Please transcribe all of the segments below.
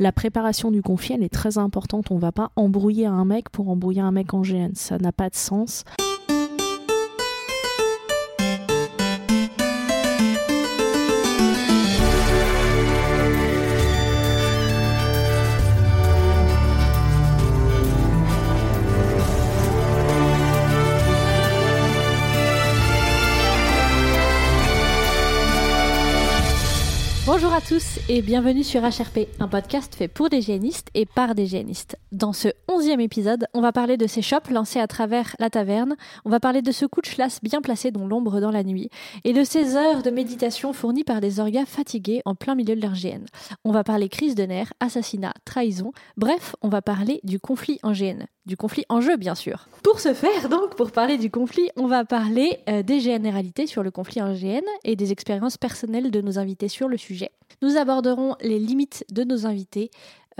la préparation du conflit, elle est très importante. On va pas embrouiller un mec pour embrouiller un mec en GN. Ça n'a pas de sens. Bonjour à tous et bienvenue sur HRP, un podcast fait pour des génistes et par des génistes. Dans ce onzième épisode, on va parler de ces shops lancés à travers la taverne, on va parler de ce coup de chlasse bien placé dans l'ombre dans la nuit, et de ces heures de méditation fournies par des orgas fatigués en plein milieu de leur GN. On va parler crise de nerfs, assassinat, trahison, bref, on va parler du conflit en GN du conflit en jeu, bien sûr. Pour ce faire, donc, pour parler du conflit, on va parler euh, des généralités sur le conflit en GN et des expériences personnelles de nos invités sur le sujet. Nous aborderons les limites de nos invités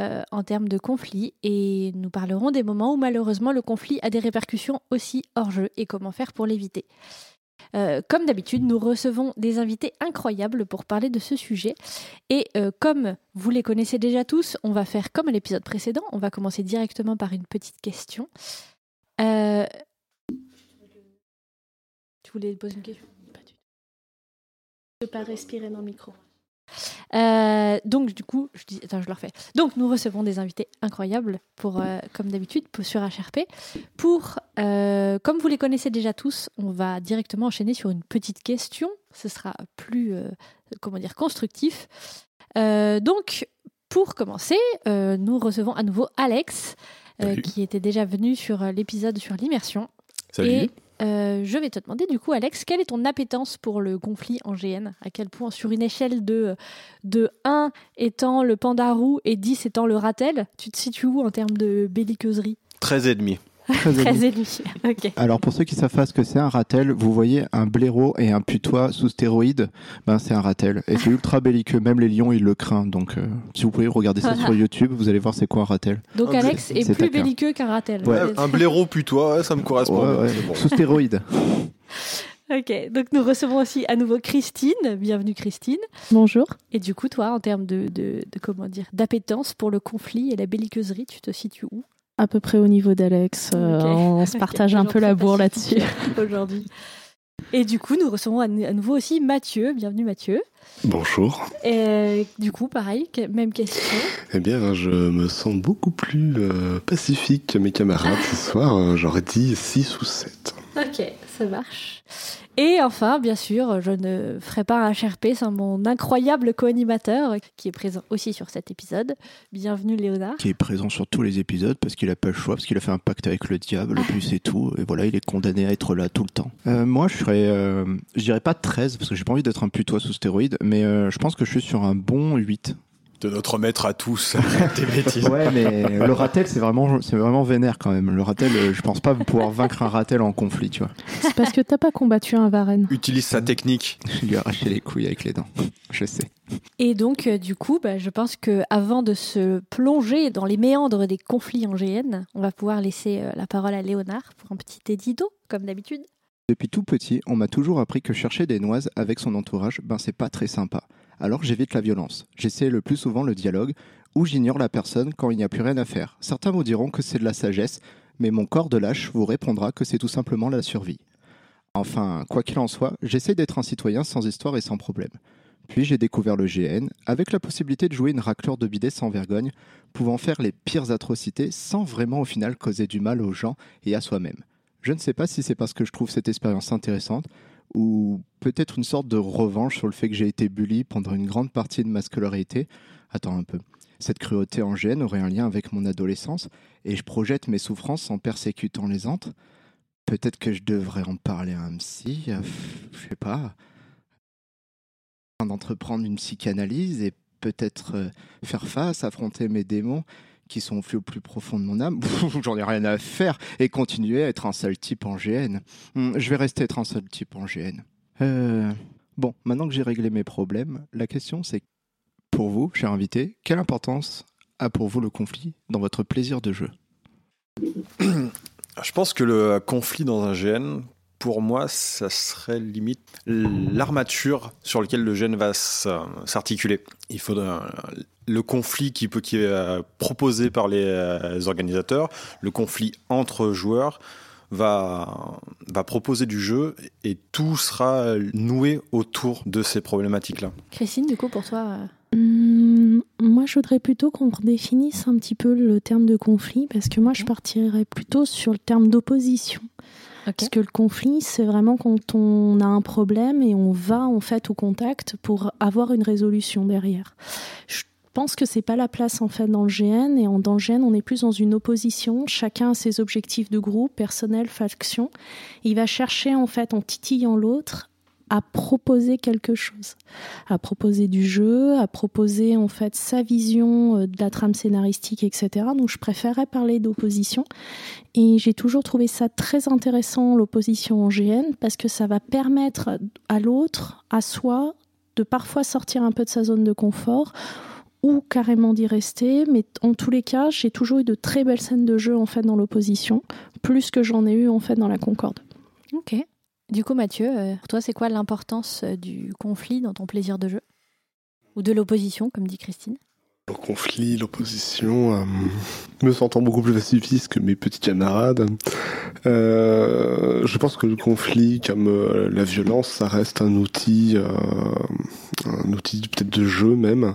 euh, en termes de conflit et nous parlerons des moments où malheureusement le conflit a des répercussions aussi hors jeu et comment faire pour l'éviter. Euh, comme d'habitude, nous recevons des invités incroyables pour parler de ce sujet. Et euh, comme vous les connaissez déjà tous, on va faire comme à l'épisode précédent. On va commencer directement par une petite question. Euh... Tu voulais poser une question? Pas du tout. Je ne peux pas respirer dans le micro. Euh, donc du coup, je dis, attends, je le refais. Donc nous recevons des invités incroyables pour, euh, comme d'habitude, sur HRP. Pour, euh, comme vous les connaissez déjà tous, on va directement enchaîner sur une petite question. Ce sera plus, comment dire, constructif. donc pour commencer, nous recevons à nouveau Alex, qui était déjà venu sur l'épisode sur l'immersion. Salut. Euh, je vais te demander du coup, Alex, quelle est ton appétence pour le conflit en GN À quel point, sur une échelle de, de 1 étant le pandarou et 10 étant le ratel, tu te situes où en termes de belliqueuserie? 13 et demi. 13 et demi. ok. Alors pour ceux qui savent pas ce que c'est un ratel, vous voyez un blaireau et un putois sous stéroïdes, ben c'est un ratel et c'est ultra belliqueux. Même les lions ils le craignent. Donc euh, si vous pouvez regarder ça sur YouTube, vous allez voir c'est quoi un ratel. Donc Un Alex est, plus belliqueux qu'un ratel. Ouais. Un blaireau putois, ça me correspond. Ouais, ouais, C'est bon. Sous stéroïdes. Ok, donc nous recevons aussi à nouveau Christine. Bienvenue Christine. Bonjour. Et du coup, toi, en termes de, de, de comment dire, d'appétence pour le conflit et la belliqueuserie, tu te situes où? À peu près au niveau d'Alex. euh. On se partage un peu la bourre là-dessus. aujourd'hui. Et du coup, nous recevons à, nouveau aussi Mathieu. Bienvenue Mathieu. Bonjour. Et du coup, pareil, même question. Eh bien, je me sens beaucoup plus euh, pacifique que mes camarades ce soir. Euh, J'aurais dit 6 ou 7. Ok, ça marche. Et enfin, bien sûr, je ne ferai pas un HRP sans mon incroyable co-animateur qui est présent aussi sur cet épisode. Bienvenue Léonard. Qui est présent sur tous les épisodes parce qu'il a pas le choix, parce qu'il a fait un pacte avec le diable, et puis c'est tout. Et voilà, il est condamné à être là tout le temps. Euh, moi je serais, euh, dirais pas 13 parce que j'ai pas envie d'être un putois sous stéroïdes, mais euh, je pense que je suis sur un bon 8. De notre maître à tous. Tes bêtises. Ouais, mais le ratel, c'est vraiment, c'est vraiment vénère quand même. Le ratel, euh, je pense pas pouvoir vaincre un ratel en conflit, tu vois. C'est parce que t'as pas combattu un Varenne. Utilise sa technique. Je lui ai arraché les couilles avec les dents. Je sais. Et donc, euh, du coup, bah, je pense que avant de se plonger dans les méandres des conflits en GN, on va pouvoir laisser euh, la parole à Léonard pour un petit édito, comme d'habitude. Depuis tout petit, on m'a toujours appris que chercher des noises avec son entourage, ben c'est pas très sympa. Alors j'évite la violence. J'essaie le plus souvent le dialogue, ou j'ignore la personne quand il n'y a plus rien à faire. Certains vous diront que c'est de la sagesse, mais mon corps de lâche vous répondra que c'est tout simplement la survie. Enfin, quoi qu'il en soit, j'essaie d'être un citoyen sans histoire et sans problème. Puis j'ai découvert le GN, avec la possibilité de jouer une raclure de bidet sans vergogne, pouvant faire les pires atrocités sans vraiment au final causer du mal aux gens et à soi-même. Je ne sais pas si c'est parce que je trouve cette expérience intéressante ou peut-être une sorte de revanche sur le fait que j'ai été bully pendant une grande partie de ma scolarité. Attends un peu. Cette cruauté en GN aurait un lien avec mon adolescence et je projette mes souffrances en persécutant les autres. Peut-être que je devrais en parler à un psy, euh, je sais pas. D'entreprendre une psychanalyse et peut-être euh, faire face, affronter mes démons qui sont au plus profond de mon âme. J'en ai rien à faire et continuer à être un sale type en GN. Hmm, Je vais rester être un seul type en GN. Euh, bon, maintenant que j'ai réglé mes problèmes, la question c'est pour vous, cher invité, quelle importance a pour vous le conflit dans votre plaisir de jeu? Je pense que le conflit dans un GN, pour moi, ça serait limite l'armature sur laquelle le GN va s- s'articuler. Il faudrait, le conflit qui, peut, qui est euh, proposé par les euh, organisateurs, le conflit entre joueurs, va, va proposer du jeu et tout sera noué autour de ces problématiques-là. Christine, du coup, pour toi euh, Hum, moi, je voudrais plutôt qu'on redéfinisse un petit peu le terme de conflit, parce que moi, je partirais plutôt sur le terme d'opposition. Parce que le conflit, c'est vraiment quand on a un problème et on va en fait au contact pour avoir une résolution derrière. Je pense que c'est pas la place en fait dans le GN et en, dans le GN, on est plus dans une opposition. Chacun a ses objectifs de groupe, personnel, faction. Il va chercher en fait en titillant l'autre à proposer quelque chose, à proposer du jeu, à proposer en fait sa vision euh, de la trame scénaristique, etc. Donc je préférais parler d'opposition et j'ai toujours trouvé ça très intéressant l'opposition en GN parce que ça va permettre à l'autre, à soi, de parfois sortir un peu de sa zone de confort ou carrément d'y rester. Mais en tous les cas, j'ai toujours eu de très belles scènes de jeu en fait dans l'opposition, plus que j'en ai eu en fait dans la Concorde. Ok. Du coup, Mathieu, euh, pour toi, c'est quoi l'importance euh, du conflit dans ton plaisir de jeu? Ou de l'opposition, comme dit Christine? Le conflit, l'opposition, euh, me sentant beaucoup plus pacifiste que mes petits camarades. Euh, je pense que le conflit, comme euh, la violence, ça reste un outil, euh, un outil peut-être de jeu même.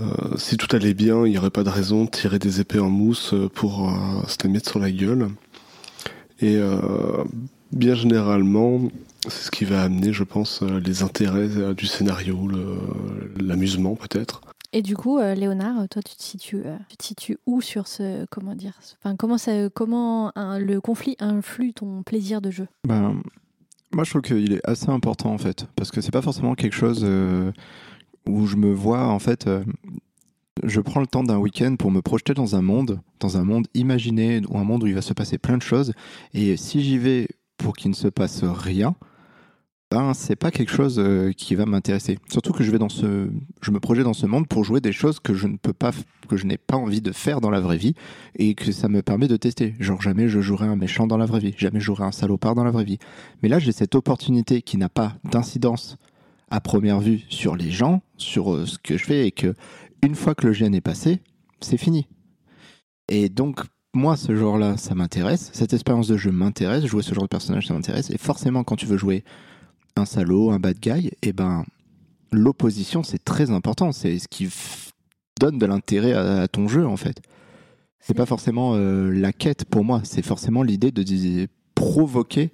Euh, si tout allait bien, il n'y aurait pas de raison de tirer des épées en mousse pour euh, se les mettre sur la gueule. Et euh, bien généralement, c'est ce qui va amener, je pense, euh, les intérêts euh, du scénario, l'amusement peut-être. Et du coup, euh, Léonard, toi, tu te situes, euh, tu te situes où sur ce, comment dire, enfin, comment ça, comment un- le conflit influe ton plaisir de jeu? Ben, moi, je trouve qu'il est assez important en fait, parce que c'est pas forcément quelque chose euh, où je me vois en fait. euh, je prends le temps d'un week-end pour me projeter dans un monde, dans un monde imaginé, ou un monde où il va se passer plein de choses. Et si j'y vais pour qu'il ne se passe rien, ben c'est pas quelque chose euh, qui va m'intéresser. Surtout que je vais dans ce, je me projette dans ce monde pour jouer des choses que je ne peux pas, que je n'ai pas envie de faire dans la vraie vie, et que ça me permet de tester. Genre jamais je jouerai un méchant dans la vraie vie, jamais je jouerai un salopard dans la vraie vie. Mais là j'ai cette opportunité qui n'a pas d'incidence à première vue sur les gens, sur euh, ce que je fais, et que une fois que le gène est passé, c'est fini. Et donc moi ce genre-là, ça m'intéresse. Cette expérience de jeu m'intéresse. Jouer ce genre de personnage, ça m'intéresse. Et forcément, quand tu veux jouer un salaud, un bad guy, et ben l'opposition c'est très important. C'est ce qui donne de l'intérêt à, à ton jeu en fait. C'est pas forcément euh, la quête pour moi, c'est forcément l'idée de dis- provoquer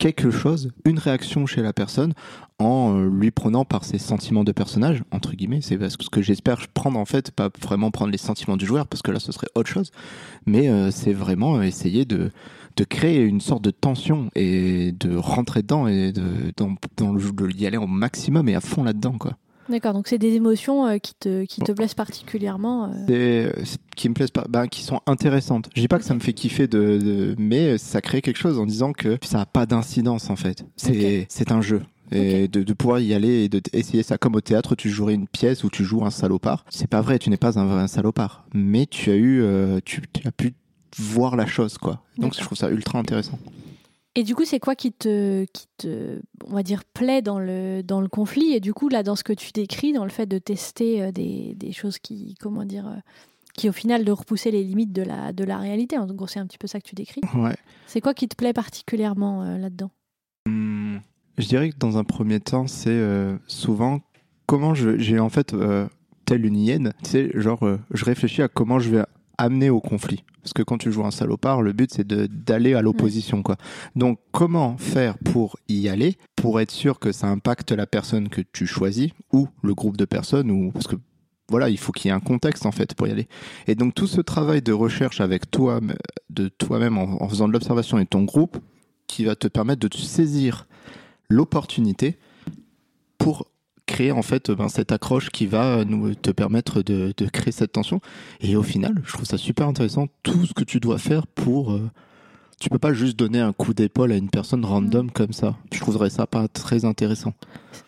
quelque chose, une réaction chez la personne en euh, lui prenant par ses sentiments de personnage, entre guillemets. C'est ce que j'espère prendre en fait, pas vraiment prendre les sentiments du joueur, parce que là ce serait autre chose, mais euh, c'est vraiment essayer de, de créer une sorte de tension et de rentrer dedans et de, dans, dans le jeu, de y aller au maximum et à fond là-dedans quoi. D'accord, donc c'est des émotions euh, qui te, qui te plaisent particulièrement. euh. C'est- qui me plaisent pas, ben, qui sont intéressantes. Je dis pas que ça me fait kiffer de, de- mais ça crée quelque chose en disant que ça a pas d'incidence en fait. C'est c'est un jeu. Et de, de pouvoir y aller et de t- essayer ça comme au théâtre, tu jouerais une pièce où tu joues un salopard. C'est pas vrai, tu n'es pas un vrai salopard, mais tu as eu, euh, tu, tu as pu voir la chose quoi. Donc je trouve ça ultra intéressant. Et du coup, c'est quoi qui te, qui te, on va dire, plaît dans le, dans le conflit? Et du coup, là, dans ce que tu décris, dans le fait de tester euh, des, des choses qui, comment dire, euh, qui au final de repousser les limites de la, de la réalité. En gros, c'est un petit peu ça que tu décris. Ouais. C'est quoi qui te plaît particulièrement euh, là-dedans? Hmm, Je dirais que dans un premier temps, c'est euh, souvent comment je- j'ai en fait, euh, telle une hyène, tu sais, genre, euh, je réfléchis à comment je vais amener au conflit. Parce que quand tu joues un salopard, le but c'est de- d'aller à l'opposition, quoi. Donc, comment faire pour y aller, pour être sûr que ça impacte la personne que tu choisis, ou le groupe de personnes, ou parce que voilà, il faut qu'il y ait un contexte en fait pour y aller. Et donc tout ce travail de recherche avec toi, de toi-même en, en faisant de l'observation et ton groupe, qui va te permettre de te saisir l'opportunité pour créer en fait ben, cette accroche qui va nous te permettre de, de créer cette tension. Et au final, je trouve ça super intéressant tout ce que tu dois faire pour. euh, tu peux pas juste donner un coup d'épaule à une personne random comme ça. Je trouverais ça pas très intéressant.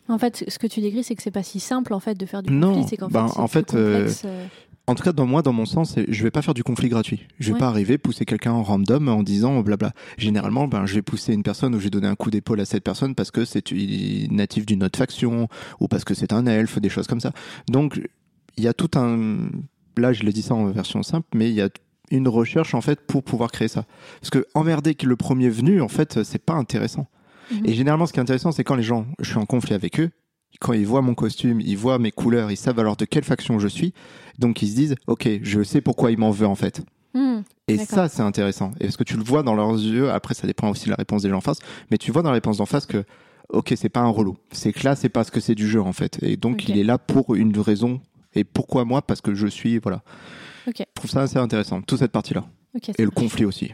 En fait, ce que tu décris, c'est que c'est pas si simple en fait de faire du Non, conflit. C'est qu'en ben, fait, en fait, euh, euh, En tout cas, dans moi, dans mon sens, je vais pas faire du conflit gratuit. Je vais Ouais. pas arriver pousser quelqu'un en random en disant blabla. Généralement, ben, je vais pousser une personne ou je vais donner un coup d'épaule à cette personne parce que c'est natif d'une autre faction ou parce que c'est un elfe, des choses comme ça. Donc, il y a tout un. Là, je l'ai dit ça en version simple, mais il y a une recherche en fait pour pouvoir créer ça. Parce que emmerder le premier venu, en fait, c'est pas intéressant. Mhm. Et généralement, ce qui est intéressant, c'est quand les gens, je suis en conflit avec eux, quand ils voient mon costume, ils voient mes couleurs, ils savent alors de quelle faction je suis, donc ils se disent, ok, je sais pourquoi il m'en veut en fait. Hmm. Et ça, c'est intéressant. Et parce que tu le vois dans leurs yeux, après, ça dépend aussi de la réponse des gens en face, mais tu vois dans la réponse d'en face que, ok, c'est pas un relou. C'est que là, c'est parce que c'est du jeu, en fait. Et donc, il est là pour une raison. Et pourquoi moi? Parce que je suis, voilà. Ok. Je trouve ça assez intéressant, toute cette partie-là. Et le conflit aussi.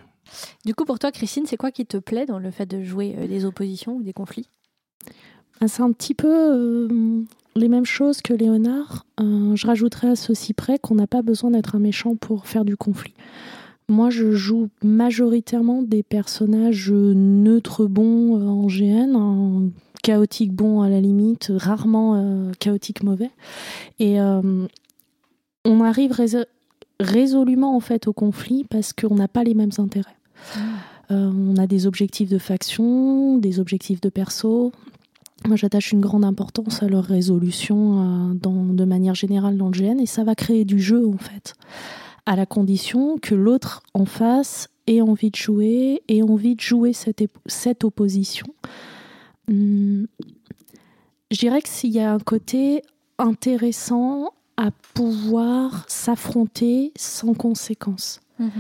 Du coup, pour toi, Christine, c'est quoi qui te plaît dans le fait de jouer euh, des oppositions ou des conflits? C'est un petit peu euh, les mêmes choses que Léonard. Euh, je rajouterais à ceci près qu'on n'a pas besoin d'être un méchant pour faire du conflit. Moi, je joue majoritairement des personnages neutres bons euh, en GN, en chaotique bon à la limite, rarement euh, chaotique mauvais. Et euh, on arrive rés- résolument en fait au conflit parce qu'on n'a pas les mêmes intérêts. Euh, on a des objectifs de faction, des objectifs de perso. Moi, j'attache une grande importance à leur résolution euh, de manière générale dans le GN et ça va créer du jeu en fait, à la condition que l'autre en face ait envie de jouer et envie de jouer cette, opposition. Hum, je dirais que s'il y a un côté intéressant à pouvoir s'affronter sans conséquence Mhm.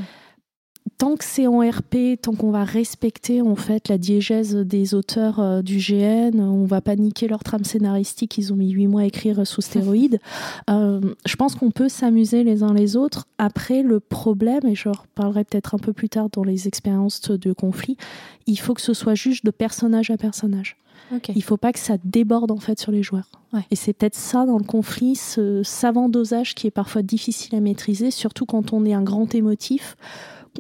Tant que c'est en RP, tant qu'on va respecter en fait la diégèse des auteurs euh, du GN, on va pas niquer leur trame scénaristique, ils ont mis huit mois à écrire sous stéroïdes. euh, je pense qu'on peut s'amuser les uns les autres. Après, le problème, et je reparlerai peut-être un peu plus tard dans les expériences de conflit, il faut que ce soit juste de personnage à personnage. Ok. Il faut pas que ça déborde en fait sur les joueurs. Ouais. Et c'est peut-être ça dans le conflit, ce savant dosage qui est parfois difficile à maîtriser, surtout quand on est un grand émotif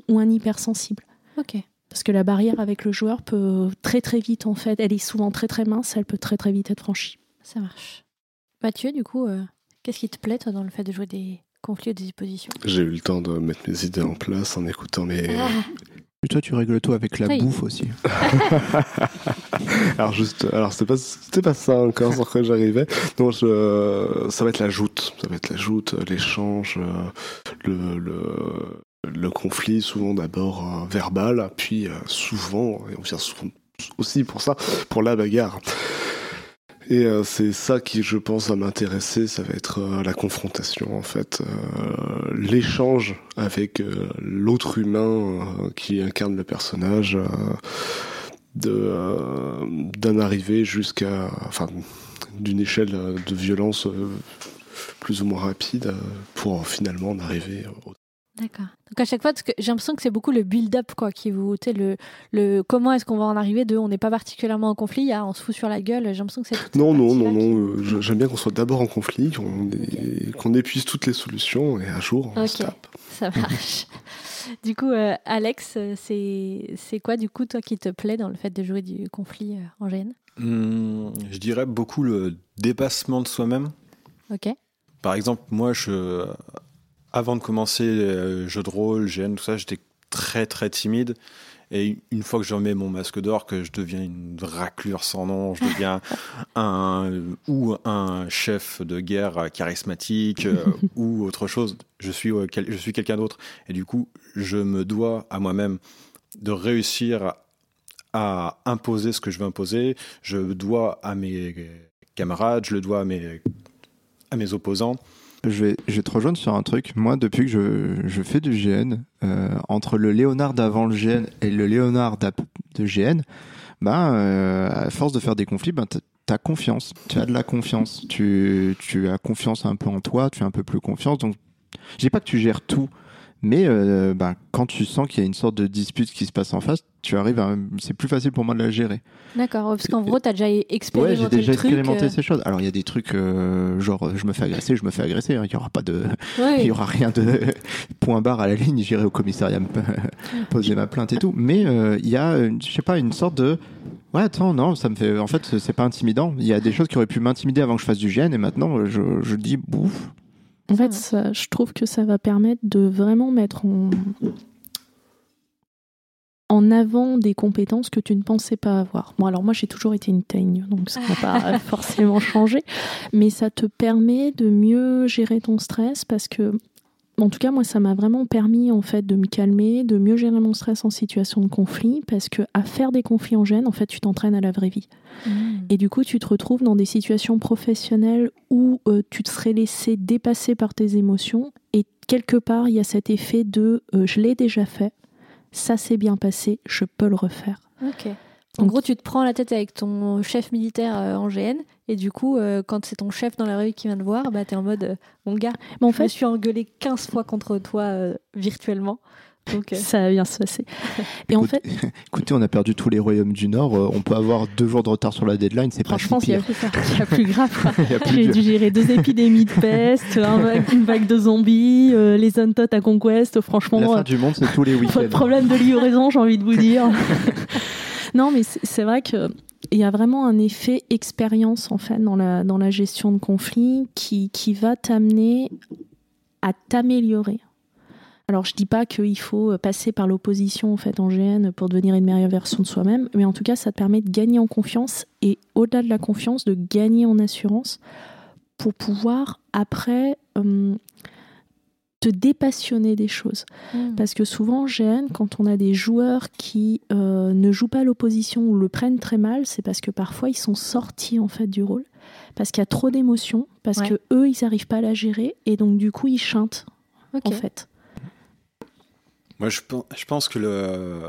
ou un hypersensible. Ok. Parce que la barrière avec le joueur peut très très vite en fait, elle est souvent très très mince, elle peut très très vite être franchie. Ça marche. Mathieu, du coup, euh, qu'est-ce qui te plaît, toi, dans le fait de jouer des conflits ou des oppositions? J'ai eu le temps de mettre mes idées en place en écoutant mes. Ah, Et toi, tu règles tout avec la Oui. bouffe aussi. alors juste, alors c'était pas, c'était pas ça encore sur quoi j'arrivais. Non, je, ça va être la joute, ça va être la joute, l'échange, euh, le, le, le conflit, souvent d'abord euh, verbal, puis euh, souvent, et on vient souvent aussi pour ça, pour la bagarre. Et euh, c'est ça qui, je pense, va m'intéresser, ça va être la confrontation, en fait, l'échange avec l'autre humain qui incarne le personnage, d'un arrivé jusqu'à, enfin, d'une échelle de violence plus ou moins rapide pour finalement en arriver au D'accord. Donc à chaque fois, parce que j'ai l'impression que c'est beaucoup le build-up quoi, qui vous, le, le comment est-ce qu'on va en arriver de, on n'est pas particulièrement en conflit, on se fout sur la gueule. J'ai l'impression que c'est Non, non, non, qui- non. euh, J'aime bien qu'on soit d'abord en conflit, qu'on qu'on épuise toutes les solutions et un jour on Ok. se tape. Ça marche. du coup, euh, Alex, euh, c'est c'est quoi du coup toi qui te plaît dans le fait de jouer du conflit euh, en GN Hmm, je dirais beaucoup le dépassement de soi-même. Ok. Par exemple, moi, je, avant de commencer euh, jeu de rôle, GN, tout ça, j'étais très très timide. Et une fois que je remets mon masque d'or, que je deviens une raclure sans nom, je deviens un ou un chef de guerre charismatique euh, ou autre chose. Je suis euh, quel- je suis quelqu'un d'autre. Et du coup, je me dois à moi-même de réussir à imposer ce que je veux imposer. Je dois à mes camarades, je le dois à mes à mes opposants. Je vais, je vais te rejoindre sur un truc. Moi, depuis que je, je fais du GN, euh, entre le Léonard d'avant le GN et le Léonard de GN, ben, euh, à force de faire des conflits, ben, tu as confiance. Tu as de la confiance. Tu, tu as confiance un peu en toi, tu as un peu plus confiance. Donc, je dis pas que tu gères tout, mais euh, ben, quand tu sens qu'il y a une sorte de dispute qui se passe en face, tu arrives à. C'est plus facile pour moi de la gérer. D'accord. Parce qu'en gros, tu as déjà Ouais, expérimenté j'ai déjà le truc. expérimenté euh, ces choses. Alors, il y a des trucs, euh, genre, je me fais agresser, je me fais agresser. hein. Il y aura pas de. ouais. Il y aura rien de point barre à la ligne, j'irai au commissariat me poser ma plainte et tout. Mais il y a, je sais pas, une sorte de. Ouais, attends, non, ça me fait. En fait, c'est pas intimidant. Il y a des choses qui auraient pu m'intimider avant que je fasse du GN et maintenant, je, je dis, bouf. En fait, ça- je trouve que ça va permettre de vraiment mettre en, en avant des compétences que tu ne pensais pas avoir. Bon, alors moi j'ai toujours été une teigne, donc ça n'a pas forcément changé, mais ça te permet de mieux gérer ton stress parce que, en tout cas, moi ça m'a vraiment permis en fait de me calmer, de mieux gérer mon stress en situation de conflit, parce que à faire des conflits en gêne, en fait, tu t'entraînes à la vraie vie. Mmh. Et du coup, tu te retrouves dans des situations professionnelles où euh, tu te serais laissé dépasser par tes émotions. Et quelque part, il y a cet effet de euh, je l'ai déjà fait, ça s'est bien passé, je peux le refaire. En gros, tu te prends la tête avec ton chef militaire euh, en GN, et du coup, euh, quand c'est ton chef dans la rue qui vient te voir, bah, t'es en mode, euh, mon gars, Mais en je me fait, suis engueulé 15 fois contre toi euh, virtuellement. Donc, euh, ça va bien se passer. Et en fait, Écoutez, on a perdu tous les royaumes du Nord. euh, On peut avoir deux jours de retard sur la deadline. C'est pas si franchement, il y a pire. plus, il y a plus grave. J'ai de- dû gérer deux épidémies de peste, un vague- une vague de zombies, euh, les Untot à Conquest. Franchement, La fin euh, du monde, c'est tous les Votre week-ends. problème de livraison, j'ai envie de vous dire. Non, mais c'est vrai que il y a vraiment un effet expérience en fait dans la, gestion de conflits qui, va t'amener à t'améliorer. Alors je dis pas qu'il faut passer par l'opposition en fait en GN pour devenir une meilleure version de soi-même, mais en tout cas ça te permet de gagner en confiance et au-delà de la confiance, de gagner en assurance pour pouvoir après euh, te dépassionner des choses. hmm. Parce que souvent, en GN, quand on a des joueurs qui euh, ne jouent pas l'opposition ou le prennent très mal, c'est parce que parfois ils sont sortis en fait du rôle, parce qu'il y a trop d'émotions, parce Ouais. que eux ils n'arrivent pas à la gérer et donc du coup ils chantent en fait. Moi, je, pen- je pense que le,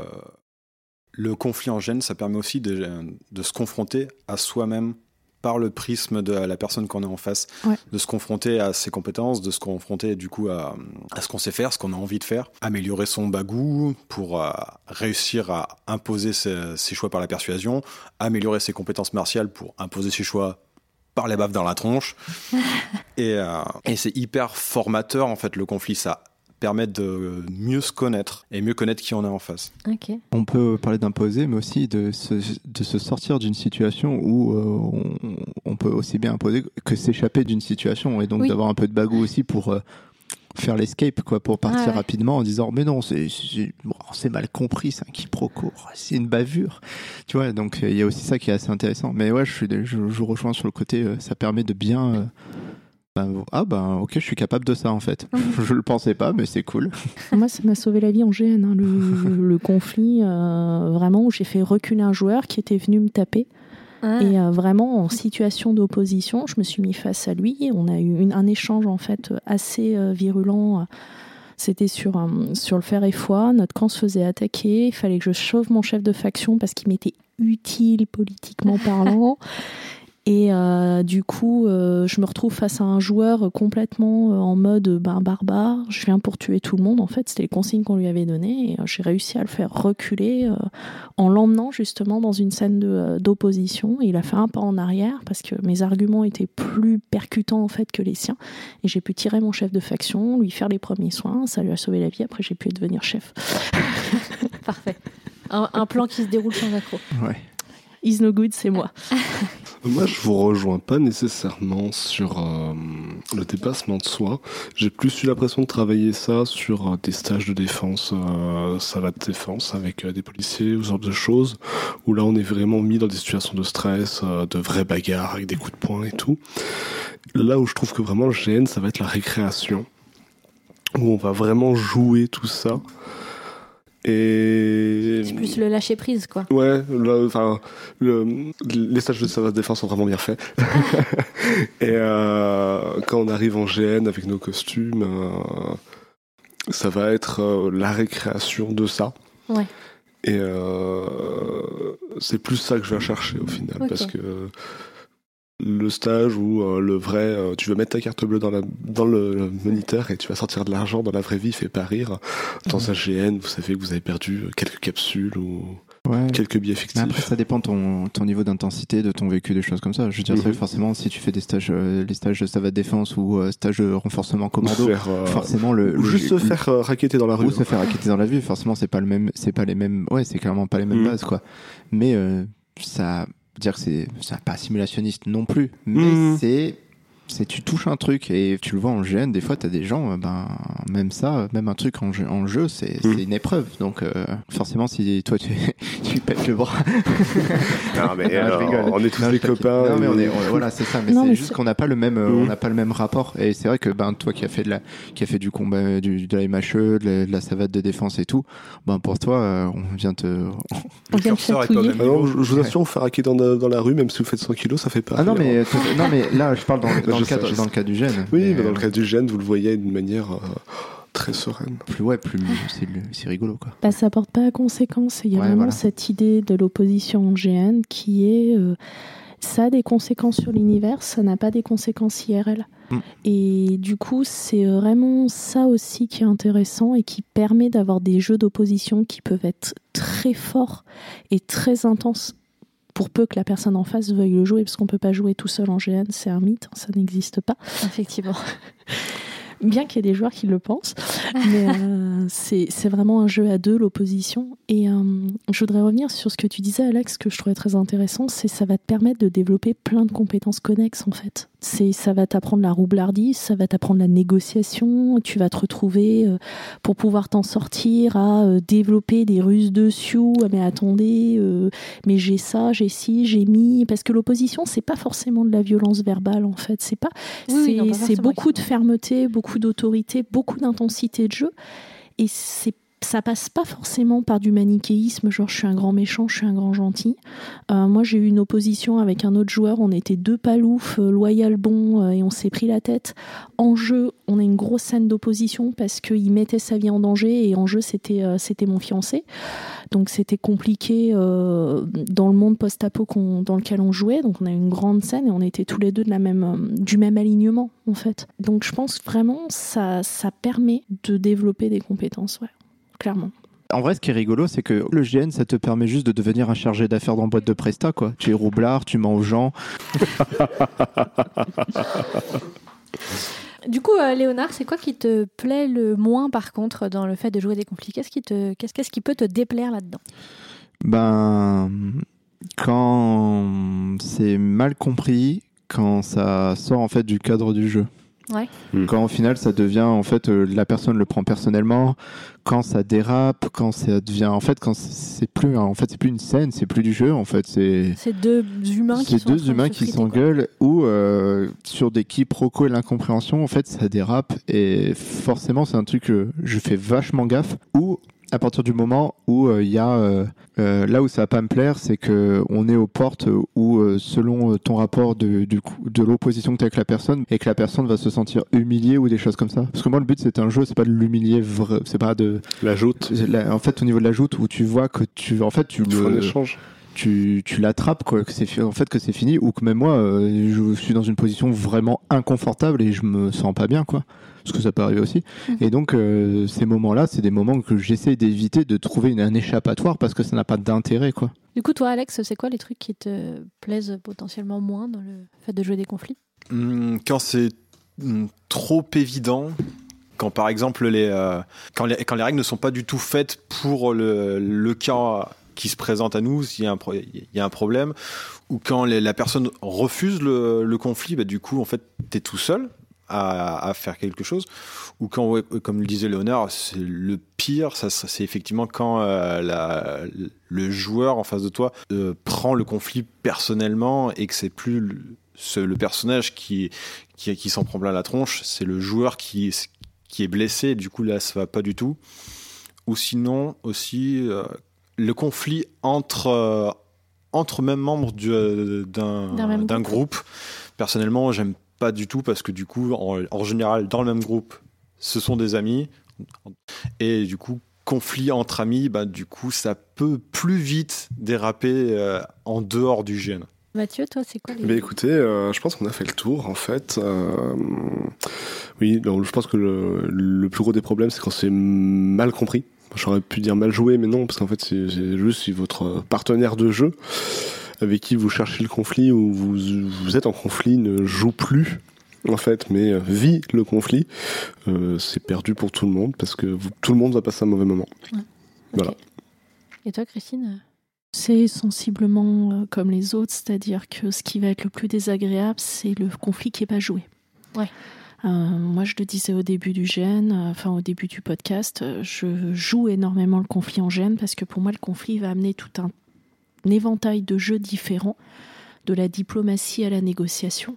le conflit en gêne, ça permet aussi de, de se confronter à soi-même par le prisme de la personne qu'on est en face, Ouais. de se confronter à ses compétences, de se confronter du coup à, à ce qu'on sait faire, ce qu'on a envie de faire, améliorer son bagou pour euh, réussir à imposer ses, ses choix par la persuasion, améliorer ses compétences martiales pour imposer ses choix par les baffes dans la tronche. et euh, et c'est hyper formateur en fait le conflit, ça permet de mieux se connaître et mieux connaître qui on est en face. On peut parler d'imposer, mais aussi de se, de se sortir d'une situation où euh, on, on peut aussi bien imposer que s'échapper d'une situation et donc Oui. d'avoir un peu de bagou aussi pour euh, faire l'escape, quoi, pour partir Ouais, ouais. rapidement en disant mais non, c'est c'est bon, c'est mal compris, c'est un quiproquo, c'est une bavure, tu vois. Donc il y a aussi ça qui est assez intéressant. Mais ouais, je suis, je, je rejoins sur le côté, euh, ça permet de bien. euh, ben, ah ben ok, je suis capable de ça en fait. je le pensais pas, mais c'est cool. Moi, ça m'a sauvé la vie en GN, hein, le, le conflit euh, vraiment où j'ai fait reculer un joueur qui était venu me taper. Ah. Et euh, vraiment, en situation d'opposition, je me suis mis face à lui. On a eu une- un échange en fait assez euh, virulent. C'était sur, sur le fer et foi. Notre camp se faisait attaquer. Il fallait que je sauve mon chef de faction parce qu'il m'était utile politiquement parlant. Et euh, du coup, euh, je me retrouve face à un joueur complètement euh, en mode ben, barbare. Je viens pour tuer tout le monde. En fait, c'était les consignes qu'on lui avait données. Et euh, j'ai réussi à le faire reculer euh, en l'emmenant justement dans une scène euh, d'opposition. Il a fait un pas en arrière parce que mes arguments étaient plus percutants en fait que les siens. Et j'ai pu tirer mon chef de faction, lui faire les premiers soins. Ça lui a sauvé la vie. Après, j'ai pu devenir chef. Parfait. Un, un plan qui se déroule sans accro. Ouais. Is no good, c'est moi. Moi, je vous rejoins pas nécessairement sur euh, le dépassement de soi. J'ai plus eu l'impression de travailler ça sur euh, des stages de défense, euh, salade de défense avec euh, des policiers ou ce genre de choses, où là, on est vraiment mis dans des situations de stress, de vraies bagarres avec des coups de poing et tout. Là où je trouve que vraiment le GN, ça va être la récréation, où on va vraiment jouer tout ça. Et C'est plus le lâcher prise, quoi. Ouais, enfin, le- les stages de service défense sont vraiment bien faits. Et euh, quand on arrive en GN avec nos costumes, euh, ça va être euh, la récréation de ça. Ouais. Et c'est plus ça que je vais chercher au final, parce que le stage où euh, le vrai, euh, tu veux mettre ta carte bleue dans, la, dans le, le moniteur et tu vas sortir de l'argent dans la vraie vie, fait pas rire. Dans un GN, vous savez que vous avez perdu quelques capsules ou Ouais. quelques billets Mais fictifs. après, ça dépend de ton, ton niveau d'intensité, de ton vécu, des choses comme ça. Je veux dire, Mhm. forcément, si tu fais des stages, euh, les stages de savate défense ou euh, stages de renforcement commando, faire, euh, forcément le, ou le- juste se faire euh, raqueter dans la rue. ou se faire acquitter dans la vue. Forcément, c'est pas le même, c'est pas les mêmes, ouais, c'est clairement pas les mêmes Mhm. bases, quoi. Mais euh, ça, dire que c'est, pas simulationniste non plus, mais Mhm. c'est c'est tu touches un truc et tu le vois en GN. Des fois, t'as des gens, euh, ben même ça, même un truc en jeu, en jeu c'est une épreuve. Donc euh, forcément, si toi tu tu pètes le bras, Non, mais Non, je euh, rigole. on est tous Non, des copains. Non, mais on est, on- voilà, c'est ça. Mais c'est juste qu'on n'a pas le même, euh, on n'a pas le même rapport. Et c'est vrai que ben toi qui a fait de la, qui a fait du combat, du, de la MHE, de la, de la savate de défense et tout, ben pour toi, euh, on vient te. On vient chatouiller. même Ah non, je, je vous assure, vous faire hacker dans, la- dans la rue, même si vous faites 100 kilos, ça fait pas. Ah non mais non mais là, je parle dans, dans Le dans le cas du gène. Oui, Mais, mais dans le euh, cas du gène, vous le voyez d'une manière euh, très sereine. plus ouais, plus c'est rigolo quoi. Bah, ça porte pas à conséquence. Il y a Ouais, vraiment voilà. cette idée de l'opposition en GN qui est euh, ça a des conséquences sur l'univers, ça n'a pas des conséquences IRL. Mm. Et du coup, c'est vraiment ça aussi qui est intéressant et qui permet d'avoir des jeux d'opposition qui peuvent être très forts et très intenses pour peu que la personne en face veuille le jouer, parce qu'on peut pas jouer tout seul en GN, c'est un mythe, ça n'existe pas. Effectivement. Bien qu'il y ait des joueurs qui le pensent, mais euh, c'est c'est vraiment un jeu à deux, l'opposition. Et euh, je voudrais revenir sur ce que tu disais, Alex, que je trouvais très intéressant, c'est ça va te permettre de développer plein de compétences connexes, en fait. C'est ça va t'apprendre la roublardise, ça va t'apprendre la négociation, tu vas te retrouver euh, pour pouvoir t'en sortir à euh, développer des ruses dessus. Ah, mais attendez, euh, mais j'ai ça, j'ai ci, j'ai mis. Parce que l'opposition, c'est pas forcément de la violence verbale, en fait. C'est pas Oui, c'est- beaucoup de fermeté, beaucoup d'autorité, beaucoup d'intensité de jeu. Et c'est ça passe pas forcément par du manichéisme, genre je suis un grand méchant, je suis un grand gentil. Euh, moi j'ai eu une opposition avec un autre joueur, on était deux paloufs, euh, loyal bon, euh, et on s'est pris la tête. En jeu, on a une grosse scène d'opposition parce qu'il mettait sa vie en danger et en jeu c'était mon fiancé. Donc c'était compliqué dans le monde post-apo dans lequel on jouait. Donc on a une grande scène et on était tous les deux de la même, du même alignement en fait. Donc je pense vraiment ça, ça permet de développer des compétences, clairement. En vrai, ce qui est rigolo, c'est que le GN, ça te permet juste de devenir un chargé d'affaires dans boîte de Presta, quoi. Tu es roublard, tu mens aux gens. Du coup, euh, Léonard, c'est quoi qui te plaît le moins par contre dans le fait de jouer des conflits? Qu'est-ce qui, te, qu'est-ce, qu'est-ce qui peut te déplaire là-dedans? Ben, quand c'est mal compris, quand ça sort en fait du cadre du jeu. Ouais. Hmm. Quand au final ça devient en fait euh, la personne le prend personnellement, quand ça dérape, quand ça devient en fait quand c'est plus en fait c'est plus une scène, c'est plus du jeu en fait, c'est C'est deux humains qui sont deux humains se qui s'engueulent ou euh, sur des quiproquos et l'incompréhension en fait ça dérape et forcément c'est un truc que je fais vachement gaffe ou à partir du moment où euh, il y a euh, euh, là où ça va pas me plaire c'est que on est aux portes où euh, selon ton rapport de, du coup, de l'opposition que tu as avec la personne et que la personne va se sentir humiliée ou des choses comme ça parce que moi le but c'est un jeu c'est pas de l'humilier c'est pas de La joute. la- en fait au niveau de la joute où tu vois que tu en fait tu un le échange. Tu, tu l'attrapes quoi que c'est en fait que c'est fini ou que même moi euh, je suis dans une position vraiment inconfortable et je me sens pas bien quoi. Parce que ça peut arriver aussi. Mhm. et donc euh, ces moments là c'est des moments que j'essaie d'éviter de trouver une, un échappatoire parce que ça n'a pas d'intérêt quoi. Du coup, toi, Alex, c'est quoi les trucs qui te plaisent potentiellement moins dans le fait de jouer des conflits? Hum, Quand c'est hum, trop évident, quand par exemple les, euh, quand les, quand les règles ne sont pas du tout faites pour le, le cas qui se présente à nous, s'il y a un, y a un problème, ou quand la personne refuse le, conflit, bah, du coup, en fait, t'es tout seul à, faire quelque chose, ou quand, comme le disait Léonard, c'est le pire, c'est effectivement quand euh, le joueur en face de toi euh, prend le conflit personnellement et que c'est plus le personnage qui, qui, qui s'en prend plein la tronche, c'est le joueur qui, qui est blessé, du coup là ça va pas du tout. Ou sinon aussi euh, le conflit entre, euh, entre même membres du, euh, D'un d'un groupe. Personnellement, j'aime pas du tout parce que du coup, en, en général, dans le même groupe, ce sont des amis. Et du coup, conflit entre amis, bah, du coup, ça peut plus vite déraper euh, en dehors du gène. Mathieu, toi, c'est quoi les... Mais écoutez, euh, je pense qu'on a fait le tour en fait. Euh, oui, donc, je pense que le, le plus gros des problèmes, c'est quand c'est mal compris. J'aurais pu dire mal joué, mais non, parce qu'en fait, c'est juste si votre partenaire de jeu avec qui vous cherchez le conflit ou vous, vous êtes en conflit ne joue plus, en fait, mais euh, vit le conflit, euh, c'est perdu pour tout le monde parce que vous- tout le monde va passer un mauvais moment. Voilà. Et toi, Christine? C'est sensiblement euh, comme les autres, c'est-à-dire que ce qui va être le plus désagréable, c'est le conflit qui n'est pas joué. Ouais. Euh, moi, je le disais au début du GN, euh, enfin au début du podcast, euh, je joue énormément le conflit en GN parce que pour moi, le conflit va amener tout un, un éventail de jeux différents, de la diplomatie à la négociation.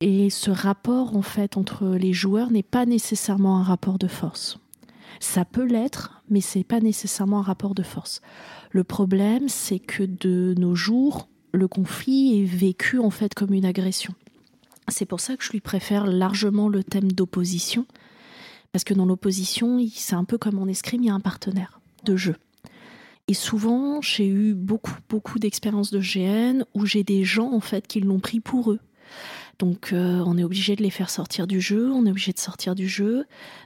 Et ce rapport, en fait, entre les joueurs n'est pas nécessairement un rapport de force. Ça peut l'être, mais c'est pas nécessairement un rapport de force. Le problème, c'est que de nos jours, le conflit est vécu en fait comme une agression. C'est pour ça que je lui préfère largement le thème d'opposition, parce que dans l'opposition, c'est un peu comme en escrime, il y a un partenaire de jeu. Et souvent, j'ai eu beaucoup, beaucoup d'expériences de GN où j'ai des gens en fait qui l'ont pris pour eux. Donc, euh, on est obligé de les faire sortir du jeu, on est obligé de sortir du jeu,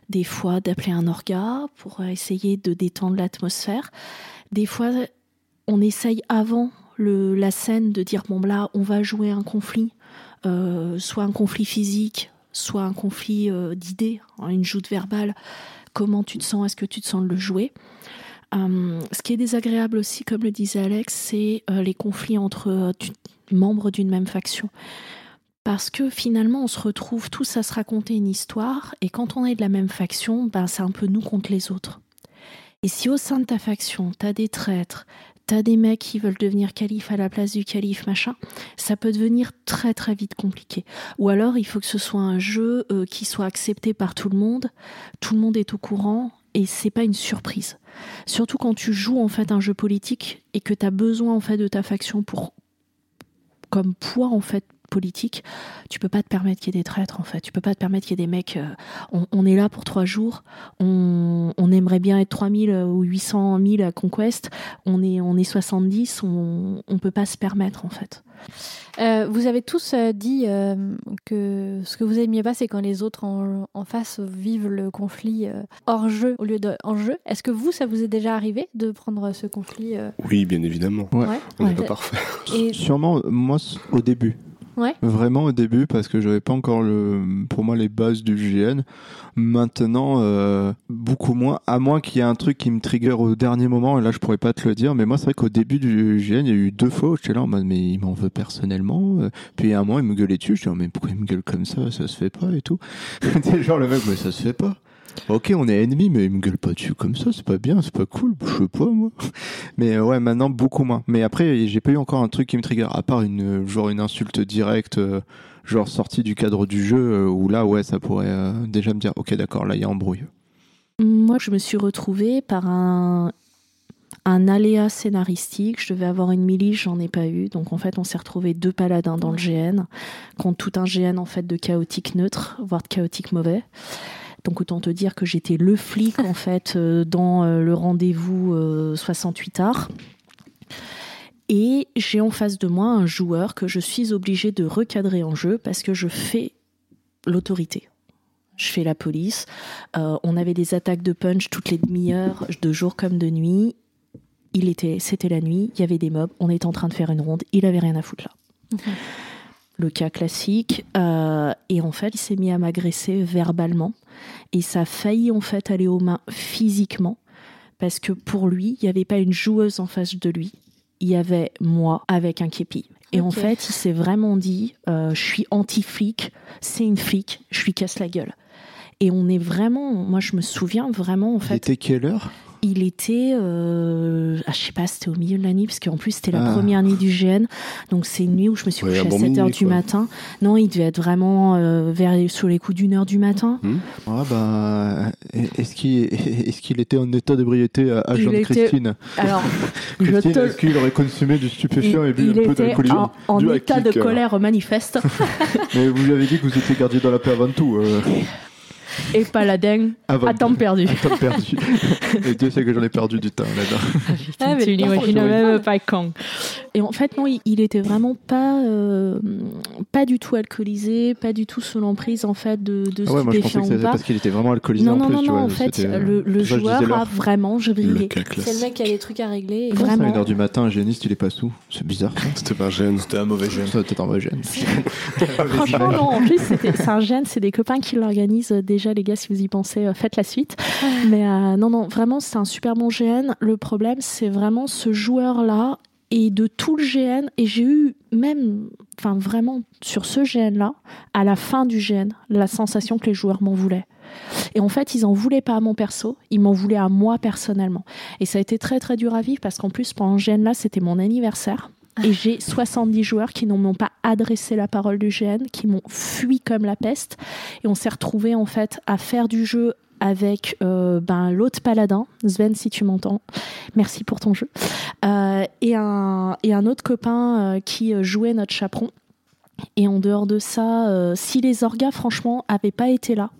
des fois d'appeler un orga pour essayer de détendre l'atmosphère. Des fois, on essaye avant le, la scène de dire bon là, on va jouer un conflit, soit un conflit physique, soit un conflit euh, d'idées, hein, une joute verbale. Comment tu te sens? Est-ce que tu te sens de le jouer? Euh, Ce qui est désagréable aussi, comme le disait Alex, c'est euh, les conflits entre euh, tu- membres d'une même faction. Parce que finalement, on se retrouve tous à se raconter une histoire, et quand on est de la même faction, ben, c'est un peu nous contre les autres. Et si au sein de ta faction, t'as des traîtres, t'as des mecs qui veulent devenir calife à la place du calife, machin, ça peut devenir très très vite compliqué. Ou alors, il faut que ce soit un jeu euh, qui soit accepté par tout le monde, tout le monde est au courant, et c'est pas une surprise. Surtout quand tu joues en fait un jeu politique et que t'as besoin en fait de ta faction pour comme poids en fait politique, tu peux pas te permettre qu'il y ait des traîtres en fait. Tu peux pas te permettre qu'il y ait des mecs. euh, on, on est là pour trois jours. On, on aimerait bien être 3000 ou 800 000 à Conquest. On est, on est 70. On, on peut pas se permettre en fait. Euh, vous avez tous euh, dit euh, que ce que vous aimiez pas, c'est quand les autres en, en face vivent le conflit euh, hors jeu au lieu de en jeu. Est-ce que vous, ça vous est déjà arrivé de prendre ce conflit euh, Oui, bien évidemment. Ouais. On n'est Ouais. pas parfait. Et Sûrement, moi, au début. Ouais. Vraiment au début, parce que j'avais pas encore le, pour moi les bases du GN. Maintenant, euh, beaucoup moins, à moins qu'il y ait un truc qui me trigger au dernier moment, et là je pourrais pas te le dire, mais moi c'est vrai qu'au début du GN, il y a eu deux fois où j'étais là en mode, mais il m'en veut personnellement. euh, Puis à un moment, il me gueulait dessus, je dis, oh, mais pourquoi il me gueule comme ça, ça se fait pas et tout. Genre le mec, mais ça se fait pas. Ok, on est ennemis, mais il me gueule pas dessus comme ça, c'est pas bien, c'est pas cool, je sais pas moi. Mais euh, ouais, maintenant beaucoup moins. Mais après, j'ai pas eu encore un truc qui me trigger, à part une genre une insulte directe, euh, genre sortie du cadre du jeu, euh, où là, ouais, ça pourrait déjà me dire, ok, d'accord, là, il y a embrouille. Moi, je me suis retrouvée par un, un aléa scénaristique. Je devais avoir une milice, j'en ai pas eu. Donc, en fait, on s'est retrouvé deux paladins dans le GN, contre tout un GN en fait de chaotique neutre, voire de chaotique mauvais. Donc, autant te dire que j'étais le flic en fait euh, dans euh, le rendez-vous euh, 68 art. Et j'ai en face de moi un joueur que je suis obligée de recadrer en jeu parce que je fais l'autorité. Je fais la police. Euh, on avait des attaques de punch toutes les demi-heures, de jour comme de nuit. Il était, c'était la nuit, il y avait des mobs, on était en train de faire une ronde, il avait rien à foutre là. Le cas classique. euh, et en fait, il s'est mis à m'agresser verbalement. Et ça a failli en fait aller aux mains physiquement. Parce que pour lui, il n'y avait pas une joueuse en face de lui. Il y avait moi avec un képi. Et en fait, il s'est vraiment dit, euh, je suis anti-flic, c'est une flic, je lui casse la gueule. Et on est vraiment, moi je me souviens vraiment en fait, était quelle heure? Il était, euh, ah, je sais pas, c'était au milieu de la nuit, parce qu'en plus c'était la Ah. première nuit du GN, donc c'est une nuit où je me suis Ouais, couchée à bon 7h minuit, du quoi. matin. Non, il devait être vraiment euh, vers sous les coups d'une heure du matin. Ah bah, est-ce qu'il était en état d'ébriété à, à Il Jean était- Christine Alors, Christine, te... est-ce qu'il aurait consommé du stupéfiant et bu un peu d'alcoolisme en, en état de euh. colère manifeste Mais vous lui avez dit que vous étiez gardien dans la paix avant tout. Euh, et paladin avant à temps perdu. À temps perdu. et Dieu sait que j'en ai perdu du temps là-dedans. Ah, tu n'imagines même pas quand. Et en fait, non, il, il était vraiment pas, euh, pas du tout alcoolisé, pas du tout sous l'emprise en fait de, de Ah ouais, moi je pensais que c'était parce qu'il était vraiment alcoolisé Non, en non, plus. non, tu non, vois, en fait, c'était, le, ça joueur a vraiment cas C'est le mec qui a des trucs à régler. et- ça, à Vraiment. 1h du matin, un géniste il est pas sous C'est bizarre. C'était pas gêne. C'était un mauvais doit être en vrai gêne. Franchement, non, en plus, c'était- c'est un gène, c'est des copains qui l'organisent. Déjà, les gars, si vous y pensez, euh, faites la suite. Mais euh, non, non, vraiment, c'est un super bon GN. Le problème, c'est vraiment ce joueur-là. Et de tout le GN. Et j'ai eu même, enfin vraiment sur ce GN-là, à la fin du GN, la sensation que les joueurs m'en voulaient. Et en fait, ils en voulaient pas à mon perso, ils m'en voulaient à moi personnellement. Et ça a été très très dur à vivre parce qu'en plus, pendant ce GN-là, c'était mon anniversaire. Et j'ai 70 joueurs qui ne m'ont pas adressé la parole du GN, qui m'ont fui comme la peste. Et on s'est retrouvés en fait à faire du jeu avec euh, ben, l'autre paladin, Sven, si tu m'entends. Merci pour ton jeu. Euh, et, un, et un autre copain euh, qui jouait notre chaperon. Et en dehors de ça, si les orgas, franchement, avaient pas été là,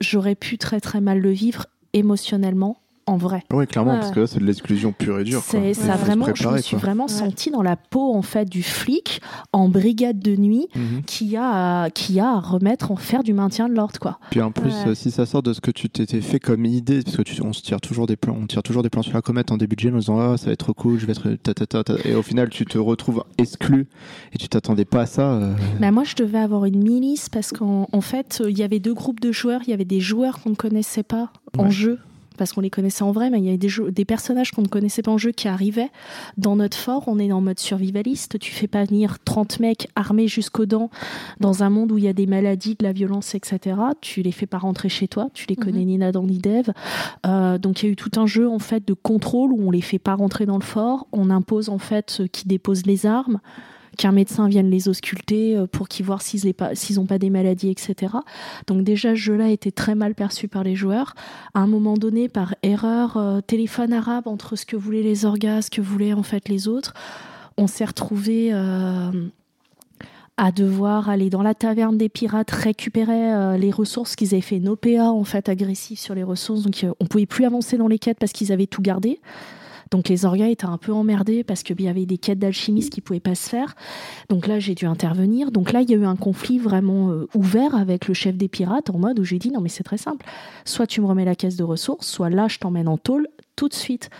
j'aurais pu très très mal le vivre émotionnellement en vrai. Oui, clairement, parce que là, c'est de l'exclusion pure et dure. C'est, ça vraiment, je me suis vraiment senti dans la peau en fait du flic en brigade de nuit mhm. qui a qui a à remettre en faire du maintien de l'ordre quoi. Puis en plus, si ça sort de ce que tu t'étais fait comme idée, parce que tu, on se tire toujours des plans, on tire toujours des plans sur la comète en début de jeu en disant ah ça va être cool, je vais être ta, ta, ta, et au final tu te retrouves exclu et tu t'attendais pas à ça. Euh... Bah, moi je devais avoir une milice parce qu'en en fait il y avait deux groupes de joueurs, il y avait des joueurs qu'on ne connaissait pas en jeu parce qu'on les connaissait en vrai, mais il y avait des, des personnages qu'on ne connaissait pas en jeu qui arrivaient. Dans notre fort, on est en mode survivaliste. Tu fais pas venir 30 mecs armés jusqu'aux dents dans un monde où il y a des maladies, de la violence, etc. Tu les fais pas rentrer chez toi. Tu les connais mhm. ni Nada ni Dev. Euh, donc il y a eu tout un jeu en fait de contrôle où on les fait pas rentrer dans le fort. On impose en fait ceux qui déposent les armes qu'un médecin vienne les ausculter euh, pour qu'ils voient s'ils n'ont pas, des maladies, etc. Donc déjà, ce jeu-là été très mal perçu par les joueurs. À un moment donné, par erreur, euh, téléphone arabe entre ce que voulaient les orgas, ce que voulaient en fait les autres, on s'est retrouvé euh, à devoir aller dans la taverne des pirates récupérer les ressources qu'ils avaient fait PA en fait agressifs sur les ressources donc on pouvait plus avancer dans les quêtes parce qu'ils avaient tout gardé donc les orgas étaient un peu emmerdés parce qu'il y avait des quêtes d'alchimistes qui pouvaient pas se faire. Donc là, j'ai dû intervenir. Donc là, il y a eu un conflit vraiment euh, ouvert avec le chef des pirates en mode où j'ai dit non mais c'est très simple. Soit tu me remets la caisse de ressources, soit là je t'emmène en tôle tout de suite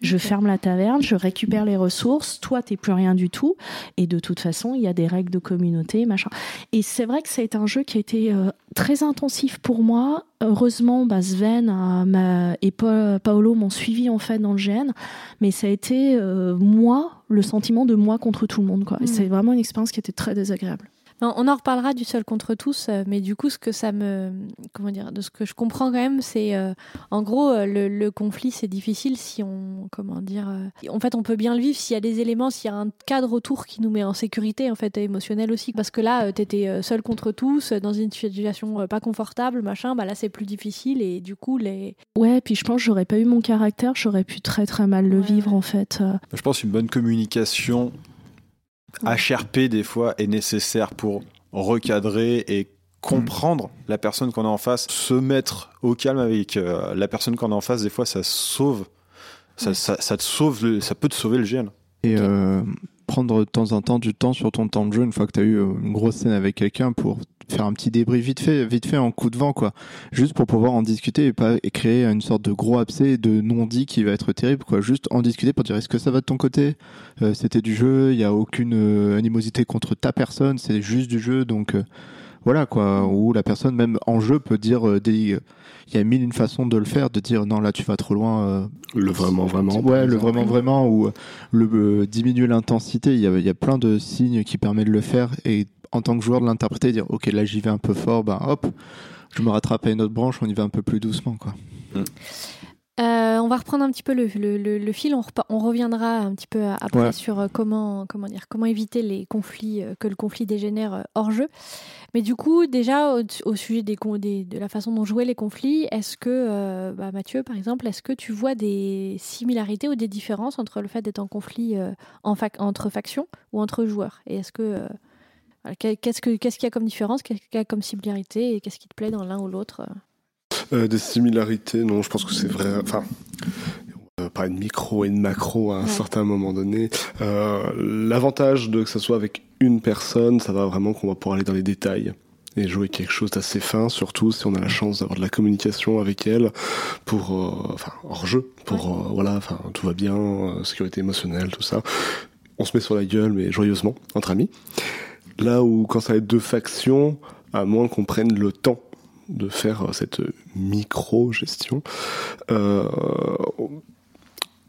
je ferme la taverne, je récupère les ressources, toi t'es plus rien du tout, et de toute façon il y a des règles de communauté, machin. Et c'est vrai que ça a été un jeu qui a été euh, très intensif pour moi. Heureusement, bah, Sven euh, et Paolo m'ont suivi en fait dans le GN, mais ça a été euh, moi le sentiment de moi contre tout le monde. Quoi. Et mm. c'est vraiment une expérience qui était très désagréable on en reparlera du seul contre tous, euh, mais du coup, ce que ça me, comment dire, de ce que je comprends quand même, c'est, euh, en gros, euh, le, conflit, c'est difficile si on, comment dire, en fait, on peut bien le vivre s'il y a des éléments, s'il y a un cadre autour qui nous met en sécurité, en fait, émotionnelle aussi, parce que là, t'étais seul contre tous, dans une situation pas confortable, machin, bah là, c'est plus difficile et du coup, les. Ouais, puis je pense, j'aurais pas eu mon caractère, j'aurais pu très très mal le vivre, en fait. Je pense une bonne communication HRP des fois est nécessaire pour recadrer et comprendre la personne qu'on a en face, se mettre au calme avec euh, la personne qu'on a en face, des fois ça sauve, ça, ça, te sauve, ça peut te sauver le gène. Et euh, prendre de temps en temps du temps sur ton temps de jeu une fois que tu as eu euh, une grosse scène avec quelqu'un pour faire un petit débrief vite fait, vite fait en coup de vent, quoi. Juste pour pouvoir en discuter et pas créer une sorte de gros abcès de non-dit qui va être terrible, quoi. Juste en discuter pour dire est-ce que ça va de ton côté? Euh, C'était du jeu, il n'y a aucune euh, animosité contre ta personne, c'est juste du jeu, donc voilà, quoi. Où la personne, même en jeu, peut dire il y a mille une façons de le faire, de dire non là tu vas trop loin. le vraiment vraiment. Ouais, le vraiment vraiment ou le diminuer l'intensité. Il y a, y a plein de signes qui permettent de le faire et en tant que joueur de l'interpréter, dire ok là j'y vais un peu fort, ben hop, je me rattrape à une autre branche, on y va un peu plus doucement quoi. Mm. Euh, on va reprendre un petit peu le, le, fil, on, on, reviendra un petit peu après sur euh, comment, comment, dire, comment éviter les conflits, euh, que le conflit dégénère hors jeu. Mais du coup, déjà au, sujet des, de la façon dont jouer les conflits, est-ce que, bah, Mathieu par exemple, est-ce que tu vois des similarités ou des différences entre le fait d'être en conflit en entre factions ou entre joueurs? Et est-ce que Qu'est-ce qu'il y a comme différence Qu'est-ce qu'il y a comme similarité Et qu'est-ce qui te plaît dans l'un ou l'autre euh, Des similarités, non, je pense que c'est vrai. Enfin, on parler de micro et de macro à un certain moment donné. Euh, l'avantage de que ce soit avec une personne, ça va vraiment qu'on va pouvoir aller dans les détails et jouer quelque chose d'assez fin, surtout si on a la chance d'avoir de la communication avec elle pour, euh, enfin, hors jeu, pour, voilà, enfin, tout va bien, sécurité émotionnelle, tout ça. On se met sur la gueule, mais joyeusement, entre amis. Là où quand ça va être deux factions, à moins qu'on prenne le temps de faire cette micro-gestion, euh,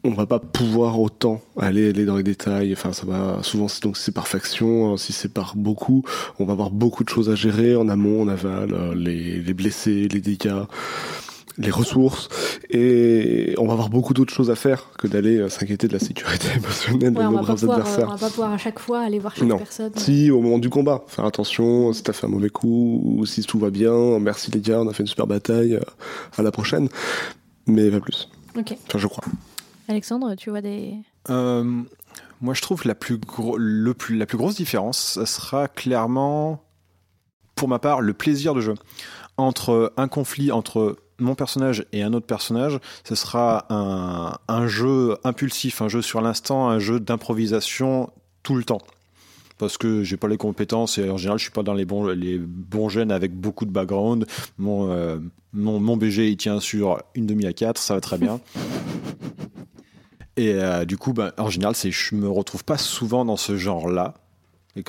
on va pas pouvoir autant aller, aller dans les détails. Enfin, ça va souvent donc c'est par faction, si c'est par beaucoup, on va avoir beaucoup de choses à gérer en amont, en aval, euh, les, les blessés, les dégâts, les ressources, et on va avoir beaucoup d'autres choses à faire que d'aller euh, s'inquiéter de la sécurité émotionnelle Ouais, de nos braves pouvoir, euh, adversaires. on va pas pouvoir à chaque fois aller voir chaque Non. personne. Si, au moment du combat, faire attention, si t'as fait un mauvais coup, ou si tout va bien, merci les gars, on a fait une super bataille, à la prochaine. Mais pas plus. Ok. Enfin, je crois. Alexandre, tu vois des. Euh, moi, je trouve que la plus, le plus, la plus grosse différence, ça sera clairement, pour ma part, le plaisir de jeu. Entre un conflit entre mon personnage et un autre personnage, ce sera un, un jeu impulsif, un jeu sur l'instant, un jeu d'improvisation tout le temps. Parce que j'ai pas les compétences et en général je suis pas dans les bons, les bons gènes avec beaucoup de background. Mon, euh, mon, mon BG il tient sur une demi à 4, ça va très bien. Et euh, du coup, ben, en général, c'est, je me retrouve pas souvent dans ce genre-là.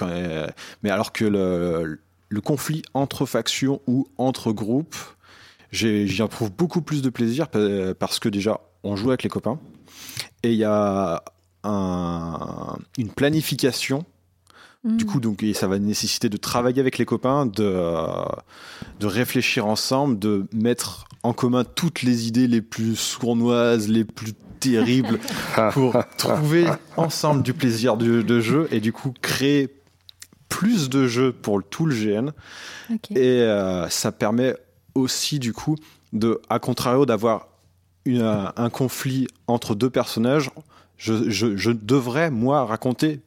Euh, mais alors que le, le conflit entre factions ou entre groupes, j'y éprouve beaucoup plus de plaisir pa- parce que déjà, on joue avec les copains et il y a un- une planification. Du Hmm. coup, donc, et ça va nécessiter de travailler avec les copains, de, de réfléchir ensemble, de mettre en commun toutes les idées les plus sournoises, les plus terribles pour trouver ensemble du plaisir de, de jeu et du coup créer plus de jeux pour tout le GN. Et euh, ça permet aussi, du coup, de, à contrario d'avoir une- un, un conflit entre deux personnages, je, je- je devrais, moi, raconter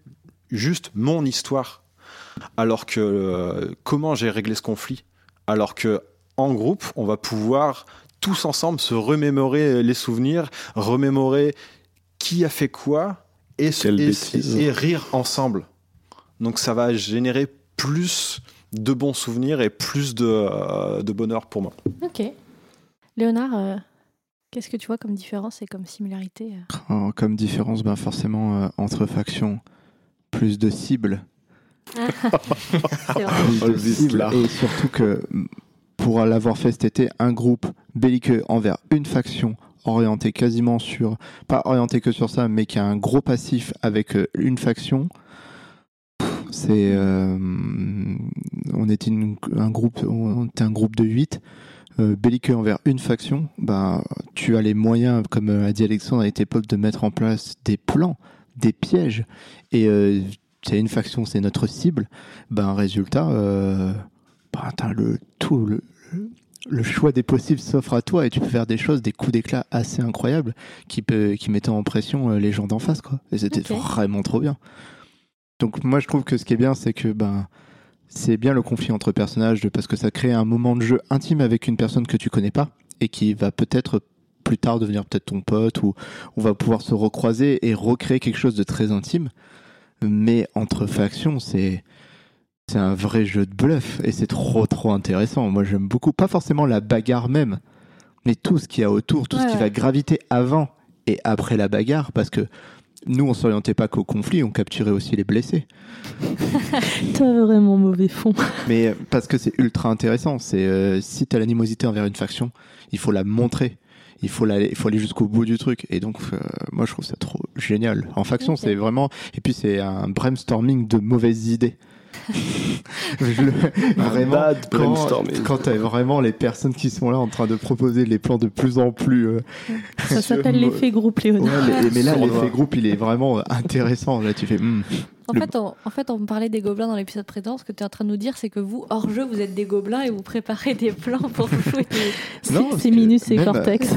juste mon histoire. Alors que euh, comment j'ai réglé ce conflit? Alors que en groupe, on va pouvoir tous ensemble se remémorer les souvenirs, remémorer qui a fait quoi et, et- et rire ensemble. Donc ça va générer plus de bons souvenirs et plus de, euh, de bonheur pour moi. Ok. Léonard, euh, qu'est-ce que tu vois comme différence et comme similarité euh En- Comme différence, ben forcément, euh, entre factions, plus de cibles. Vrai. plus Oh, de le cibles, et surtout que pour l'avoir fait cet été, un groupe belliqueux envers une faction orienté quasiment sur, pas orienté que sur ça, mais qui a un gros passif avec euh, une faction. C'est, euh, on était une- un groupe, on était un groupe de 8 belliqueux envers une faction. Ben, tu as les moyens, comme euh, a dit Alexandre à cette époque, de mettre en place des plans, des pièges. Et euh, c'est une faction, c'est notre cible. Ben, résultat, euh, ben, t'as le tout le choix des possibles s'offre à toi et tu peux faire des choses, des coups d'éclat assez incroyables qui peut, qui mettaient en pression euh, les gens d'en face, quoi. Et c'était vraiment trop bien. Donc moi, je trouve que ce qui est bien, c'est que ben c'est bien le conflit entre personnages parce que ça crée un moment de jeu intime avec une personne que tu connais pas et qui va peut-être plus tard devenir peut-être ton pote ou on va pouvoir se recroiser et recréer quelque chose de très intime. Mais entre factions, c'est c'est un vrai jeu de bluff et c'est trop trop intéressant. Moi, j'aime beaucoup pas forcément la bagarre même, mais tout ce qu'il y a autour, tout Ouais, ce qui va graviter avant et après la bagarre parce que nous, on s'orientait pas qu'au conflit, on capturait aussi les blessés. T'as vraiment mauvais fond. Mais euh, parce que c'est ultra intéressant. C'est euh, si t'as l'animosité envers une faction, il faut la montrer. Il faut, la- il faut aller jusqu'au bout du truc. Et donc, euh, moi, je trouve ça trop génial. En faction, c'est vraiment. Et puis, c'est un brainstorming de mauvaises idées. Je le- vraiment, bad quand, quand t'as vraiment les personnes qui sont là en train de proposer les plans de plus en plus. euh, Ça s'appelle l'effet groupe Ouais, Léonard. mais, mais là, l'effet groupe, il est vraiment intéressant. Là, tu fais. hmm. En, Le- fait, on, en fait, on me parlait des gobelins dans l'épisode précédent. Ce que tu es en train de nous dire, c'est que vous, hors jeu, vous êtes des gobelins et vous préparez des plans pour jouer. des- Minus et Cortex.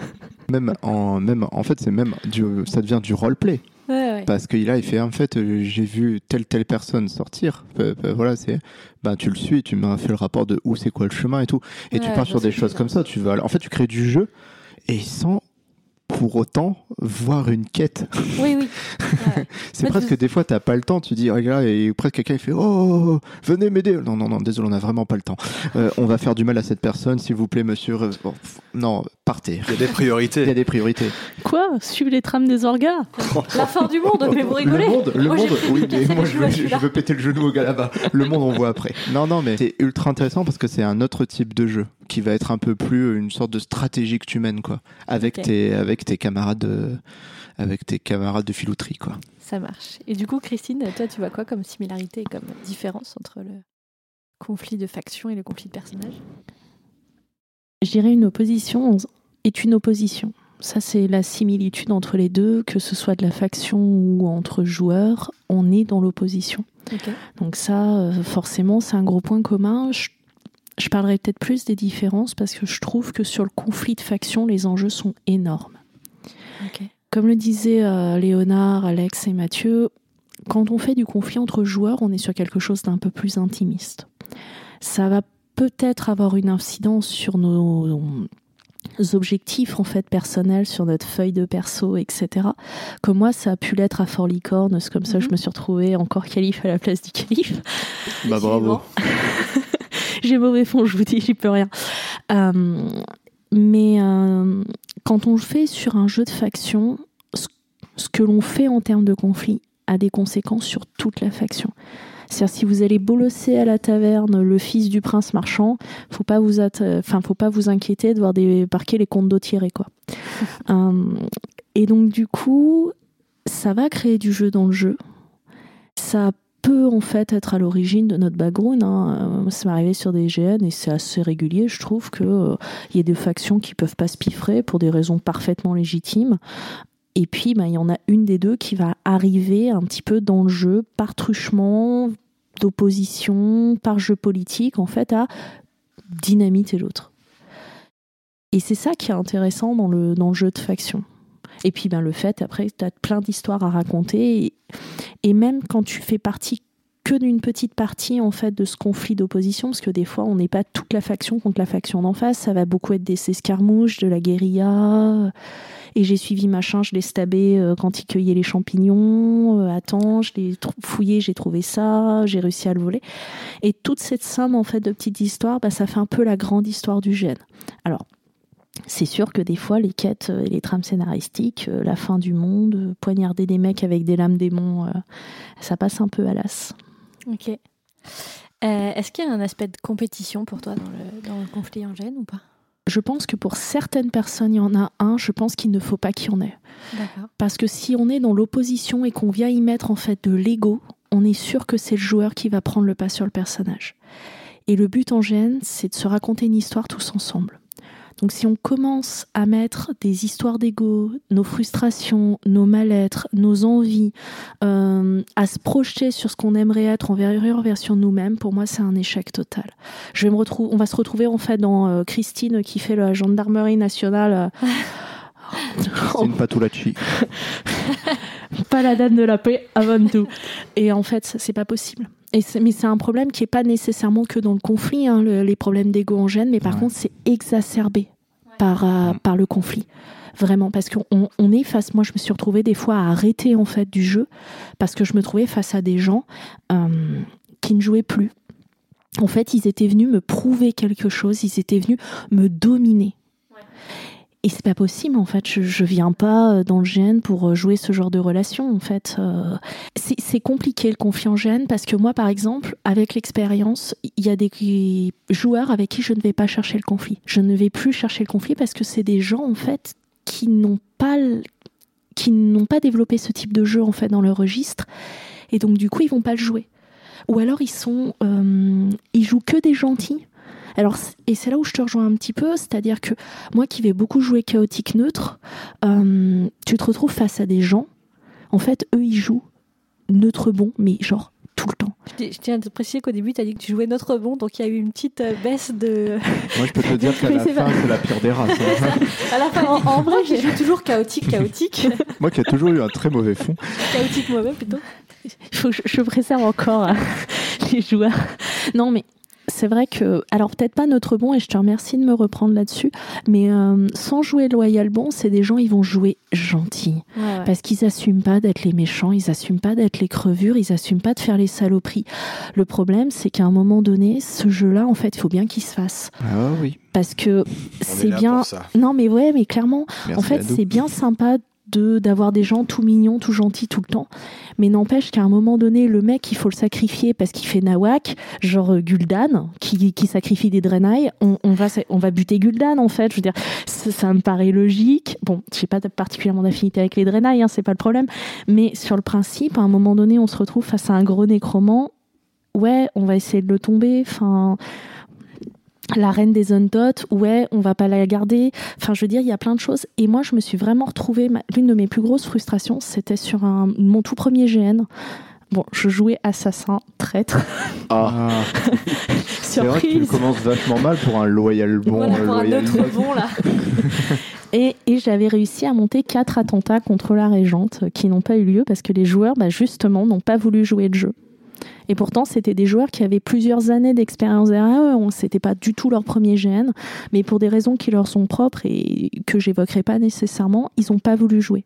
Même en, même, en fait, c'est même du, ça devient du roleplay. Ouais, ouais. Parce que là, il fait en fait, euh, j'ai vu telle telle personne sortir. Voilà, c'est, ben tu le suis, tu m'as fait le rapport de où c'est quoi le chemin et tout, et tu pars sur des choses comme ça. Tu vas, en fait, tu crées du jeu et sans pour autant voir une quête. Oui, oui. Ouais. C'est presque des fois t'as pas le temps. Tu dis regarde et presque quelqu'un il fait oh venez m'aider. Non non non désolé on a vraiment pas le temps. Euh, on va faire du mal à cette personne s'il vous plaît monsieur. Euh, bon, pff, non partez. Il y a des Il y a priorités. des priorités. Quoi? Suivre les trames des orgas? La fin du monde, mais vous rigolez Le monde, le Moi, monde, oui, mais moi je veux, je veux péter le genou au gars là-bas. Le monde, on voit après. Non, non, mais c'est ultra intéressant parce que c'est un autre type de jeu. Qui va être un peu plus une sorte de stratégie que tu mènes, quoi, avec tes avec tes camarades de, avec tes camarades de filouterie, quoi. Ça marche. Et du coup, Christine, toi, tu vois quoi comme similarité et comme différence entre le conflit de faction et le conflit de personnage Je dirais une opposition est une opposition. Ça, c'est la similitude entre les deux, que ce soit de la faction ou entre joueurs, on est dans l'opposition. Donc ça, euh, forcément, c'est un gros point commun. Je, je parlerai peut-être plus des différences parce que je trouve que sur le conflit de faction, les enjeux sont énormes. Comme le disaient euh, Léonard, Alex et Mathieu, quand on fait du conflit entre joueurs, on est sur quelque chose d'un peu plus intimiste. Ça va peut-être avoir une incidence sur nos objectifs en fait personnels, sur notre feuille de perso, etc. Comme moi, ça a pu l'être à Fort Licorne. C'est comme ça que je Mhm. me suis retrouvée encore calife à la place du calife. Bah bravo. J'ai mauvais fond, je vous dis, j'y peux rien. Euh, mais euh, quand on le fait sur un jeu de faction, ce, que l'on fait en termes de conflit a des conséquences sur toute la faction. C'est-à-dire si vous allez bolosser à la taverne le fils du prince marchand, faut pas vous enfin faut pas vous inquiéter de voir débarquer les comptes d'eau tirés quoi. Euh, et donc du coup, ça va créer du jeu dans le jeu. Ça peut en fait être à l'origine de notre background. Hein. Euh, Ça m'est arrivé sur des GN et c'est assez régulier. Je trouve qu'il y a des factions qui peuvent pas se piffrer pour des raisons parfaitement légitimes. Et puis, ben, il y en a une des deux qui va arriver un petit peu dans le jeu par truchement, d'opposition, par jeu politique, en fait, à dynamiter l'autre. Et c'est ça qui est intéressant dans le, dans le jeu de faction. Et puis ben, le fait, après, tu as plein d'histoires à raconter. Et, même quand tu fais partie que d'une petite partie en fait de ce conflit d'opposition, parce que des fois on n'est pas toute la faction contre la faction d'en face, ça va beaucoup être des escarmouches, de la guérilla. Et j'ai suivi machin, je l'ai stabé euh, quand il cueillait les champignons. Attends, je l'ai fouillé, j'ai trouvé ça, j'ai réussi à le voler. Et toute cette somme en fait de petites histoires, bah, ça fait un peu la grande histoire du gène. Alors, c'est sûr que des fois, les quêtes euh, et les trames scénaristiques, euh, la fin du monde, euh, poignarder des mecs avec des lames démons, ça passe un peu à l'as. Ok. Euh, Est-ce qu'il y a un aspect de compétition pour toi dans le, dans le conflit en gêne ou pas? Je pense que pour certaines personnes, il y en a un. Je pense qu'il ne faut pas qu'il y en ait. Parce que si on est dans l'opposition et qu'on vient y mettre en fait de l'ego, on est sûr que c'est le joueur qui va prendre le pas sur le personnage. Et le but en gêne, c'est de se raconter une histoire tous ensemble. Donc si on commence à mettre des histoires d'ego, nos frustrations, nos mal-être, nos envies, euh, à se projeter sur ce qu'on aimerait être en meilleure version nous-mêmes, pour moi c'est un échec total. Je vais me retrouver, on va se retrouver en fait dans euh, Christine qui fait la gendarmerie nationale. euh, C'est une Patulacci. pas la dame de la paix avant tout. Et en fait, c'est pas possible. Et mais c'est un problème qui est pas nécessairement que dans le conflit, hein, le- les problèmes d'ego en gêne, mais par Ouais. contre, c'est exacerbé par, euh, Mm. par le conflit. Vraiment, parce qu'on on est face. Moi, je me suis retrouvée des fois à arrêter en fait du jeu parce que je me trouvais face à des gens euh, qui ne jouaient plus. En fait, ils étaient venus me prouver quelque chose. Ils étaient venus me dominer. Et c'est pas possible en fait. Je, je viens pas euh, dans le GN pour euh, jouer ce genre de relation en fait. Euh, c'est compliqué le conflit en GN parce que moi par exemple, avec l'expérience, il y a des joueurs avec qui je ne vais pas chercher le conflit. Je ne vais plus chercher le conflit parce que c'est des gens en fait qui n'ont pas pas développé ce type de jeu en fait dans leur registre et donc du coup ils vont pas le jouer. Ou alors ils sont ils jouent que des gentils. Alors, et c'est là où je te rejoins un petit peu, c'est-à-dire que moi qui vais beaucoup jouer chaotique neutre, euh, tu te retrouves face à des gens, en fait, eux, ils jouent neutre bon, mais genre tout le temps. Je, je tiens à te préciser qu'au début, tu as dit que tu jouais notre bon, donc il y a eu une petite euh, baisse de. Moi, je peux te dire qu'à la c'est fin, c'est la pire des races. hein. À la fin, en, en vrai, j'ai joué toujours chaotique, chaotique. Moi qui ai toujours eu un très mauvais fond. chaotique mauvais plutôt. Il faut que je, je préserve encore euh, les joueurs. Non, mais c'est vrai que, alors peut-être pas notre bon, et je te remercie de me reprendre là-dessus, mais euh, sans jouer loyal bon, c'est des gens, ils vont jouer. Ouais, ouais. Parce qu'ils assument pas d'être les méchants, ils assument pas d'être les crevures, ils assument pas de faire les saloperies. Le problème, c'est qu'à un moment donné, ce jeu-là, en fait, il faut bien qu'il se fasse. Ah oui. Parce que c'est bien. Non, mais ouais, mais clairement, Merci en fait, c'est bien sympa de d'avoir des gens tout mignons, tout gentils tout le temps. Mais n'empêche qu'à un moment donné, le mec, il faut le sacrifier parce qu'il fait nawak, genre euh, Gul'dan, qui, qui sacrifie des Draenei. On, on, va, on va buter Gul'dan, en fait. Je veux dire, ça, me paraît logique. Bon, j'ai pas particulièrement d'affinité avec les Draenei, hein, c'est pas le problème. Mais sur le principe, à un moment donné, on se retrouve face à un gros nécromant. Ouais, on va essayer de le tomber. Enfin la reine des Untot, ouais, on va pas la garder. Enfin, je veux dire, il y a plein de choses. Et moi, je me suis vraiment retrouvée. L'une de mes plus grosses frustrations, c'était sur un, mon tout premier GN. Bon, je jouais assassin, traître. Ah. C'est vrai que tu commences vachement mal pour un loyal bon. Voilà, pour loyal un autre bon là. Et, et j'avais réussi à monter quatre attentats contre la régente euh, qui n'ont pas eu lieu parce que les joueurs, bah, justement, n'ont pas voulu jouer le jeu. Et pourtant, c'était des joueurs qui avaient plusieurs années d'expérience derrière eux. C'était pas du tout leur premier GN, mais pour des raisons qui leur sont propres et que j'évoquerai pas nécessairement, ils n'ont pas voulu jouer.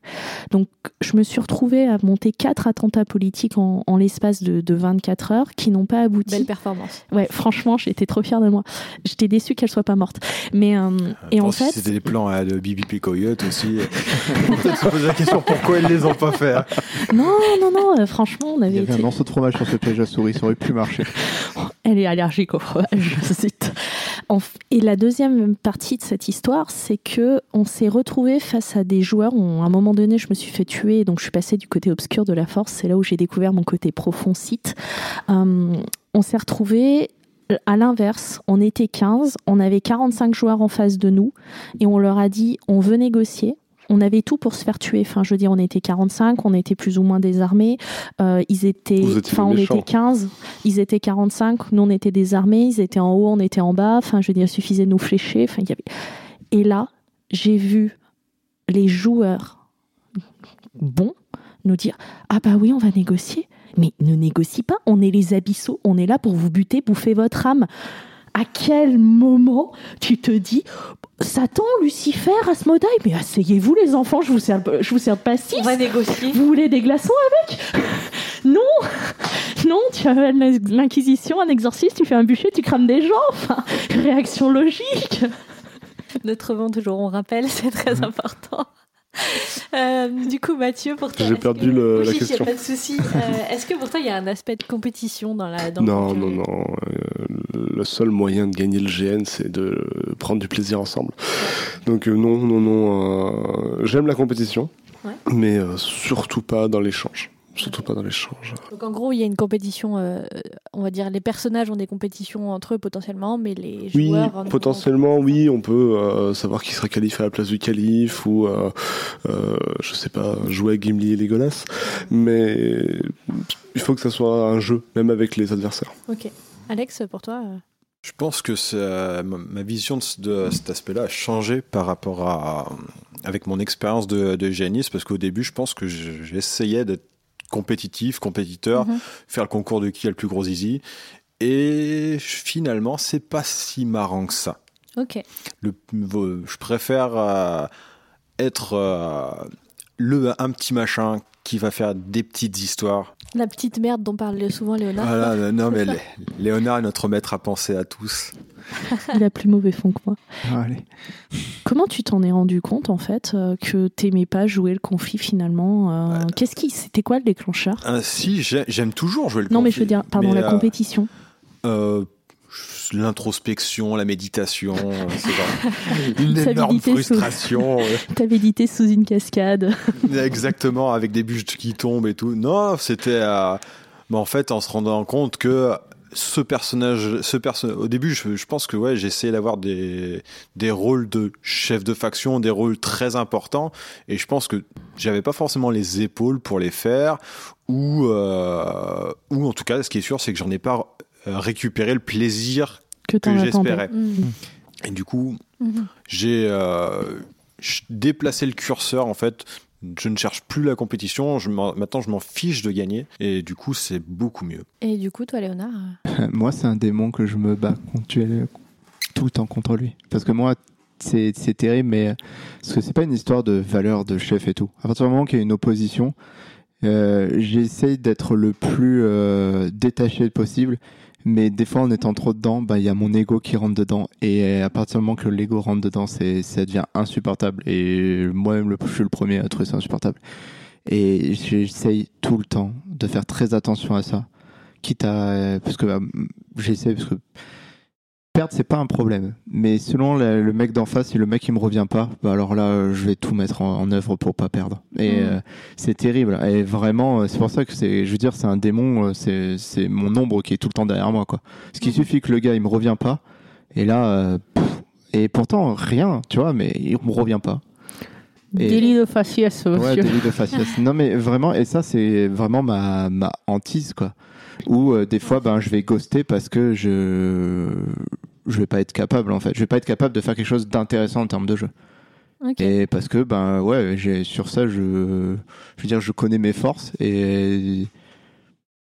Donc, je me suis retrouvée à monter quatre attentats politiques en, en l'espace de, de 24 heures qui n'ont pas abouti. Belle performance. Ouais, franchement, j'étais trop fière de moi. J'étais déçue qu'elle soit pas morte. Mais euh, et en fait, C'était des plans à de Bibi P. Coyote aussi. On se poser la question pourquoi ils les ont pas fait. hein? non, non, non. euh, franchement, on Il avait y avait été un morceau de fromage sur ce piège souris, ça aurait pu marcher. Elle est allergique au fromage, je cite. Et la deuxième partie de cette histoire, c'est que on s'est retrouvé face à des joueurs. À un moment donné, je me suis fait tuer, donc je suis passée du côté obscur de la force. C'est là où j'ai découvert mon côté profond site. Euh, on s'est retrouvé à l'inverse. On était 15, on avait 45 joueurs en face de nous, et on leur a dit on veut négocier. On avait tout pour se faire tuer. Enfin, je veux dire, on était 45, on était plus ou moins désarmés. Euh, ils étaient, enfin, on méchants. était 15, ils étaient 45, nous on était désarmés, ils étaient en haut, on était en bas. Enfin, je veux dire, il suffisait de nous flécher. Enfin, y avait... Et là, j'ai vu les joueurs bons nous dire Ah bah oui, on va négocier. Mais ne négocie pas, on est les abyssaux, on est là pour vous buter, bouffer votre âme. À quel moment tu te dis Satan, Lucifer, Asmodai, mais asseyez-vous les enfants, je vous sers, je vous sers de pastis. On va négocier. Vous voulez des glaçons avec? Non Non, tu appelles l'Inquisition, un exorciste, tu fais un bûcher, tu crames des gens. Enfin, réaction logique. Notre vent toujours, on rappelle, c'est très important. Euh, du coup, Mathieu, pour toi. J'ai perdu que- le- la a question. pas de souci. Euh, Est-ce que pour toi, il y a un aspect de compétition dans la. Dans Non, le- non, non. euh, le seul moyen de gagner le GN, c'est de prendre du plaisir ensemble. Donc non, non, non. J'aime la compétition, Ouais. mais surtout pas dans l'échange. Surtout pas dans l'échange. Donc en gros, il y a une compétition, euh, on va dire, les personnages ont des compétitions entre eux potentiellement, mais les Oui, joueurs. ont- potentiellement, oui, on peut euh, savoir qui sera qualifié à la place du calife ou, euh, euh, je sais pas, jouer avec Gimli et Legolas. Mais il faut que ça soit un jeu, même avec les adversaires. Ok. Alex, pour toi Je pense que c'est, euh, ma- vision de, ce- de cet aspect-là a changé par rapport à avec mon expérience de, de parce qu'au début je pense que je- j'essayais d'être compétitif, compétiteur, Mhm. faire le concours de qui a le plus gros zizi et finalement c'est pas si marrant que ça. Ok. Le, je préfère euh, être euh, le un petit machin qui va faire des petites histoires. La petite merde dont parle souvent Léonard. Non, non, mais Lé- Léonard est notre maître à penser à tous. Il a plus mauvais fond que moi. Ah, allez. Comment tu t'en es rendu compte, en fait, euh, que t'aimais pas jouer le conflit finalement euh, Qu'est-ce qui. C'était quoi le déclencheur? Ah, si, j'ai- j'aime toujours jouer le Non, mais conflit, je veux dire, pardon, mais, la euh, compétition. euh, L'introspection, la méditation, euh, genre une énorme sous- frustration. euh, T'avais édité sous une cascade. Exactement, avec des bûches qui tombent et tout. Non, c'était. euh, mais en fait, en se rendant compte que ce personnage, ce perso au début, je, je pense que ouais, j'essayais d'avoir des, des rôles de chef de faction, des rôles très importants, et je pense que j'avais pas forcément les épaules pour les faire, ou, euh, ou en tout cas, ce qui est sûr, c'est que j'en ai pas euh, récupéré le plaisir Que j'espérais. Mhm. Et du coup, Mhm. j'ai euh, déplacé le curseur en fait. Je ne cherche plus la compétition. Je maintenant, je m'en fiche de gagner. Et du coup, c'est beaucoup mieux. Et du coup, toi, Léonard euh, Moi, c'est un démon que je me bats tout le temps contre lui. Parce que moi, c'est c'est terrible, mais parce que c'est pas une histoire de valeur de chef et tout. À partir du moment qu'il y a une opposition, euh, j'essaye d'être le plus euh, détaché possible Mais des fois, en étant trop dedans, bah, il y a mon ego qui rentre dedans. Et à partir du moment que l'ego rentre dedans, c'est, ça devient insupportable. Et moi-même, je suis le premier à trouver ça insupportable. Et j'essaye tout le temps de faire très attention à ça. Quitte à. Parce que bah, j'essaie, parce que. Perdre, c'est pas un problème. Mais selon le, le mec d'en face, si le mec il me revient pas, bah alors là, je vais tout mettre en, en œuvre pour pas perdre. Et Mhm. euh, c'est terrible. Et vraiment, euh, c'est pour ça que c'est, je veux dire, c'est un démon, euh, c'est, c'est mon ombre qui est tout le temps derrière moi, quoi. Ce qui Mhm. suffit que le gars il me revient pas, et là, euh, pff, et pourtant rien, tu vois, mais il me revient pas. Et- Délit de faciès, Ouais, monsieur. délit de faciès. non, mais vraiment, et ça, c'est vraiment ma, ma hantise, quoi. Où euh, des fois, ben, je vais ghoster parce que je je vais pas être capable, en fait. Je vais pas être capable de faire quelque chose d'intéressant en termes de jeu. Et parce que, ben, ouais, j'ai sur ça, je, je veux dire, je connais mes forces et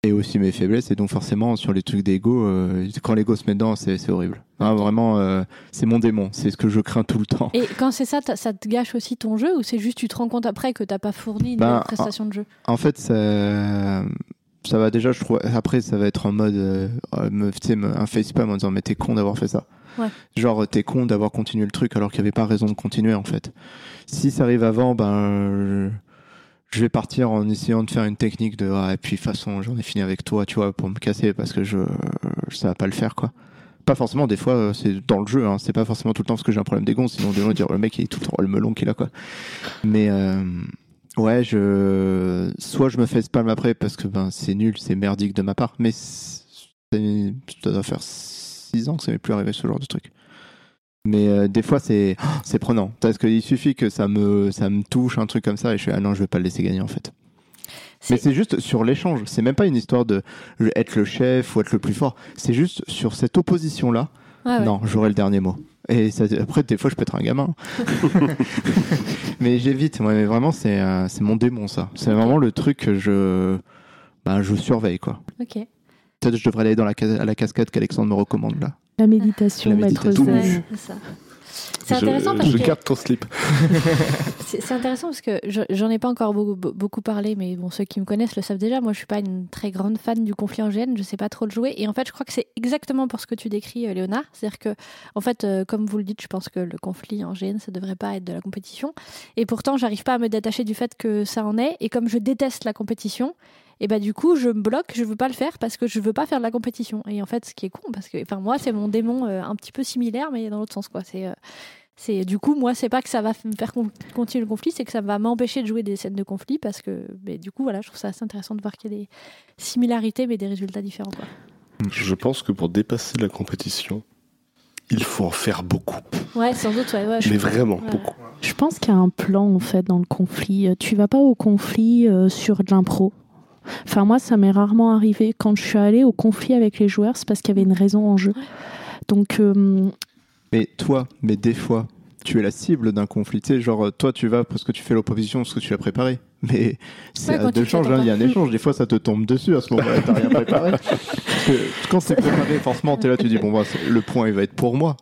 et aussi mes faiblesses. Et donc, forcément, sur les trucs d'ego, euh, quand l'ego se met dedans, c'est c'est horrible. Hein, vraiment, euh, c'est mon démon. C'est ce que je crains tout le temps. Et quand c'est ça, ça te gâche aussi ton jeu ou c'est juste tu te rends compte après que t'as pas fourni une Ben, prestation de jeu? En fait, ça, ça va déjà, je trouve. Après, ça va être en mode, euh, euh, me- tu sais, me- un facepalm en disant, mais t'es con d'avoir fait ça. Ouais. Genre, t'es con d'avoir continué le truc alors qu'il n'y avait pas raison de continuer, en fait. Si ça arrive avant, ben, je, vais partir en essayant de faire une technique de, ah, et puis, de toute façon, j'en ai fini avec toi, tu vois, pour me casser parce que je, ça va pas le faire, quoi. Pas forcément, des fois, euh, c'est dans le jeu, hein, c'est pas forcément tout le temps parce que j'ai un problème d'égon, sinon, des gens dire, le mec, il est tout le temps le melon qu'il a, quoi. Mais, euh, Ouais, je soit je me fais spam après parce que ben c'est nul, c'est merdique de ma part, mais ça doit faire six ans que ça m'est plus arrivé ce genre de truc. Mais euh, des fois c'est oh, c'est prenant parce qu'il suffit que ça me ça me touche un truc comme ça et je fais ah non je vais pas le laisser gagner en fait. Mais c'est juste sur l'échange, c'est même pas une histoire de être le chef ou être le plus fort, c'est juste sur cette opposition là. Ouais. Non, j'aurai le dernier mot. Et ça, après, des fois, je peux être un gamin. mais j'évite. Ouais, mais vraiment, c'est euh, c'est mon démon, ça. C'est vraiment le truc que je, bah, je surveille, quoi. Ok. Peut-être que je devrais aller dans la, à la cascade qu'Alexandre me recommande, là. La méditation, La maître méditation. zen. Ouais, c'est ça. C'est Je- intéressant parce je que garde ton slip. c'est intéressant parce que je- j'en ai pas encore beaucoup, beaucoup parlé, mais bon ceux qui me connaissent le savent déjà. Moi, je suis pas une très grande fan du conflit en GN. Je sais pas trop le jouer. Et en fait, je crois que c'est exactement pour ce que tu décris, euh, Léonard. C'est-à-dire que, en fait, euh, comme vous le dites, je pense que le conflit en GN, ça devrait pas être de la compétition. Et pourtant, j'arrive pas à me détacher du fait que ça en est. Et comme je déteste la compétition. Et bah du coup je me bloque, je veux pas le faire parce que je veux pas faire de la compétition. Et en fait ce qui est con parce que enfin moi c'est mon démon euh, un petit peu similaire mais dans l'autre sens quoi. C'est euh, c'est du coup moi c'est pas que ça va me faire con- continuer le conflit, c'est que ça va m'empêcher de jouer des scènes de conflit parce que mais du coup voilà je trouve ça assez intéressant de voir qu'il y a des similarités mais des résultats différents quoi. Je pense que pour dépasser la compétition, il faut en faire beaucoup. Ouais sans doute ouais, ouais je- Mais vraiment ouais. beaucoup. Je pense qu'il y a un plan en fait dans le conflit. Euh, Tu vas pas au conflit euh, sur de l'impro. Enfin moi ça m'est rarement arrivé. Quand je suis allée au conflit avec les joueurs, c'est parce qu'il y avait une raison en jeu. Donc euh, Mais toi, mais des fois, tu es la cible d'un conflit. Tu sais, genre, toi, tu vas parce que tu fais l'opposition, parce que tu l'as préparé. Mais c'est Ouais, à deux changes, hein, il y a un échange. Des fois, ça te tombe dessus à ce moment-là, t'as rien préparé. Parce que quand c'est préparé, forcément, t'es là, tu dis, bon, bah, le point, il va être pour moi.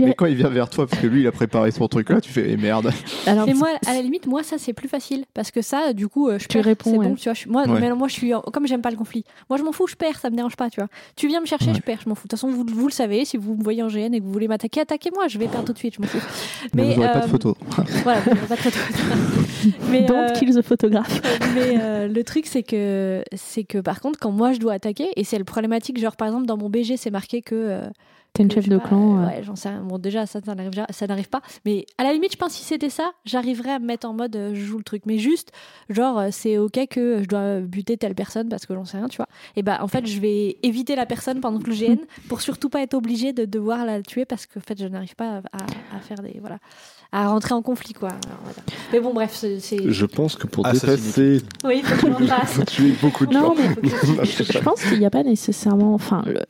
Mais quand il vient vers toi, parce que lui, il a préparé son truc là, tu fais, eh, merde. alors Mais moi, à la limite, moi, ça, c'est plus facile. Parce que ça, du coup, euh, je Tu réponds, c'est ouais. bon, tu vois. je moi, Ouais. mais moi, je suis, en- comme j'aime pas le conflit, moi, je m'en fous, je perds, ça me dérange pas, tu vois. Tu viens me chercher, Ouais. je perds, je m'en fous. De toute façon, vous, vous le savez, si vous me voyez en GN et que vous voulez m'attaquer, attaquez-moi, je vais perdre tout de suite, je m'en fous. Mais, vous aurez pas de euh, photos. Voilà, vous pas de photo. mais, Don't euh, kill the photographe. mais euh, le truc, c'est que, c'est que par contre, quand moi je dois attaquer, et c'est le genre par exemple dans mon BG, c'est marqué que. euh, T'es une que, chef de pas, clan. euh, Ouais, j'en sais rien. Bon, déjà, ça, ça n'arrive, pas. Mais à la limite, je pense que si c'était ça, j'arriverais à me mettre en mode euh, je joue le truc. Mais juste, genre, euh, c'est ok que je dois buter telle personne parce que j'en sais rien, tu vois. Et bah, en fait, je vais éviter la personne pendant que le GN pour surtout pas être obligé de devoir la tuer parce que, en fait, je n'arrive pas à, à- à faire des. Voilà. À rentrer en conflit, quoi. Alors. Mais bon, bref, c'est. Je pense que pour Ah, ça dépasser, Oui, faut que faut tuer beaucoup de Non, gens. mais je, je pense qu'il n'y a pas nécessairement. Enfin, le,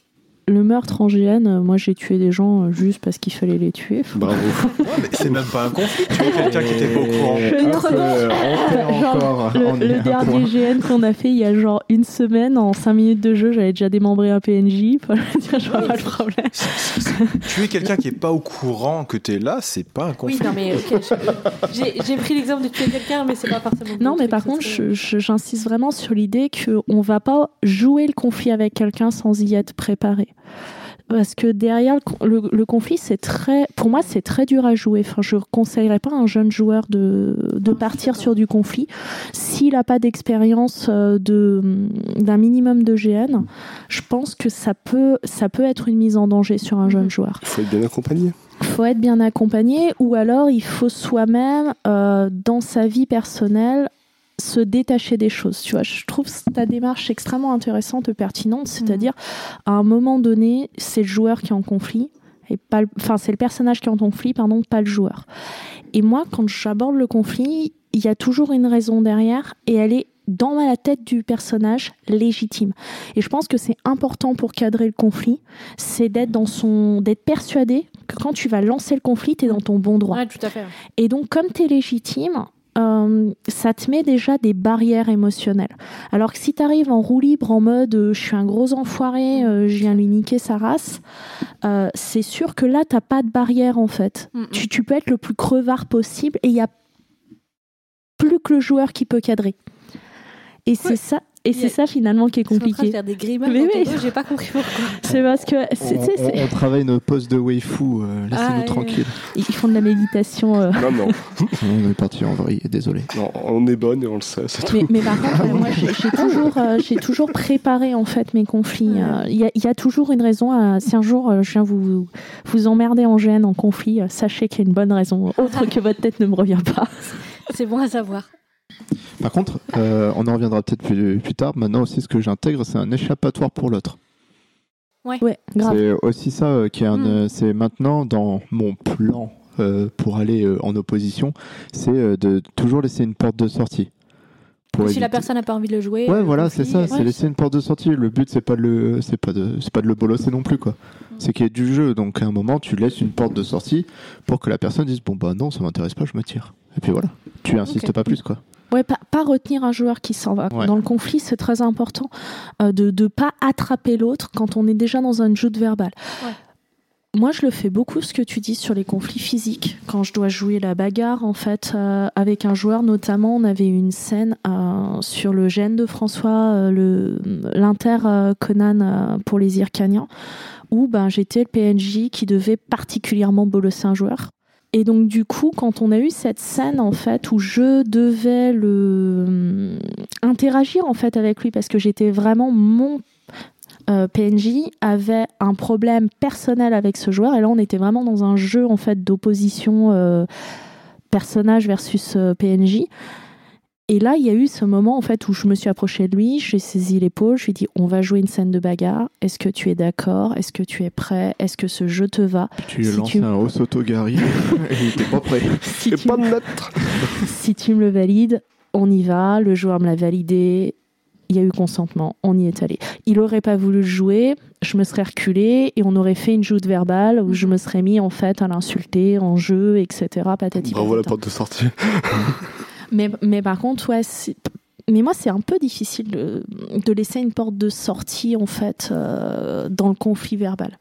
le meurtre en GN, euh, moi j'ai tué des gens euh, juste parce qu'il fallait les tuer. Bravo. mais c'est même pas un conflit. Tu vois quelqu'un qui était pas au courant. Ne euh, Genre, encore. Le, le dernier. GN qu'on a fait il y a genre une semaine, en 5 minutes de jeu, j'avais déjà démembré un PNJ. je vois pas le problème. Tu es quelqu'un qui est pas au courant que tu es là, c'est pas un conflit. Oui, non, mais j'ai j'ai pris l'exemple de tuer quelqu'un, mais c'est pas forcément. Non, mais par contre, serait- je- je- j'insiste vraiment sur l'idée qu'on va pas jouer le conflit avec quelqu'un sans y être préparé. Parce que derrière le, con- le- le conflit, c'est très, pour moi, c'est très dur à jouer. Enfin, je ne conseillerais pas à un jeune joueur de, de partir sur du conflit s'il n'a pas d'expérience euh, de d'un minimum de GN. Je pense que ça peut, ça peut être une mise en danger sur un jeune Mhm. joueur Il faut être bien accompagné. faut être bien accompagné ou alors il faut soi-même euh, dans sa vie personnelle se détacher des choses. Tu vois, je trouve ta démarche extrêmement intéressante et pertinente, c'est-à-dire à un moment donné, c'est le joueur qui est en conflit et pas le- enfin c'est le personnage qui est en conflit pardon, pas le joueur. Et moi quand j'aborde le conflit, il y a toujours une raison derrière et elle est dans la tête du personnage légitime. Et je pense que c'est important pour cadrer le conflit, c'est d'être dans son d'être persuadé que quand tu vas lancer le conflit, tu es dans ton bon droit. Ouais, tout à fait. Et donc, comme tu es légitime, euh, ça te met déjà des barrières émotionnelles. Alors que si tu arrives en roue libre, en mode euh, je suis un gros enfoiré, euh, je viens lui niquer sa race, euh, c'est sûr que là, t'as pas de barrière en fait. Mm. Tu, tu peux être le plus crevard possible et il y a plus que le joueur qui peut cadrer. Et c'est ça. Et c'est ça finalement qui est Je suis en train de compliqué. faire des grimaces Mais oui. j'ai pas compris pourquoi. C'est parce que On, travaille nos postes de waifu, euh, laissez-nous Ah, tranquilles. ils font de la méditation. euh, Non, non, On est parti en vrille, désolé. non, on est bonne et on le sait, c'est tout. Mais, mais par contre, euh, moi, j'ai toujours, euh, j'ai toujours préparé en fait mes conflits. Euh, Il y, a, il y a toujours une raison. à- si un jour euh, je viens vous vous emmerder en gêne, en conflit, euh, sachez qu'il y a une bonne raison, autre que votre tête ne me revient pas. C'est bon à savoir. Par contre, euh, on en reviendra peut-être plus, plus tard. Maintenant aussi, ce que j'intègre, c'est un échappatoire pour l'autre. Ouais, grave. C'est aussi ça euh, qui est un. Mm. euh, c'est maintenant dans mon plan euh, pour aller euh, en opposition, c'est euh, de toujours laisser une porte de sortie. Pour si la personne n'a pas envie de le jouer. Ouais, voilà, c'est ça. C'est laisser une porte de sortie. Le but, c'est pas de le, c'est pas de, c'est pas de le bolosser non plus, quoi. Mm. C'est qu'il y ait du jeu. Donc, à un moment, tu laisses une porte de sortie pour que la personne dise, bon, bah non, ça m'intéresse pas, je me tire. Et puis voilà. Tu insistes pas plus, quoi. Ouais, pas, pas retenir un joueur qui s'en va. Ouais. Dans le conflit, c'est très important euh, de ne pas attraper l'autre quand on est déjà dans un jeu de verbal. Ouais. Moi, je le fais beaucoup, ce que tu dis sur les conflits physiques. Quand je dois jouer la bagarre, en fait, euh, avec un joueur, notamment, on avait une scène euh, sur le gène de François, euh, le l'Inter euh, Conan euh, pour les Irkaniens, où ben, j'étais le PNJ qui devait particulièrement bolosser un joueur. Et donc du coup, quand on a eu cette scène en fait où je devais hum, interagir en fait avec lui parce que j'étais vraiment mon euh, PNJ avait un problème personnel avec ce joueur et là on était vraiment dans un jeu en fait d'opposition euh, personnage versus euh, PNJ. Et là, il y a eu ce moment en fait où je me suis approchée de lui, j'ai saisi l'épaule, je lui ai dit on va jouer une scène de bagarre. Est-ce que tu es d'accord? Est-ce que tu es prêt? Est-ce que ce jeu te va? Tu lui Si lancé tu- un Osotogari et il était pas prêt. Si tu- pas de si tu me le valides, on y va. Le joueur me l'a validé. Il y a eu consentement. On y est allé. Il aurait pas voulu jouer. Je me serais reculée et on aurait fait une joute verbale où je me serais mis en fait à l'insulter en jeu, etc. Patati Bravo la porte de sortie. Mais, mais par contre, ouais, mais moi, c'est un peu difficile de, de laisser une porte de sortie en fait euh, dans le conflit verbal.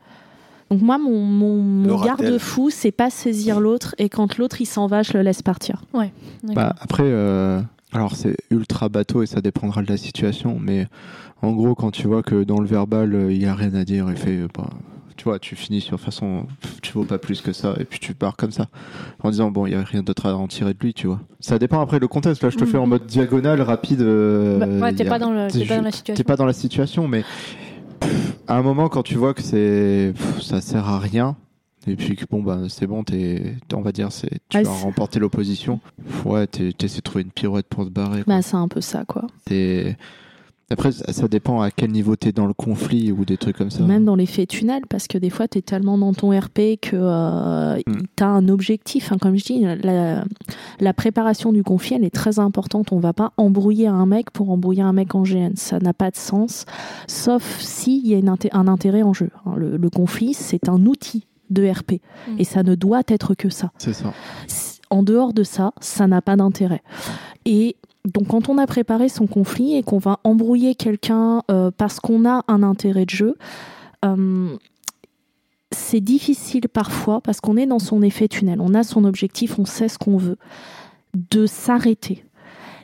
Donc moi, mon, mon, garde-fou, c'est pas saisir l'autre et quand l'autre il s'en va, je le laisse partir. D'accord. Bah, après, euh, alors c'est ultra bateau et ça dépendra de la situation, mais en gros, quand tu vois que dans le verbal, euh, il y a rien à dire, et fait, bah, tu vois, tu finis sur façon, tu vaux pas plus que ça, et puis tu pars comme ça, en disant, bon, il y a rien d'autre à en tirer de lui, tu vois. Ça dépend après le contexte, là, je te fais en mode diagonale, rapide. euh, Bah, ouais, t'es pas dans le- t'es t'es pas dans la T'es situation. pas dans la situation, mais pff, à un moment, quand tu vois que c'est, pff, ça sert à rien, et puis que bon, bah, c'est bon, t'es, on va dire, c'est, tu vas remporter l'opposition. Ouais, t'es- t'essaies de trouver une pirouette pour te barrer. quoi. Bah, c'est un peu ça, quoi. T'es- Après, ça dépend à quel niveau t'es dans le conflit ou des trucs comme ça. Même dans l'effet tunnel, parce que des fois, tu es tellement dans ton RP que euh, Mm. tu as un objectif. hein. Comme je dis, la, la préparation du conflit, elle est très importante. On va pas embrouiller un mec pour embrouiller un mec en GN. Ça n'a pas de sens, sauf s'il y a une inté- un intérêt en jeu. hein. Le, le conflit, c'est un outil de RP. Mm. Et ça ne doit être que ça. C'est ça. En dehors de ça, ça n'a pas d'intérêt. Et Donc quand on a préparé son conflit et qu'on va embrouiller quelqu'un euh, parce qu'on a un intérêt de jeu, euh, c'est difficile parfois parce qu'on est dans son effet tunnel, on a son objectif, on sait ce qu'on veut, de s'arrêter.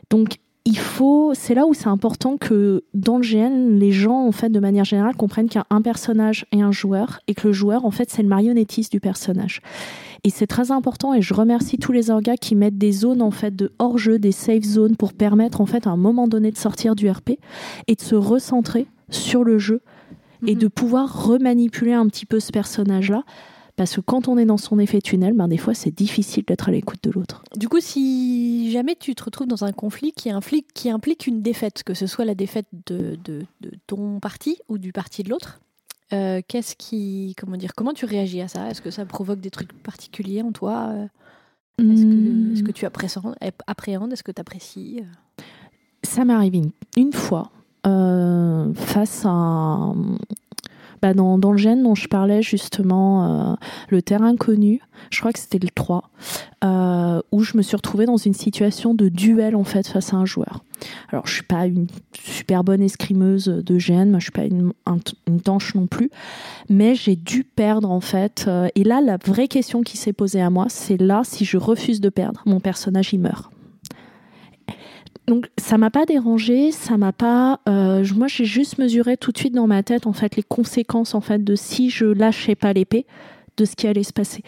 Donc il faut, c'est là où c'est important que dans le GN, les gens, en fait, de manière générale, comprennent qu'il y a un personnage et un joueur, et que le joueur, en fait, c'est le marionnettiste du personnage. Et c'est très important, et je remercie tous les orgas qui mettent des zones, en fait, de hors-jeu, des safe zones, pour permettre, en fait, à un moment donné de sortir du RP et de se recentrer sur le jeu et de pouvoir remanipuler un petit peu ce personnage-là. Parce que quand on est dans son effet tunnel, ben des fois c'est difficile d'être à l'écoute de l'autre. Du coup, si jamais tu te retrouves dans un conflit qui implique, qui implique une défaite, que ce soit la défaite de, de, de ton parti ou du parti de l'autre, euh, qu'est-ce qui, comment dire, comment tu réagis à ça? Est-ce que ça provoque des trucs particuliers en toi Est-ce que, est que, tu appréhendes? Est-ce que tu apprécies Ça m'est arrivé une, une fois euh, face à bah dans, dans, le gène dont je parlais justement, euh, le terrain connu, je crois que c'était le 3, euh, où je me suis retrouvée dans une situation de duel en fait face à un joueur. Alors je suis pas une super bonne escrimeuse de gène, moi je suis pas une, une tanche non plus, mais j'ai dû perdre en fait. Euh, et là, la vraie question qui s'est posée à moi, c'est là si je refuse de perdre, mon personnage il meurt donc ça m'a pas dérangé, ça m'a pas. Euh, moi, j'ai juste mesuré tout de suite dans ma tête en fait les conséquences en fait de si je lâchais pas l'épée, de ce qui allait se passer.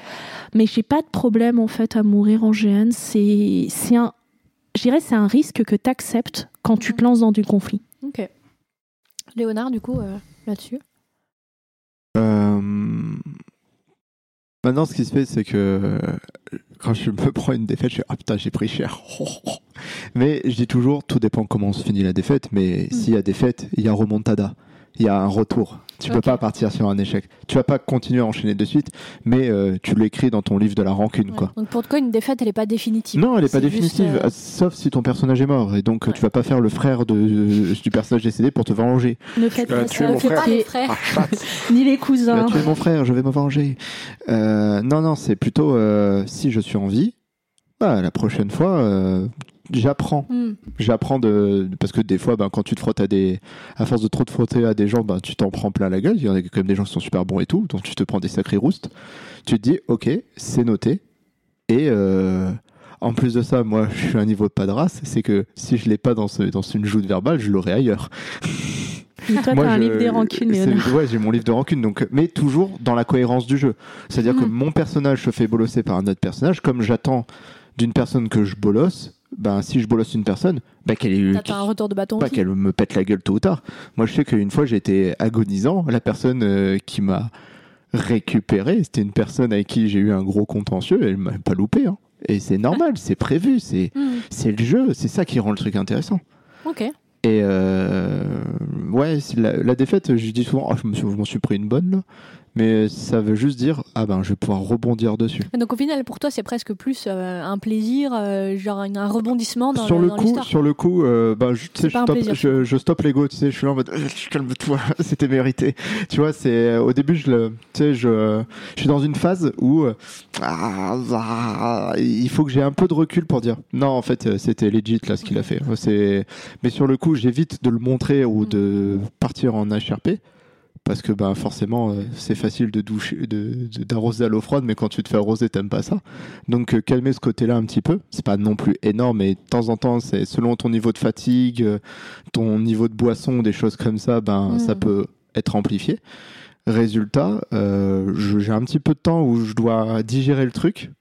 Mais j'ai pas de problème en fait à mourir en GN. C'est c'est un, je dirais c'est un risque que tu acceptes quand tu te lances dans du conflit. Ok. Léonard, du coup, euh, là-dessus? Euh... Maintenant, ce qui se fait, c'est que quand je me prends une défaite, je suis ah putain, j'ai pris cher. Mais je dis toujours, tout dépend comment se finit la défaite. Mais mm. s'il y a défaite, il y a remontada, il y a un retour. Tu okay. peux pas partir sur un échec. Tu vas pas continuer à enchaîner de suite, mais euh, tu l'écris dans ton livre de la rancune, ouais. quoi. Donc pour toi, une défaite, elle est pas définitive. Non, elle est pas définitive, juste, euh, sauf si ton personnage est mort. Et donc, tu vas pas faire le frère de, du personnage décédé pour te venger. Ne faites Tu as pas tué ça, mon faites frère. Les frères. Ah, chatte. ni les Tu cousins. vas tuer mon frère, je vais me venger. Euh, non, non, c'est plutôt euh, si je suis en vie, bah, la prochaine fois, euh, j'apprends. Hmm. J'apprends de parce que des fois, ben, quand tu te frottes à des, à force de trop te frotter à des gens, ben, tu t'en prends plein la gueule. Il y en a quand même des gens qui sont super bons et tout, donc tu te prends des sacrés roustes. Tu te dis, ok, c'est noté. Et euh, en plus de ça, moi, je suis à un niveau de pas de race, c'est que si je l'ai pas dans, ce, dans une joute verbale, je l'aurai ailleurs. Mais toi, Moi, t'as un je- livre des rancunes. Ouais, j'ai mon livre de rancune, donc, mais toujours dans la cohérence du jeu. C'est-à-dire que Mhm. mon personnage se fait bolosser par un autre personnage, comme j'attends d'une personne que je bolosse, ben, si je bolosse une personne, ben, qu'elle ait un retour de bâton pas qu'elle me pète la gueule tôt ou tard. Moi, je sais qu'une fois, été agonisant. La personne euh, qui m'a récupéré, c'était une personne avec qui j'ai eu un gros contentieux. Elle m'a pas loupé. hein. Et c'est normal, c'est prévu, c'est Hmm. c'est le jeu, c'est ça qui rend le truc intéressant. Ok. Et euh, ouais, la, la défaite, je dis souvent, oh, je me suis- je m'en suis pris une bonne là. Mais ça veut juste dire, ah ben, je vais pouvoir rebondir dessus. Donc au final, pour toi, c'est presque plus euh, un plaisir, euh, genre un, rebondissement dans sur le- le dans coup, sur le coup, euh, bah, je, stoppe, je, je stoppe l'ego, tu sais, je suis là en mode, calme-toi, c'était mérité. Tu vois, c'est au début, je le, tu sais, je, je suis dans une phase où ah, ah, il faut que j'ai un peu de recul pour dire, non, en fait, c'était legit là ce qu'il a fait. C'est, mais sur le coup, j'évite de le montrer ou de partir en HRP. Parce que ben forcément euh, c'est facile de doucher, de de- d'arroser à l'eau froide, mais quand tu te fais arroser t'aimes pas ça. Donc euh, calmer ce côté-là un petit peu. C'est pas non plus énorme, mais de temps en temps, c'est selon ton niveau de fatigue, euh, ton niveau de boisson, des choses comme ça, ben Mhm. ça peut être amplifié. Résultat, j'ai un petit peu de temps où je dois digérer le truc.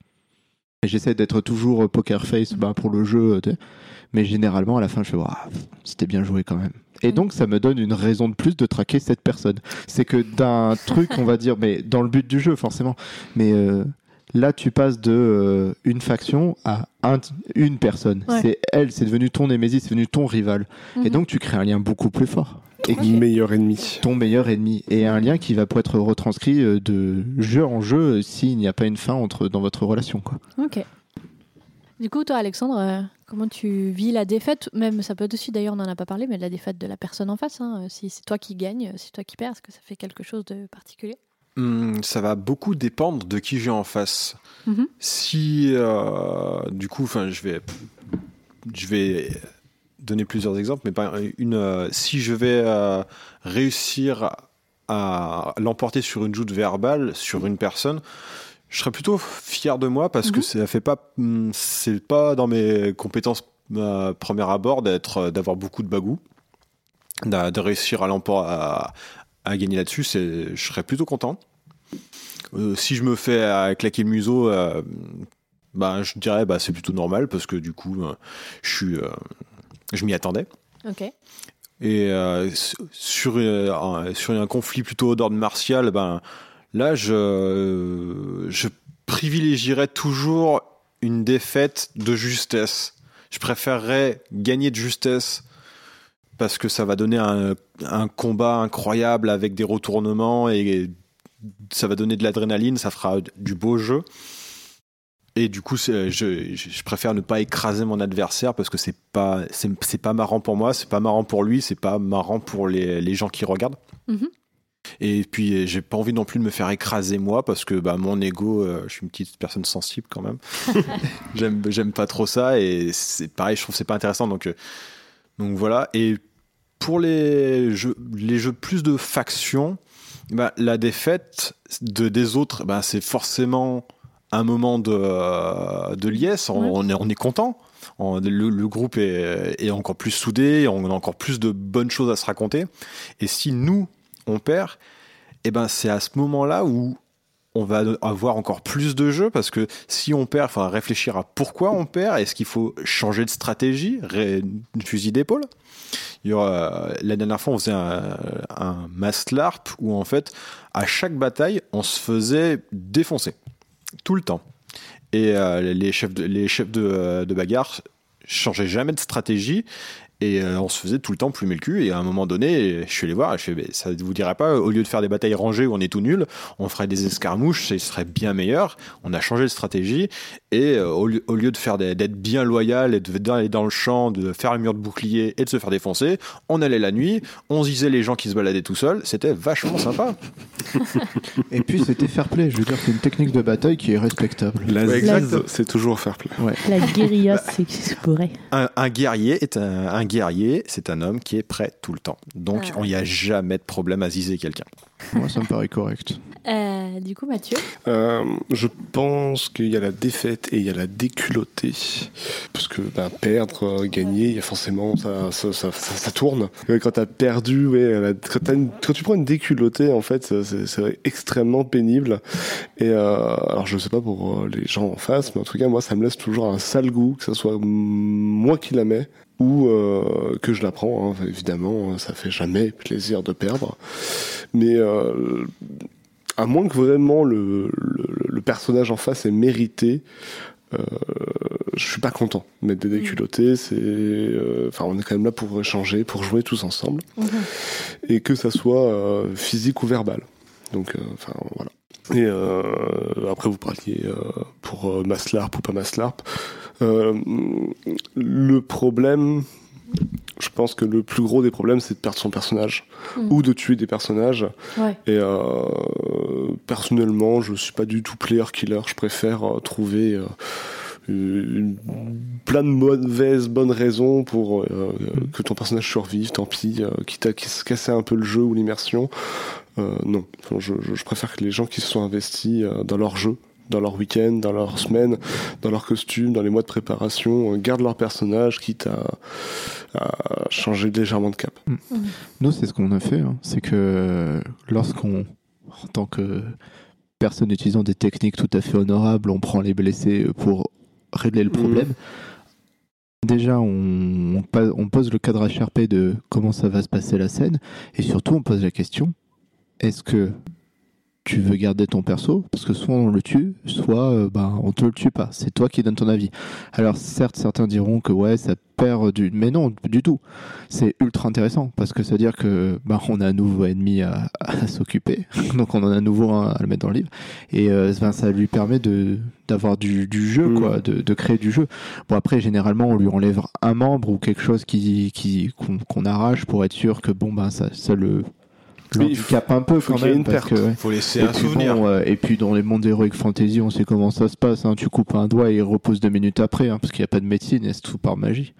Et j'essaie d'être toujours poker face ben, pour le jeu. Mais généralement, à la fin, je fais Waouh, c'était bien joué quand même. Et Mhm. donc, ça me donne une raison de plus de traquer cette personne. C'est que d'un truc, on va dire, mais dans le but du jeu, forcément. Mais euh, là, tu passes de euh, une faction à un- une personne. Ouais. C'est elle, c'est devenu ton némésis, c'est devenu ton rival. Et Mhm. donc, tu crées un lien beaucoup plus fort. Et Ok. Meilleur ennemi. ton meilleur ennemi. Et un lien qui va pouvoir être retranscrit euh, de jeu en jeu s'il n'y a pas une fin entre, dans votre relation. Quoi. Ok. Du coup, toi, Alexandre, euh, comment tu vis la défaite? Même, ça peut être aussi, d'ailleurs, on n'en a pas parlé, mais la défaite de la personne en face. hein. Si c'est toi qui gagne, si c'est toi qui perds, est-ce que ça fait quelque chose de particulier? Hmm, ça va beaucoup dépendre de qui j'ai en face. Mhm. Si, euh, du coup, enfin, je vais, je vais donner plusieurs exemples, mais par une, euh, si je vais réussir à l'emporter sur une joute verbale sur une personne, je serais plutôt fier de moi parce que Mhm. ça fait pas, hum, c'est pas dans mes compétences euh, premier abord d'être, d'avoir beaucoup de bagou, de réussir à l'empor- à, à gagner là-dessus, c'est, je serais plutôt content. Euh, si je me fais euh, claquer le museau, euh, bah, je dirais bah c'est plutôt normal parce que du coup, euh, je suis, euh, je m'y attendais. Ok. Et euh, s- sur, euh, un, sur un conflit plutôt d'ordre martial, ben, là, je, privilégierais toujours une défaite de justesse. Je préférerais gagner de justesse parce que ça va donner un, combat incroyable avec des retournements et ça va donner de l'adrénaline, ça fera du beau jeu. Et du coup, je, préfère ne pas écraser mon adversaire parce que c'est pas, c'est, pas marrant pour moi, c'est pas marrant pour lui, c'est pas marrant pour les, les gens qui regardent. Mhm. Et puis, j'ai pas envie non plus de me faire écraser moi parce que bah, mon ego, euh, je suis une petite personne sensible quand même. j'aime, pas trop ça et c'est pareil, je trouve que c'est pas intéressant. Donc, euh, donc voilà. Et pour les jeux, les jeux plus de factions, bah, la défaite de, des autres, bah, c'est forcément un moment de, euh, de liesse. On, Ouais. on est, on est content. On- le, le groupe est, est encore plus soudé. On a encore plus de bonnes choses à se raconter. Et si nous, on perd, et ben c'est à ce moment-là où on va avoir encore plus de jeux parce que si on perd, il faudra réfléchir à pourquoi on perd. Est-ce qu'il faut changer de stratégie, une fusil d'épaule? Il y aura, la dernière fois, on faisait un, un mass LARP où en fait, à chaque bataille, on se faisait défoncer tout le temps. Et euh, les chefs de, les chefs de, euh, bagarre changeaient jamais de stratégie. Et euh, on se faisait tout le temps plumer le cul. Et à un moment donné, je suis allé voir, et je fais, ça ne vous dirait pas, au lieu de faire des batailles rangées où on est tout nul, on ferait des escarmouches, ce serait bien meilleur. On a changé de stratégie. Et euh, au, lieu, au lieu de faire d'être bien loyal et d'aller dans le champ, de faire le mur de bouclier et de se faire défoncer, on allait la nuit, on zisait les gens qui se baladaient tout seuls. C'était vachement sympa. Et puis c'était fair play, je veux dire, c'est une technique de bataille qui est respectable. La Ouais, c'est toujours fair play. La guérilla s'explorait. Un, un guerrier est un, un guerrier, c'est un homme qui est prêt tout le temps. Donc, Ah. il n'y a jamais de problème à ziser quelqu'un. Moi, ça me paraît correct. Euh, du coup, Mathieu Euh, je pense qu'il y a la défaite et il y a la déculottée. Parce que ben, perdre, gagner, il y a forcément ça, ça, ça, ça- ça tourne. Quand t'as perdu, ouais, la- quand, t'as une- quand tu prends une déculottée, en fait, c'est extrêmement pénible. Et euh, alors je sais pas pour les gens en face, mais en tout cas moi ça me laisse toujours un sale goût, que ce soit moi qui la mets ou euh, que je la prends. hein. Évidemment, ça fait jamais plaisir de perdre. Mais euh, à moins que vraiment le, le, le personnage en face ait mérité, euh, je suis pas content. Mettre des déculottés, c'est, euh, enfin, on est quand même là pour échanger, pour jouer tous ensemble, et que ça soit physique ou verbal. Donc, enfin, voilà. Et après, vous parliez pour Maslarp ou pas Maslarp. Euh, le problème, je pense que le plus gros des problèmes, c'est de perdre son personnage Mm. ou de tuer des personnages. Ouais. Et euh, personnellement, je suis pas du tout player killer. Je préfère euh, trouver euh, une, plein de mauvaises bonnes raisons pour que ton personnage survive. Tant pis, quitte à se casser un peu le jeu ou l'immersion. Non, Enfin, je, préfère que les gens qui se sont investis dans leur jeu, dans leur week-end, dans leur semaine, dans leur costume, dans les mois de préparation, euh, gardent leur personnage, quitte à, à changer légèrement de cap. Nous, c'est ce qu'on a fait. hein. C'est que lorsqu'on, en tant que personne utilisant des techniques tout à fait honorables, on prend les blessés pour régler le problème. Déjà, on, on pose le cadre HRP de comment ça va se passer la scène. Et surtout, on pose la question est-ce que tu veux garder ton perso Parce que soit on le tue, soit euh, bah, on te le tue pas. C'est toi qui donnes ton avis. Alors, certes, certains diront que ouais, ça perd du. Mais non, du tout c'est ultra intéressant parce que ça veut dire que bah, on a un nouveau ennemi à, à s'occuper, donc on en a un nouveau un à le mettre dans le livre, et euh, ben, ça lui permet de d'avoir du, du jeu, Mm. quoi, de, de créer du jeu. Bon après généralement on lui enlève un membre ou quelque chose qui qu'on arrache pour être sûr que bon ben ça, ça le Oui, il faut- l'handicape un peu faut quand qu'il y ait même une parce perte. que ouais. faut laisser Et un puis souvenir. bon, euh, et puis dans les mondes Heroic Fantasy, on sait comment ça se passe. hein. Tu coupes un doigt et il repose deux minutes après, hein, parce qu'il n'y a pas de médecine et c'est tout par magie.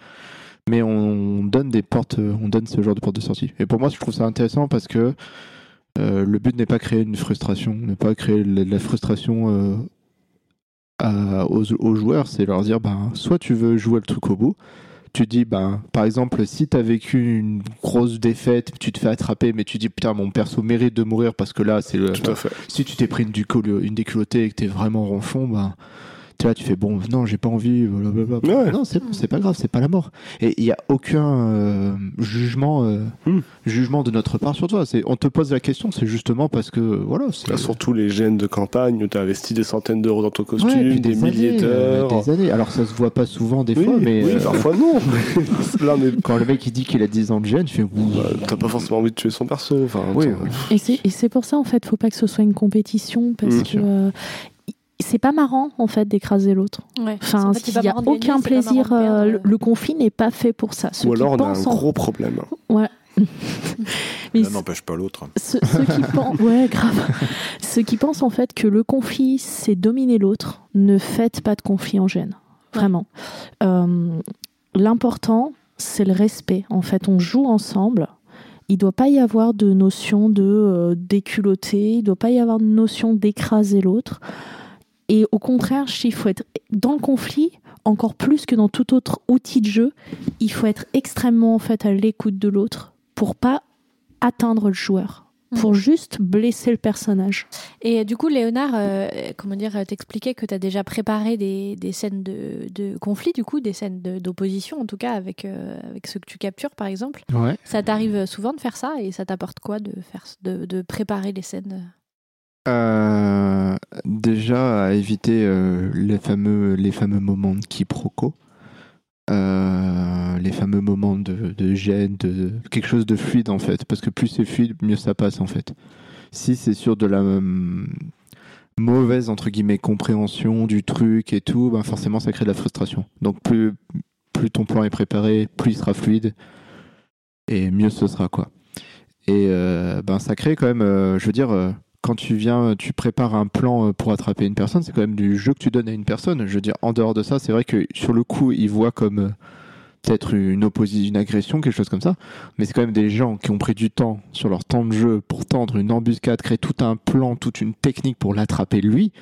mais on donne des portes, on donne ce genre de porte de sortie. Et pour moi, je trouve ça intéressant parce que euh, le but n'est pas créer une frustration, ne pas créer la, la frustration euh, à- aux, aux joueurs, c'est leur dire, ben, soit tu veux jouer le truc au bout, tu dis, ben, par exemple, si tu as vécu une grosse défaite, tu te fais attraper, mais tu dis, putain, mon perso mérite de mourir parce que là, c'est le. Tout à fait. Si tu t'es pris une, ducolo- une déculottée et que t'es vraiment ronchon, ben. Tu vois, tu fais bon, non, j'ai pas envie, blablabla. Ouais. Non, c'est bon, c'est pas grave, c'est pas la mort. Et il y a aucun euh, jugement, euh, Hmm. jugement de notre part sur toi. C'est, on te pose la question, c'est justement parce que voilà, c'est Là, surtout les gènes de campagne où tu as investi des centaines d'euros dans ton Ouais, costume, puis des, milliers années, euh, d'heures. des années. Alors ça se voit pas souvent des Oui, fois, mais oui, euh, parfois non. Là, quand le mec il dit qu'il a 10 ans de gêne, tu fais ouh. bah, t'as pas forcément envie de tuer son perso. Enfin, Oui. Et c'est, et c'est pour ça, en fait, faut pas que ce soit une compétition parce Bien que euh, c'est pas marrant, en fait, d'écraser l'autre. Ouais. Enfin, En fait, il n'y a gagner, aucun plaisir. perdre. euh, le, le conflit n'est pas fait pour ça. Ceux Ou alors qui on a un en- gros problème. Mais L'un n'empêche pas l'autre. ceux, ceux qui pensent, ouais, grave. Ceux qui pensent en fait que le conflit c'est dominer l'autre, ne faites pas de conflit en gêne. Vraiment. Euh, L'important, c'est le respect. En fait, on joue ensemble. Il doit pas y avoir de notion de euh, déculotter. Il doit pas y avoir de notion d'écraser l'autre. Et au contraire, il faut être dans le conflit encore plus que dans tout autre outil de jeu. Il faut être extrêmement en fait à l'écoute de l'autre pour pas atteindre le joueur, pour juste blesser le personnage. Et du coup, Léonard, euh, comment dire, t'expliquait que tu as déjà préparé des, des scènes de, de conflit, du coup, des scènes de- d'opposition, en tout cas, avec, euh, avec ceux que tu captures, par exemple. Ouais. Ça t'arrive souvent de faire ça et ça t'apporte quoi de, faire, de, de préparer les scènes? Euh, déjà à éviter euh, les fameux les fameux moments de quiproquo, euh, les fameux moments de, gêne, de quelque chose de fluide en fait, parce que plus c'est fluide, mieux ça passe en fait. Si c'est sur de la euh, mauvaise entre guillemets compréhension du truc et tout, ben forcément ça crée de la frustration. Donc plus plus ton plan est préparé, plus il sera fluide et mieux ce sera quoi. Et ben ça crée quand même, je veux dire. Quand tu viens, tu prépares un plan euh, pour attraper une personne, c'est quand même du jeu que tu donnes à une personne. Je veux dire, en dehors de ça, c'est vrai que sur le coup, ils voient comme euh, peut-être une opposition, une agression, quelque chose comme ça. Mais c'est quand même des gens qui ont pris du temps sur leur temps de jeu pour tendre une embuscade, créer tout un plan, toute une technique pour l'attraper lui.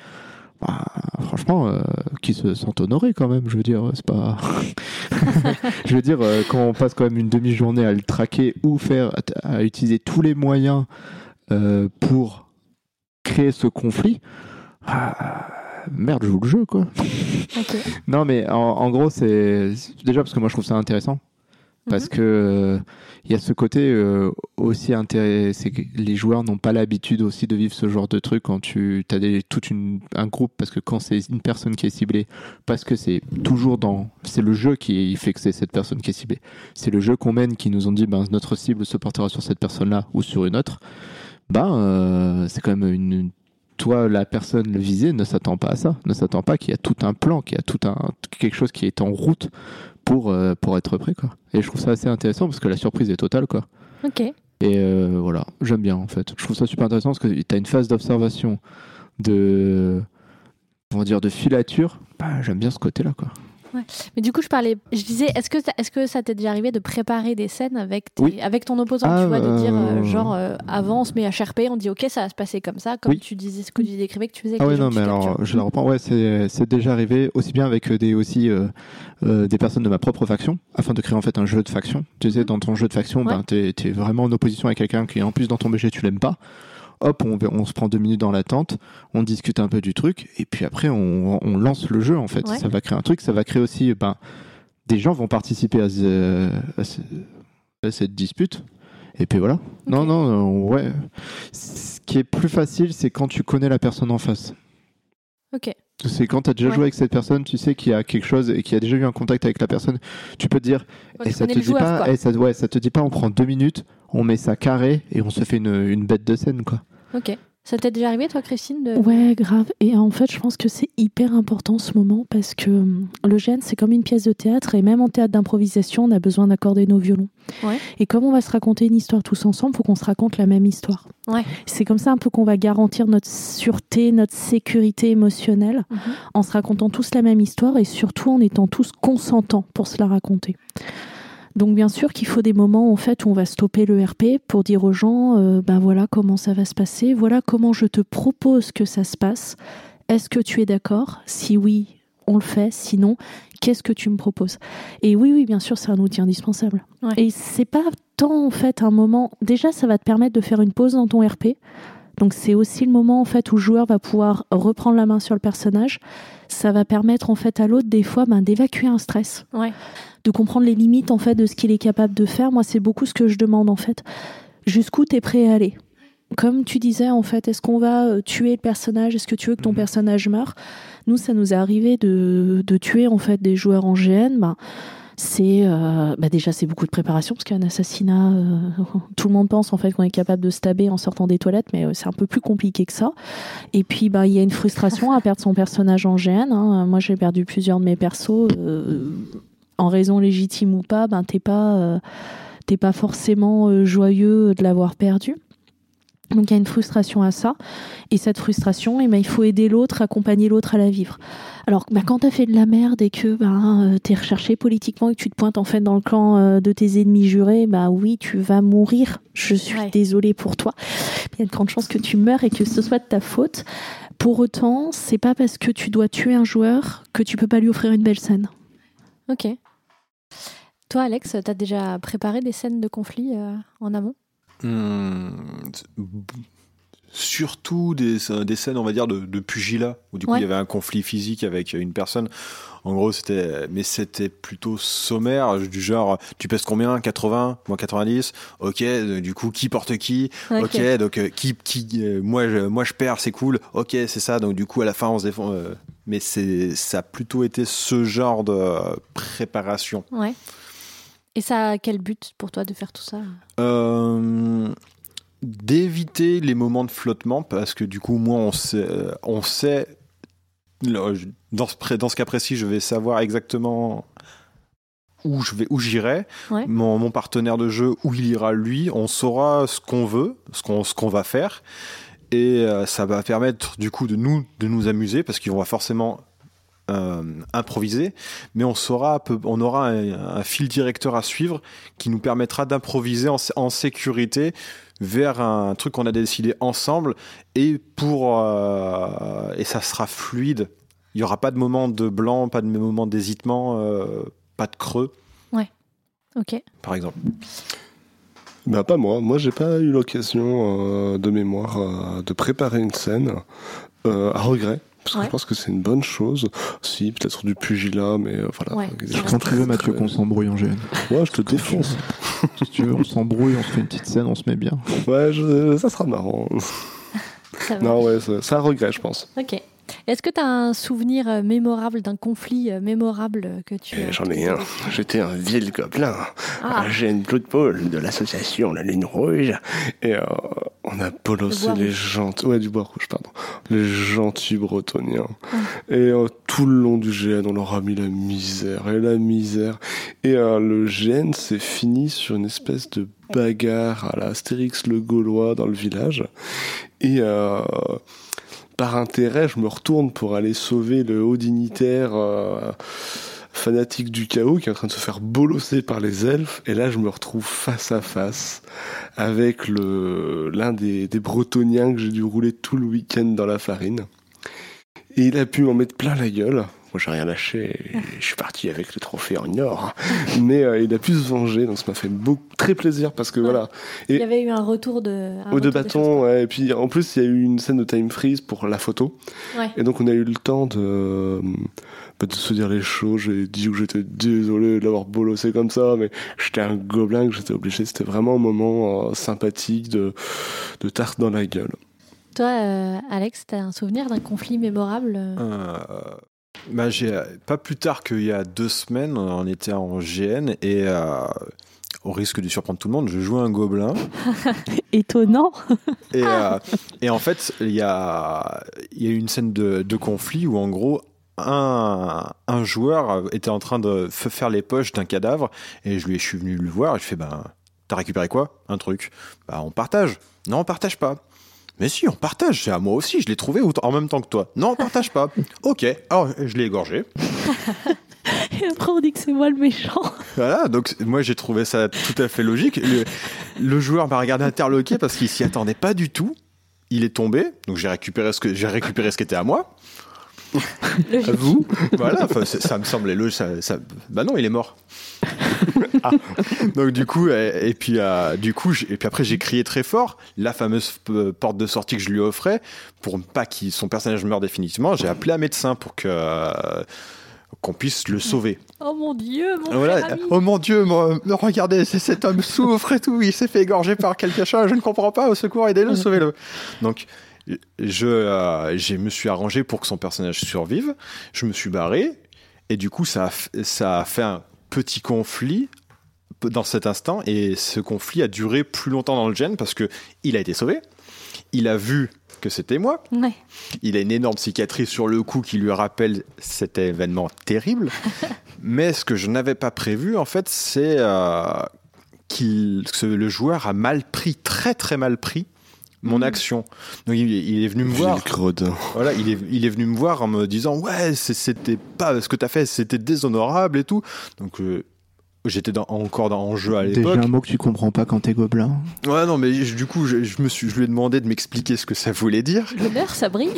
Bah, franchement, euh, qui se sentent honorés quand même. Je veux dire, c'est pas. je veux dire, quand on passe quand même une demi-journée à le traquer ou faire, à, utiliser tous les moyens pour créer ce conflit. ah, merde, je joue le jeu, quoi. Non, mais en, en gros, c'est déjà parce que moi je trouve ça intéressant. Parce Mhm. que euh, il y a ce côté euh, aussi intéressant, c'est que les joueurs n'ont pas l'habitude aussi de vivre ce genre de truc quand tu as des, toute une, un groupe, parce que quand c'est une personne qui est ciblée, parce que c'est toujours dans, c'est le jeu qui fait que c'est cette personne qui est ciblée. C'est le jeu qu'on mène qui nous ont dit, ben notre cible se portera sur cette personne-là ou sur une autre. Ben euh, c'est quand même une, une- toi, la personne visée ne s'attend pas à ça, ne s'attend pas qu'il y a tout un plan, qu'il y a tout un quelque chose qui est en route pour euh, pour être prêt quoi. Et je trouve ça assez intéressant parce que la surprise est totale quoi. Ok. Et euh, voilà, j'aime bien en fait. Je trouve ça super intéressant parce que tu as une phase d'observation, de comment dire, de filature. Bah, j'aime bien ce côté-là quoi. Mais du coup, je parlais, je disais, est-ce que, ça- est-ce que ça t'est déjà arrivé de préparer des scènes avec, tes- Oui. avec ton opposant, Ah, tu vois, de dire, euh, euh, genre, euh, avant, on se met HRP, on dit, ok, ça va se passer comme ça, comme Oui. tu disais, ce que tu décrivais que tu faisais Ah gens non mais alors captures. je la reprends ouais c'est c'est déjà arrivé aussi bien avec des aussi euh, euh, des personnes de ma propre faction afin de créer en fait un jeu de faction tu sais Mhm. dans ton jeu de faction Ouais. ben t'es es vraiment en opposition avec quelqu'un qui en plus dans ton BG tu l'aimes pas hop on, on se prend deux minutes dans l'attente on discute un peu du truc et puis après on, on lance le jeu en fait Ouais. ça va créer un truc ça va créer aussi ben des gens vont participer à, ce- à ce- à cette dispute et puis voilà non Ok. non euh, ouais ce qui est plus facile c'est quand tu connais la personne en face Ok. c'est quand tu as déjà Ouais. joué avec cette personne, tu sais qu'il y a quelque chose et qu'il y a déjà eu un contact avec la personne, tu peux te dire, Ouais, et tu ça te dit joueur, pas, et ça, ouais, ça te dit pas, on prend deux minutes, on met ça carré et on se fait une, une bête de scène, quoi. Ok. Ça t'est déjà arrivé, toi, Christine de... Ouais, grave. Et en fait, je pense que c'est hyper important ce moment parce que hum, le gène, c'est comme une pièce de théâtre et même en théâtre d'improvisation, on a besoin d'accorder nos violons. Ouais. Et comme on va se raconter une histoire tous ensemble, faut qu'on se raconte la même histoire. Ouais. C'est comme ça un peu qu'on va garantir notre sûreté, notre sécurité émotionnelle Mhm. en se racontant tous la même histoire et surtout en étant tous consentants pour se la raconter. Donc bien sûr qu'il faut des moments en fait où on va stopper le RP pour dire aux gens, euh, ben voilà comment ça va se passer, voilà comment je te propose que ça se passe. Est-ce que tu es d'accord? Si oui, on le fait. Sinon, qu'est-ce que tu me proposes? Et oui, oui, bien sûr, c'est un outil indispensable. Ouais. Et c'est pas tant en fait un moment. Déjà, ça va te permettre de faire une pause dans ton RP. Donc c'est aussi le moment en fait où le joueur va pouvoir reprendre la main sur le personnage. Ça va permettre en fait à l'autre des fois ben, d'évacuer un stress, Ouais. de comprendre les limites en fait de ce qu'il est capable de faire. Moi, c'est beaucoup ce que je demande en fait. Jusqu'où tu es prêt à aller? Comme tu disais en fait, est-ce qu'on va euh, tuer le personnage? Est-ce que tu veux que ton Mhm. personnage meure? Nous, ça nous est arrivé de, de tuer en fait des joueurs en GN. Ben, c'est euh, bah déjà c'est beaucoup de préparation parce qu'un assassinat, euh, tout le monde pense en fait qu'on est capable de se taber en sortant des toilettes, mais euh, c'est un peu plus compliqué que ça. Et puis bah il y a une frustration à perdre son personnage en GN. hein. Moi j'ai perdu plusieurs de mes persos en raison légitime ou pas. Ben t'es pas t'es pas forcément joyeux de l'avoir perdu. Donc il y a une frustration à ça. Et cette frustration, eh ben, il faut aider l'autre, accompagner l'autre à la vivre. Alors bah, quand tu as fait de la merde et que ben, tu es recherché politiquement et que tu te pointes en fait dans le camp euh, de tes ennemis jurés, bah oui, tu vas mourir. Je suis Ouais. désolée pour toi. Il y a de grandes chances que tu meurs et que ce soit de ta faute. Pour autant, c'est pas parce que tu dois tuer un joueur que tu peux pas lui offrir une belle scène. Ok. Toi, Alex, t'as déjà préparé des scènes de conflit euh, en amont? Hmm, surtout des, des scènes, on va dire, de, de pugilat, où du coup Ouais. il y avait un conflit physique avec une personne. En gros, c'était, mais c'était plutôt sommaire, du genre, tu pèses combien? 80, moi 90. Ok, euh, du coup, qui porte qui? Ok, donc euh, qui, qui, euh, moi, je, moi je perds, c'est cool. Ok, c'est ça. Donc du coup, à la fin, on se défend. euh, mais c'est, ça a plutôt été ce genre de euh, préparation. Ouais. Et ça a quel but pour toi de faire tout ça? Euh, d'éviter les moments de flottement parce que du coup moi on sait, euh, on sait dans ce, pré- dans ce cas précis je vais savoir exactement où je vais où j'irai. Ouais. mon, mon partenaire de jeu où il ira lui on saura ce qu'on veut ce qu'on ce qu'on va faire. Et euh, ça va permettre du coup de nous de nous amuser parce qu'on va forcément euh, improviser, mais on saura, peu- on aura un, un fil directeur à suivre qui nous permettra d'improviser en, sé- en sécurité vers un truc qu'on a décidé ensemble et pour euh, et ça sera fluide. Il y aura pas de moment de blanc, pas de moment d'hésitement, euh, pas de creux, Ok. par exemple. Bah pas moi, moi j'ai pas eu l'occasion euh, de mémoire euh, de préparer une scène euh, à regret. Parce que je pense que c'est une bonne chose. Si, peut-être du pugilat, mais euh, voilà. Ouais. Des Quand tu veux, très, Mathieu, qu'on s'embrouille en GN. Ouais, je te défonce. Si tu veux, on s'embrouille, on se fait une petite scène, on se met bien. Ouais, je- ça sera marrant. Ça. Non, ouais, ça, ça a regret, je pense. Ok. Est-ce que tu as un souvenir euh, mémorable d'un conflit euh, mémorable euh, que tu Et as J'en ai un. J'étais un vil gobelin. Ah, J'ai une Blood Bowl de l'association La Lune Rouge. Et euh, on a Le bois les gentils. Ouais, du bois rouge, pardon. Les gentils bretoniens. Ah. Et euh, tout le long du GN, on leur a mis la misère et la misère. Et euh, le GN s'est fini sur une espèce de bagarre à la Astérix le Gaulois dans le village. Et par intérêt, je me retourne pour aller sauver le haut dignitaire. euh, fanatique du chaos qui est en train de se faire bolosser par les elfes et là je me retrouve face à face avec le l'un des, des bretoniens que j'ai dû rouler tout le week-end dans la farine et il a pu m'en mettre plein la gueule moi j'ai rien lâché et je suis parti avec le trophée en or mais euh, il a pu se venger donc ça m'a fait beaucoup, très plaisir parce que Ouais. voilà Il y avait eu un retour de. un au retour bâtons ouais, et puis en plus il y a eu une scène de time freeze pour la photo. Ouais. et donc on a eu le temps de, bah, de se dire les choses. J'ai dit que j'étais désolé de l'avoir bolossé comme ça, mais j'étais un gobelin que j'étais obligé. C'était vraiment un moment euh, sympathique de, de tarte dans la gueule. Toi, euh, Alex, tu as un souvenir d'un conflit mémorable Euh, bah, j'ai pas plus tard qu'il y a deux semaines, on était en GN et euh, au risque de surprendre tout le monde, je jouais un gobelin. Étonnant. et, euh, et en fait il y a y a eu une scène de, de conflit où en gros un, un joueur était en train de faire les poches d'un cadavre et je lui je suis venu le voir et je fais ben t'as récupéré quoi? Un truc? Bah on partage. Non on partage pas Mais si, on partage, c'est à moi aussi, je l'ai trouvé en même temps que toi. Non, on partage pas. ok, alors je l'ai égorgé. Et après, on dit que c'est moi le méchant. Voilà, donc moi j'ai trouvé ça tout à fait logique. Le, le joueur m'a regardé interloqué parce qu'il s'y attendait pas du tout. Il est tombé, donc j'ai récupéré ce que j'ai récupéré ce qui était à moi. Vous Voilà, ça me semblait logique. Ça, ça- Bah non, il est mort. Ah. Donc du coup, et, et puis euh, du coup, et puis après j'ai crié très fort la fameuse euh, porte de sortie que je lui offrais pour ne pas qu'il son personnage meure définitivement. J'ai appelé un médecin pour que euh, qu'on puisse le sauver. Oh mon dieu, mon Voilà. ami. Oh mon Dieu, mon- regardez, cet homme souffre et tout, il s'est fait égorger par quelqu'un, je ne comprends pas, au secours, aidez-le, sauvez-le. Donc, je, euh, je me suis arrangé pour que son personnage survive, je me suis barré, et du coup, ça a, ça a fait un petit conflit dans cet instant, et ce conflit a duré plus longtemps dans le gène parce que il a été sauvé, il a vu que c'était moi, Ouais. il a une énorme cicatrice sur le cou qui lui rappelle cet événement terrible. Mais ce que je n'avais pas prévu, en fait, c'est euh, qu'il, que le joueur a mal pris, très très mal pris mon Mhm. action. Donc il, il est venu me voir. Voilà, il est, il est venu me voir en me disant ouais, c'était pas ce que t'as fait, c'était déshonorable et tout. Donc euh, j'étais dans- encore dans, en jeu à Déjà l'époque. un mot que tu comprends pas quand t'es gobelin. Ouais, non, mais je- du coup, je, je me suis, je lui ai demandé de m'expliquer ce que ça voulait dire. L'honneur, ça brille.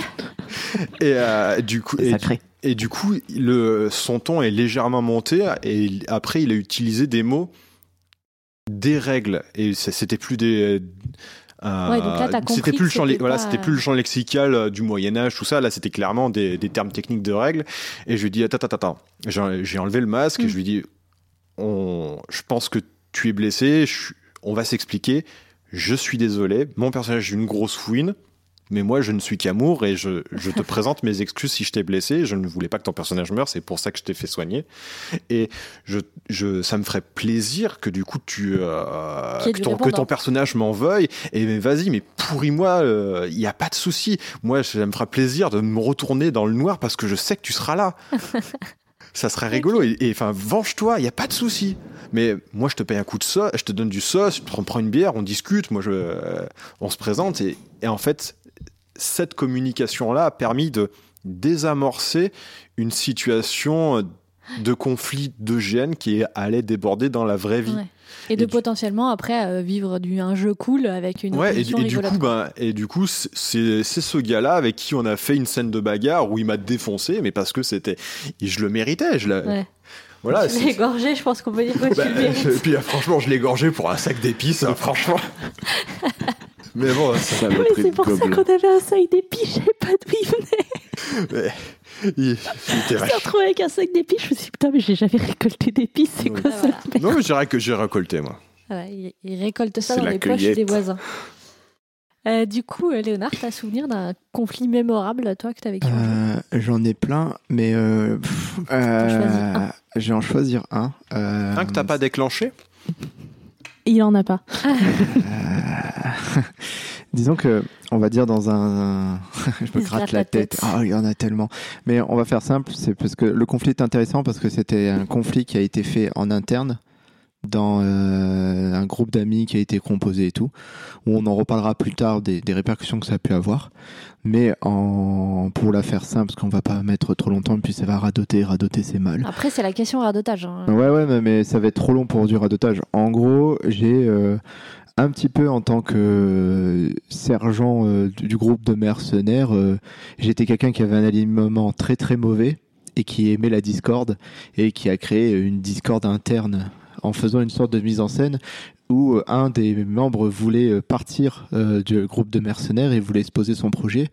Et euh, du coup, et, sacré. Et du coup, le, son ton est légèrement monté et il- après, il a utilisé des mots, des règles. Et c'était plus des. Euh, Ouais, c'était plus que le champ, c'était voilà, pas- c'était plus le champ lexical euh, du Moyen Âge, tout ça. Là, c'était clairement des, des termes techniques de règles. Et je lui dis attends, attends, attends. J'ai enlevé le masque et Mm. je lui dis, on, je pense que tu es blessé. je- on va s'expliquer. Je suis désolé. Mon personnage est une grosse fouine. Mais moi, je ne suis qu'amour et je, je te présente mes excuses si je t'ai blessé. Je ne voulais pas que ton personnage meure, c'est pour ça que je t'ai fait soigner. Et je, je, ça me ferait plaisir que du coup, tu, euh, que, ton, que répondant. ton personnage m'en veuille. Et mais vas-y, mais pourris-moi, il n'y a pas de souci. Moi, ça me fera plaisir de me retourner dans le noir parce que je sais que tu seras là. ça serait rigolo. Et et, enfin, venge-toi, il n'y a pas de souci. Mais moi, je te paye un coup de sauce, je te donne du sauce, on prend une bière, on discute, moi, je, euh, on se présente. Et, et en fait, cette communication-là a permis de désamorcer une situation de conflit de gènes qui allait déborder dans la vraie vie. Ouais. Et de du- potentiellement après euh, vivre du, un jeu cool avec une Ouais, et, du coup, ben, et du coup, c'est ce gars-là avec qui on a fait une scène de bagarre où il m'a défoncé, mais parce que c'était, je le méritais. Je l'ai- Ouais. voilà. L'as égorgé, je pense qu'on peut dire que Bah, tu le mérites. et puis euh, franchement, je l'ai égorgé pour un sac d'épices, hein, franchement. Mais bon, ça- Ça Mais c'est pour ça qu'on avait un sac d'épices, je savais pas d'où il venait. il, il était retrouvée avec un sac d'épices, je me suis dit putain mais j'ai jamais récolté d'épices, c'est Oui. quoi Ah, ça voilà. Non, mais je dirais que j'ai récolté, moi. Voilà, il, il récolte ça dans les poches des voisins. Euh, du coup, euh, Léonard, t'as souvenir d'un conflit mémorable, toi, que t'as vécu Euh, J'en ai plein, mais euh, pff, euh, je vais en choisir un. Euh, Un que t'as pas déclenché? Il en a pas. euh, disons que, on va dire dans un, je me gratte la la tête. tête. Ah, il y en a tellement. Mais on va faire simple, c'est parce que le conflit est intéressant parce que c'était un conflit qui a été fait en interne dans euh, un groupe d'amis qui a été composé et tout, où on en reparlera plus tard des, des répercussions que ça a pu avoir. Mais en, pour la faire simple, parce qu'on va pas mettre trop longtemps, puis ça va radoter, radoter c'est mal. Après, c'est la question radotage. hein. Ouais, ouais, mais, ça va être trop long pour du radotage. En gros, j'ai euh, un petit peu en tant que sergent euh, du du groupe de mercenaires, j'étais quelqu'un qui avait un alignement très très mauvais et qui aimait la discorde et qui a créé une discorde interne en faisant une sorte de mise en scène où euh, un des membres voulait euh, partir euh, du groupe de mercenaires et voulait exposer son projet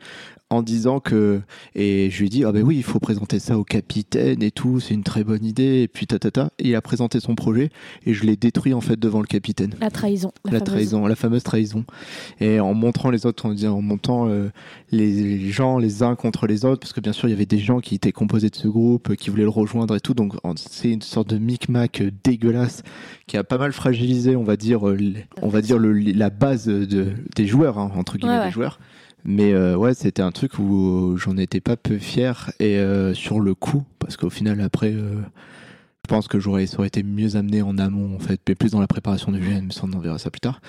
en disant que et je lui ai dit ah ben oui il faut présenter ça au capitaine et tout c'est une très bonne idée et puis tatata et il a présenté son projet et je l'ai détruit en fait devant le capitaine La trahison. la, fameuse. trahison la fameuse trahison et en montrant les autres en disant en montant euh, les gens les uns contre les autres parce que bien sûr il y avait des gens qui étaient composés de ce groupe qui voulaient le rejoindre et tout donc c'est une sorte de micmac dégueulasse qui a pas mal fragilisé on va dire euh, les- on va dire le, la base de, des joueurs hein, entre guillemets Ouais, ouais. des joueurs mais euh, ouais, c'était un truc où j'en étais pas peu fier et euh, sur le coup, parce qu'au final après, euh, je pense que j'aurais ça aurait été mieux amené en amont en fait, mais plus dans la préparation du GN, mais ça on en verra ça plus tard.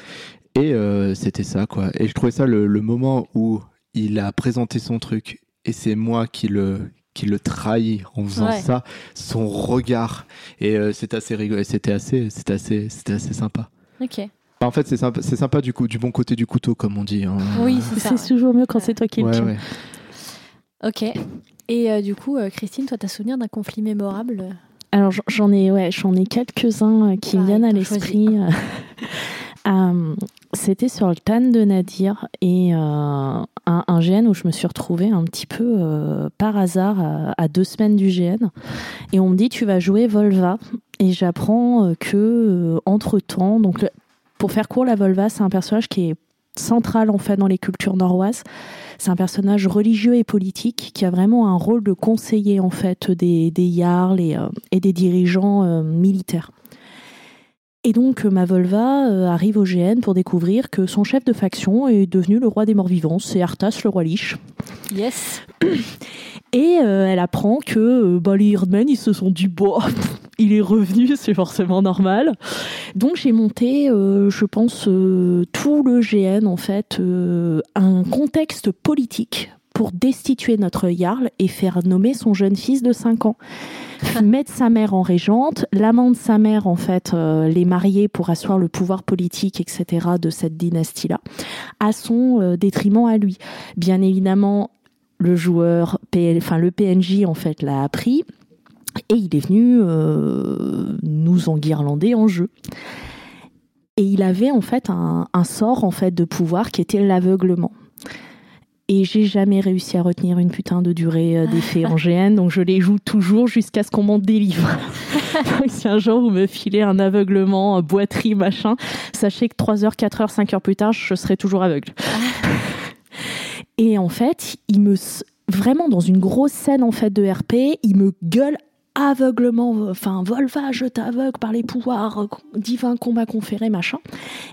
Et c'était ça, quoi. Et je trouvais ça le, le moment où il a présenté son truc et c'est moi qui le qui le trahit en faisant Ouais. ça, son regard et euh, c'était assez rigolo, c'était assez, c'était assez, c'était assez sympa. Ok. Enfin, en fait, c'est sympa, c'est sympa du coup, du bon côté du couteau, comme on dit. hein. Oui, c'est ça. C'est toujours mieux quand c'est toi qui le Ouais. Ok. Et euh, du coup, euh, Christine, toi, t'as souvenir d'un conflit mémorable? Alors j'en- ai, ouais, j'en ai quelques-uns euh, qui me viennent à l'esprit. euh. C'était sur le TAN de Nadir et euh, un, GN où je me suis retrouvée un petit peu euh, par hasard à, deux semaines du GN. Et on me dit tu vas jouer Volva. Et j'apprends que entre temps, donc pour faire court, la Volva c'est un personnage qui est central en fait dans les cultures noroises. C'est un personnage religieux et politique qui a vraiment un rôle de conseiller en fait des, des jarls et, des dirigeants militaires. Et donc ma Volva euh, arrive au GN pour découvrir que son chef de faction est devenu le roi des morts vivants, c'est Arthas le roi Lich. Yes. Et euh, elle apprend que euh, bah, les Herdmen, ils se sont dit, bon, il est revenu, c'est forcément normal. Donc j'ai monté, euh, je pense, tout le GN, en fait, un contexte politique pour destituer notre Jarl et faire nommer son jeune fils de 5 ans. Mettre sa mère en régente, l'amant de sa mère, en fait, euh, les marier pour asseoir le pouvoir politique, etc., de cette dynastie-là, à son euh, détriment à lui. Bien évidemment, le joueur, PL, enfin le PNJ en fait l'a appris et il est venu euh, nous enguirlander en jeu. Et il avait en fait un, un sort en fait de pouvoir qui était l'aveuglement. Et j'ai jamais réussi à retenir une putain de durée euh, d'effet en GN, donc je les joue toujours jusqu'à ce qu'on m'en délivre. donc si un jour vous me filez un aveuglement, euh, boiterie, machin, sachez que 3 heures, 4 heures, 5 heures plus tard, je serai toujours aveugle. Et en fait, il me vraiment dans une grosse scène en fait de RP, il me gueule aveuglement, enfin Volva, je t'aveugle par les pouvoirs euh, divins qu'on m'a conférés, machin.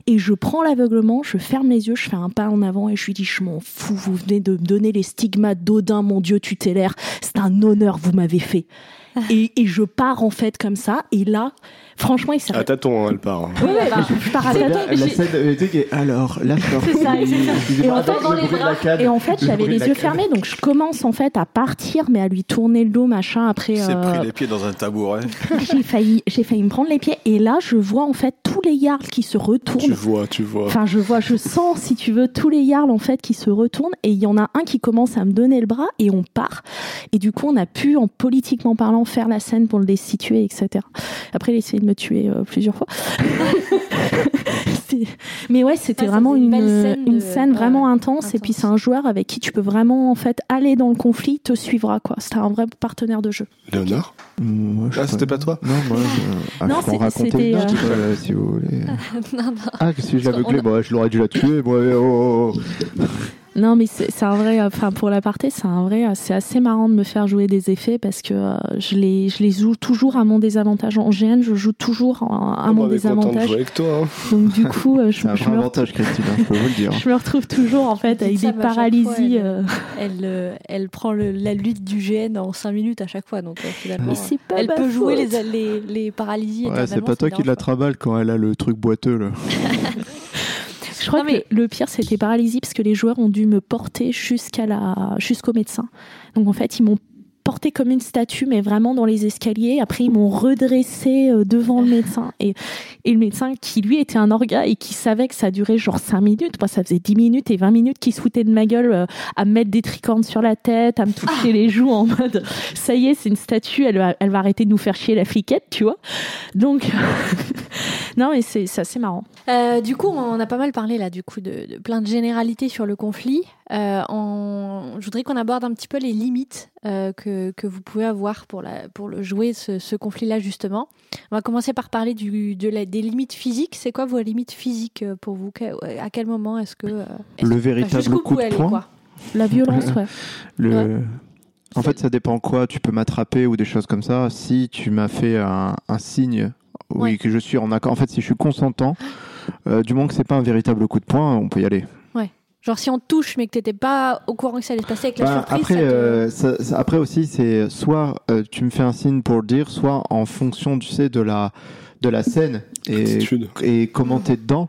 Et je prends l'aveuglement, je ferme les yeux, je fais un pas en avant et je lui dis je m'en fous, vous venez de me donner les stigmates d'Odin, mon dieu tutélaire, c'est un honneur vous m'avez fait. Et, et je pars en fait comme ça, et là, franchement, il s'est À tâtons, hein, elle part. hein. Ouais, ouais, je, je pars à C'est tâtons, bien, la scène euh, tu sais, qui est, alors la sortie. C'est ça, exactement. Excusez-moi, Et en fait, dans les canne. Et en fait, j'avais les yeux canne. fermés, donc je commence en fait à partir, mais à lui tourner le dos, machin. Après, s'est euh, pris les pieds dans un tabouret. j'ai failli, j'ai failli me prendre les pieds. Et là, je vois en fait tous les yards qui se Tu retournent. vois, tu vois. Enfin, je vois, je sens, si tu veux, tous les yards en fait qui se retournent. Et il y en a un qui commence à me donner le bras et on part. Et du coup, on a pu, en politiquement parlant, faire la scène pour le destituer, etc. Après, il a essayé de me tuer euh, plusieurs fois. Mais ouais, c'était vraiment une une, belle scène une de- scène vraiment ouais, intense. Et puis, c'est un joueur avec qui tu peux vraiment, en fait, aller dans le conflit, te suivra, quoi. C'était un vrai partenaire de jeu. Léonard Moi, je Ah, c'était pas toi Non, moi, je... ah, Non, je raconter une euh, euh, si vous voulez. non, non. Ah, que si je l'aveuglais, qu'on bah, je l'aurais dû la tuer. Moi, oh, oh, oh. Non, mais c'est un vrai, enfin pour l'aparté, c'est un vrai, c'est assez marrant de me faire jouer des effets parce que euh, je les, je les joue toujours à mon désavantage. En GN, je joue toujours à, à mon bah, content de désavantage. jouer avec toi. hein. Donc du coup, euh, je, C'est un je vrai me, avantage, Christine, hein, je peux vous le dire. je me retrouve toujours en fait avec ça, des paralysies. fois, elle- euh, Elle, euh, elle prend le- la lutte du GN en 5 minutes à chaque fois, donc euh, finalement, Mais c'est pas elle peut jouer les, les, les paralysies. Ouais, c'est pas toi qui la travaille quand elle a le truc boiteux, là. Je crois Non, que mais- le pire c'était paralysie parce que les joueurs ont dû me porter jusqu'à la, jusqu'au médecin. Donc en fait, ils m'ont porté comme une statue, mais vraiment dans les escaliers. Après, ils m'ont redressé euh, devant le médecin. Et, et le médecin, qui lui était un orga et qui savait que ça durait genre 5 minutes, moi ça faisait 10 minutes et 20 minutes qu'il se foutait de ma gueule euh, à me mettre des tricornes sur la tête, à me toucher les joues en mode ça y est, c'est une statue, elle va, elle va arrêter de nous faire chier la fliquette, tu vois. Donc, non, mais c'est c'est assez marrant. Euh, du coup, on a pas mal parlé là, du coup, de, de plein de généralités sur le conflit. Euh, Je voudrais qu'on aborde un petit peu les limites euh, que, que vous pouvez avoir pour, la, pour le jouer ce, ce conflit-là justement. On va commencer par parler du, de la, des limites physiques. C'est quoi vos limites physiques pour vous? Que- À quel moment est-ce que euh, Le véritable coup de poing? quoi? La violence, ouais. Le... En fait, ça dépend quoi. Tu peux m'attraper ou des choses comme ça. Si tu m'as fait un, un signe, oui, Ouais. que je suis en accord. En fait, si je suis consentant, euh, du moment que c'est pas un véritable coup de poing, on peut y aller. Genre si on touche mais que t'étais pas au courant que ça allait se passer avec la Bah, surprise. après, ça te- euh, ça- ça- après aussi, c'est soit euh, tu me fais un signe pour le dire, soit en fonction, tu sais, de la de la scène et, et comment t'es dedans.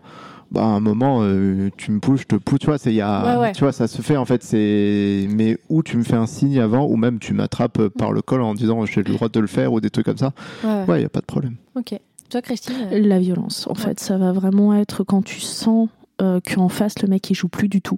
Bah, à un moment, euh, tu me pousses, je te pousse, tu vois, c'est, y a, Ouais, ouais. tu vois, ça se fait en fait, c'est, mais ou tu me fais un signe avant, ou même tu m'attrapes euh, par le col en disant j'ai le droit de le faire, ou des trucs comme ça. Ouais, ouais. Ouais, y a pas de problème. Ok. Toi, Christine euh, La violence, en Ouais. fait, ça va vraiment être quand tu sens euh, qu'en face, le mec, il joue plus du tout.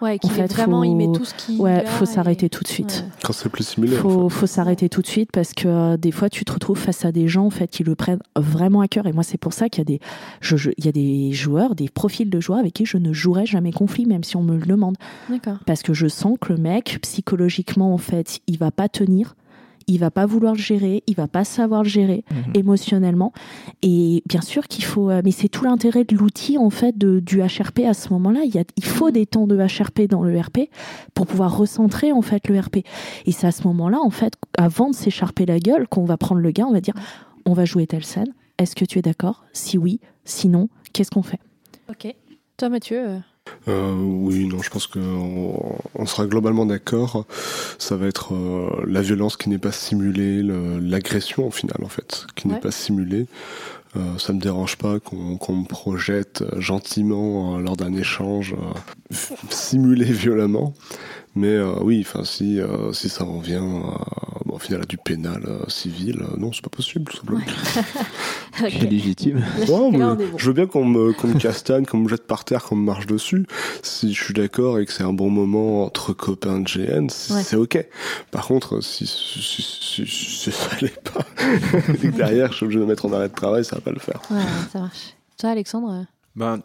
Ouais, qu'il en est fait, vraiment, il faut- met tout ce qu'il Ouais, a faut et- s'arrêter tout de suite. Ouais. Quand c'est plus simulé. en faut, fait. faut s'arrêter tout de suite parce que euh, des fois tu te retrouves face à des gens en fait qui le prennent vraiment à cœur et moi c'est pour ça qu'il y a des je, je- il y a des joueurs des profils de joueurs avec qui je ne jouerai jamais conflit même si on me le demande D'accord. parce que je sens que le mec psychologiquement en fait il va pas tenir il va pas vouloir le gérer, il va pas savoir le gérer Mhm. émotionnellement. Et bien sûr qu'il faut, euh, mais c'est tout l'intérêt de l'outil en fait de, du HRP à ce moment-là. Il, y a, il faut des temps de HRP dans le RP pour pouvoir recentrer en fait le RP. Et c'est à ce moment-là en fait, avant de s'écharper la gueule, qu'on va prendre le gars, on va dire, on va jouer telle scène. Est-ce que tu es d'accord? Si oui, sinon, qu'est-ce qu'on fait? Ok. Toi, Mathieu euh, oui, non, je pense qu'on on sera globalement d'accord. Ça va être euh, la violence qui n'est pas simulée, l'agression au final en fait, qui Ouais. n'est pas simulée. Euh, ça me dérange pas qu'on me projette gentiment euh, lors d'un échange simulé violemment. Mais euh, oui, enfin si euh, si ça en vient euh, bon, au final à du pénal euh, civil, euh, non, c'est pas possible tout simplement. légitime. Ouais, mais bon. Je veux bien qu'on me, me castagne, qu'on me jette par terre, qu'on me marche dessus. Si je suis d'accord et que c'est un bon moment entre copains de GN, Ouais. c'est ok. Par contre, si, si, si, si- si ça l'est pas, et que derrière je suis obligé de me mettre en arrêt de travail, ça va pas le faire. Ouais, ça marche. Toi, Alexandre Ben,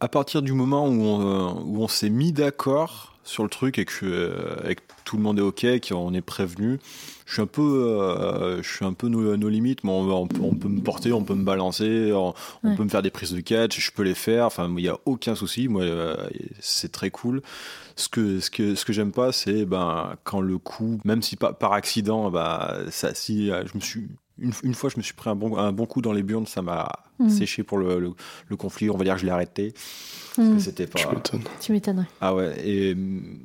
à partir du moment où on, euh, où on s'est mis d'accord sur le truc et que, euh, et que tout le monde est ok, qu'on est prévenu, je suis un peu, euh, je suis un peu nos, limites. mais on, on peut, on peut me porter, on peut me balancer, on, peut me faire des prises de catch, je peux les faire. Enfin, il n'y a aucun souci. Moi, euh, c'est très cool. Ce que, ce que, ce que j'aime pas, c'est ben quand le coup, même si pas par accident, bah ça, si euh, je me suis une, une fois, je me suis pris un bon, un bon coup dans les burnes, ça m'a Mhm. séché pour le, le, le conflit. On va dire que je l'ai arrêté. Parce hmm, que c'était pas. Tu m'étonnes. Tu m'étonnerais. Ah ouais, et hum,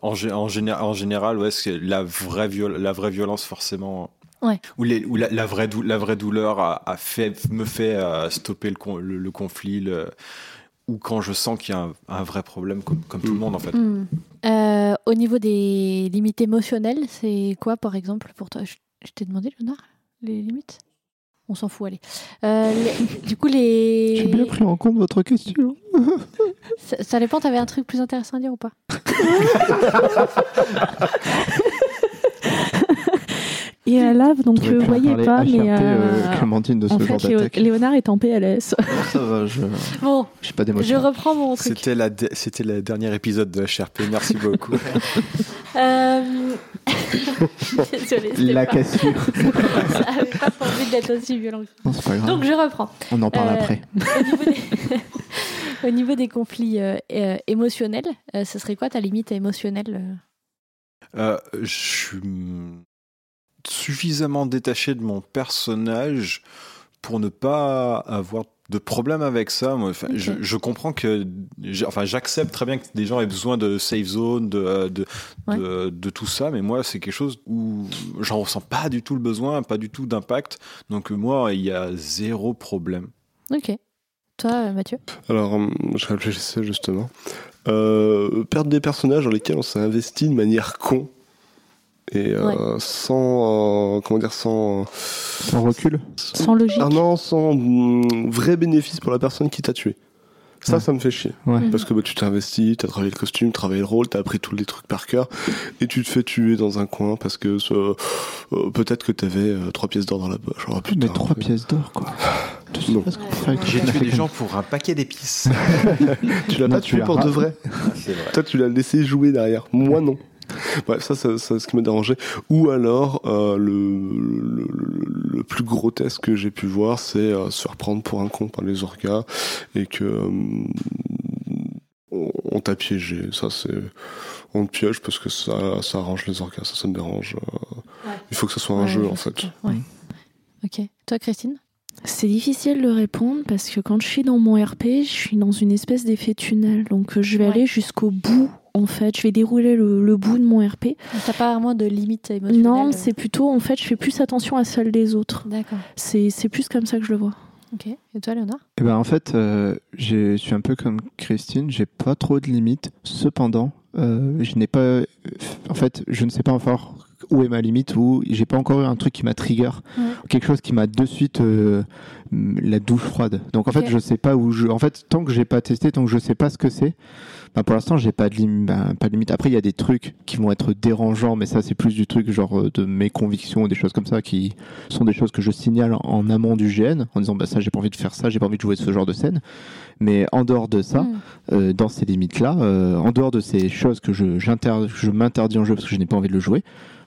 en, en, géné- en général, ouais, c'est la vraie, viol- la vraie violence, forcément. Ouais. Ou, les, ou la, la vraie dou- la vraie douleur a, a fait, me fait euh, stopper le, con- le, le conflit, le- ou quand je sens qu'il y a un, un vrai problème, comme, comme tout le monde en fait. Hmm. Euh, au niveau des limites émotionnelles, c'est quoi, par exemple, pour toi? Je, je t'ai demandé, Léonard, les limites? On s'en fout, allez. Euh, les- du coup, les. J'ai bien pris en compte votre question. Ça, ça dépend, t'avais un truc plus intéressant à dire ou pas Et à Lave, donc euh, vous voyez pas, HRP, mais euh, euh, Clémentine de ce en genre fait, Léo- d'attaque. Léonard est en PLS. Ça va, je Bon, pas je reprends mon truc. C'était la, de- c'était le dernier épisode de HRP. Merci beaucoup. Euh... Désolée, La pas- cassure. ça avait pas pour but d'être aussi violent. que ça. Non, pas grave. Donc je reprends. On en parle Euh, après. Au niveau des, au niveau des conflits euh, émotionnels, euh, ce serait quoi ta limite émotionnelle je suis mm, suffisamment détaché de mon personnage pour ne pas avoir de problème avec ça. Moi, je, je comprends que, enfin, j'accepte très bien que des gens aient besoin de safe zone, de, de, Ouais. de, de tout ça, mais moi, c'est quelque chose où j'en ressens pas du tout le besoin, pas du tout d'impact. Donc, moi, il y a zéro problème. Ok. Toi, euh, Mathieu? Alors, hum, je réfléchissais justement. Euh, perdre des personnages dans lesquels on s'est investi de manière con et euh, sans euh, comment dire sans Sans recul Sans logique. ah non sans hum, vrai bénéfice pour la personne qui t'a tué. Ça, Ouais. ça me fait chier. Ouais. Mhm. Parce que bah, tu t'es investi, t'as travaillé le costume, travaillé le rôle, t'as appris tous les trucs par cœur, et tu te fais tuer dans un coin parce que euh, peut-être que t'avais euh, trois pièces d'or dans la poche. Oh, Mais putain, trois pièces d'or, quoi. J'ai tué des gens pour un paquet d'épices. Tu l'as pas tu tué pour de vrai. Toi, tu l'as laissé jouer derrière. Moi, non. Bref, ça, c'est ce qui m'a dérangé. Ou alors, euh, le, le, plus grotesque que j'ai pu voir, c'est euh, se faire prendre pour un con par les orgas et que euh, on, t'a piégé. Ça, c'est on te piège parce que ça, ça arrange les orgas. Ça, ça me dérange. Ouais. Il faut que ça soit un Ouais, jeu, je en fait. Ouais. Ok. Toi, Christine? C'est difficile de répondre parce que quand je suis dans mon RP, je suis dans une espèce d'effet tunnel. Donc euh, je vais Ouais. aller jusqu'au bout, en fait. Je vais dérouler le, le bout de mon RP. T'as pas vraiment de limite émotionnelle Non, euh c'est plutôt, en fait, je fais plus attention à celle des autres. D'accord. C'est c'est plus comme ça que je le vois. Ok. Et toi, Léonard? Eh ben, en fait, euh, je suis un peu comme Christine, j'ai pas trop de limites. Cependant, euh, je n'ai pas. En fait, je ne sais pas encore où est ma limite, où j'ai pas encore eu un truc qui m'a trigger, Ouais. quelque chose qui m'a de suite euh, la douche froide. Donc en fait, je sais pas où je. En fait, tant que j'ai pas testé, tant que je sais pas ce que c'est, ben, pour l'instant, j'ai pas de lim- ben, pas de limite. Après, il y a des trucs qui vont être dérangeants, mais ça, c'est plus du truc genre euh, de mes convictions, des choses comme ça, qui sont des choses que je signale en, amont du GN, en disant bah ça, j'ai pas envie de faire ça, j'ai pas envie de jouer ce genre de scène. Mais en dehors de ça, Hmm. euh, dans ces limites-là, euh, en dehors de ces choses que je, j'inter- je m'interdis en jeu parce que je n'ai pas envie de le jouer,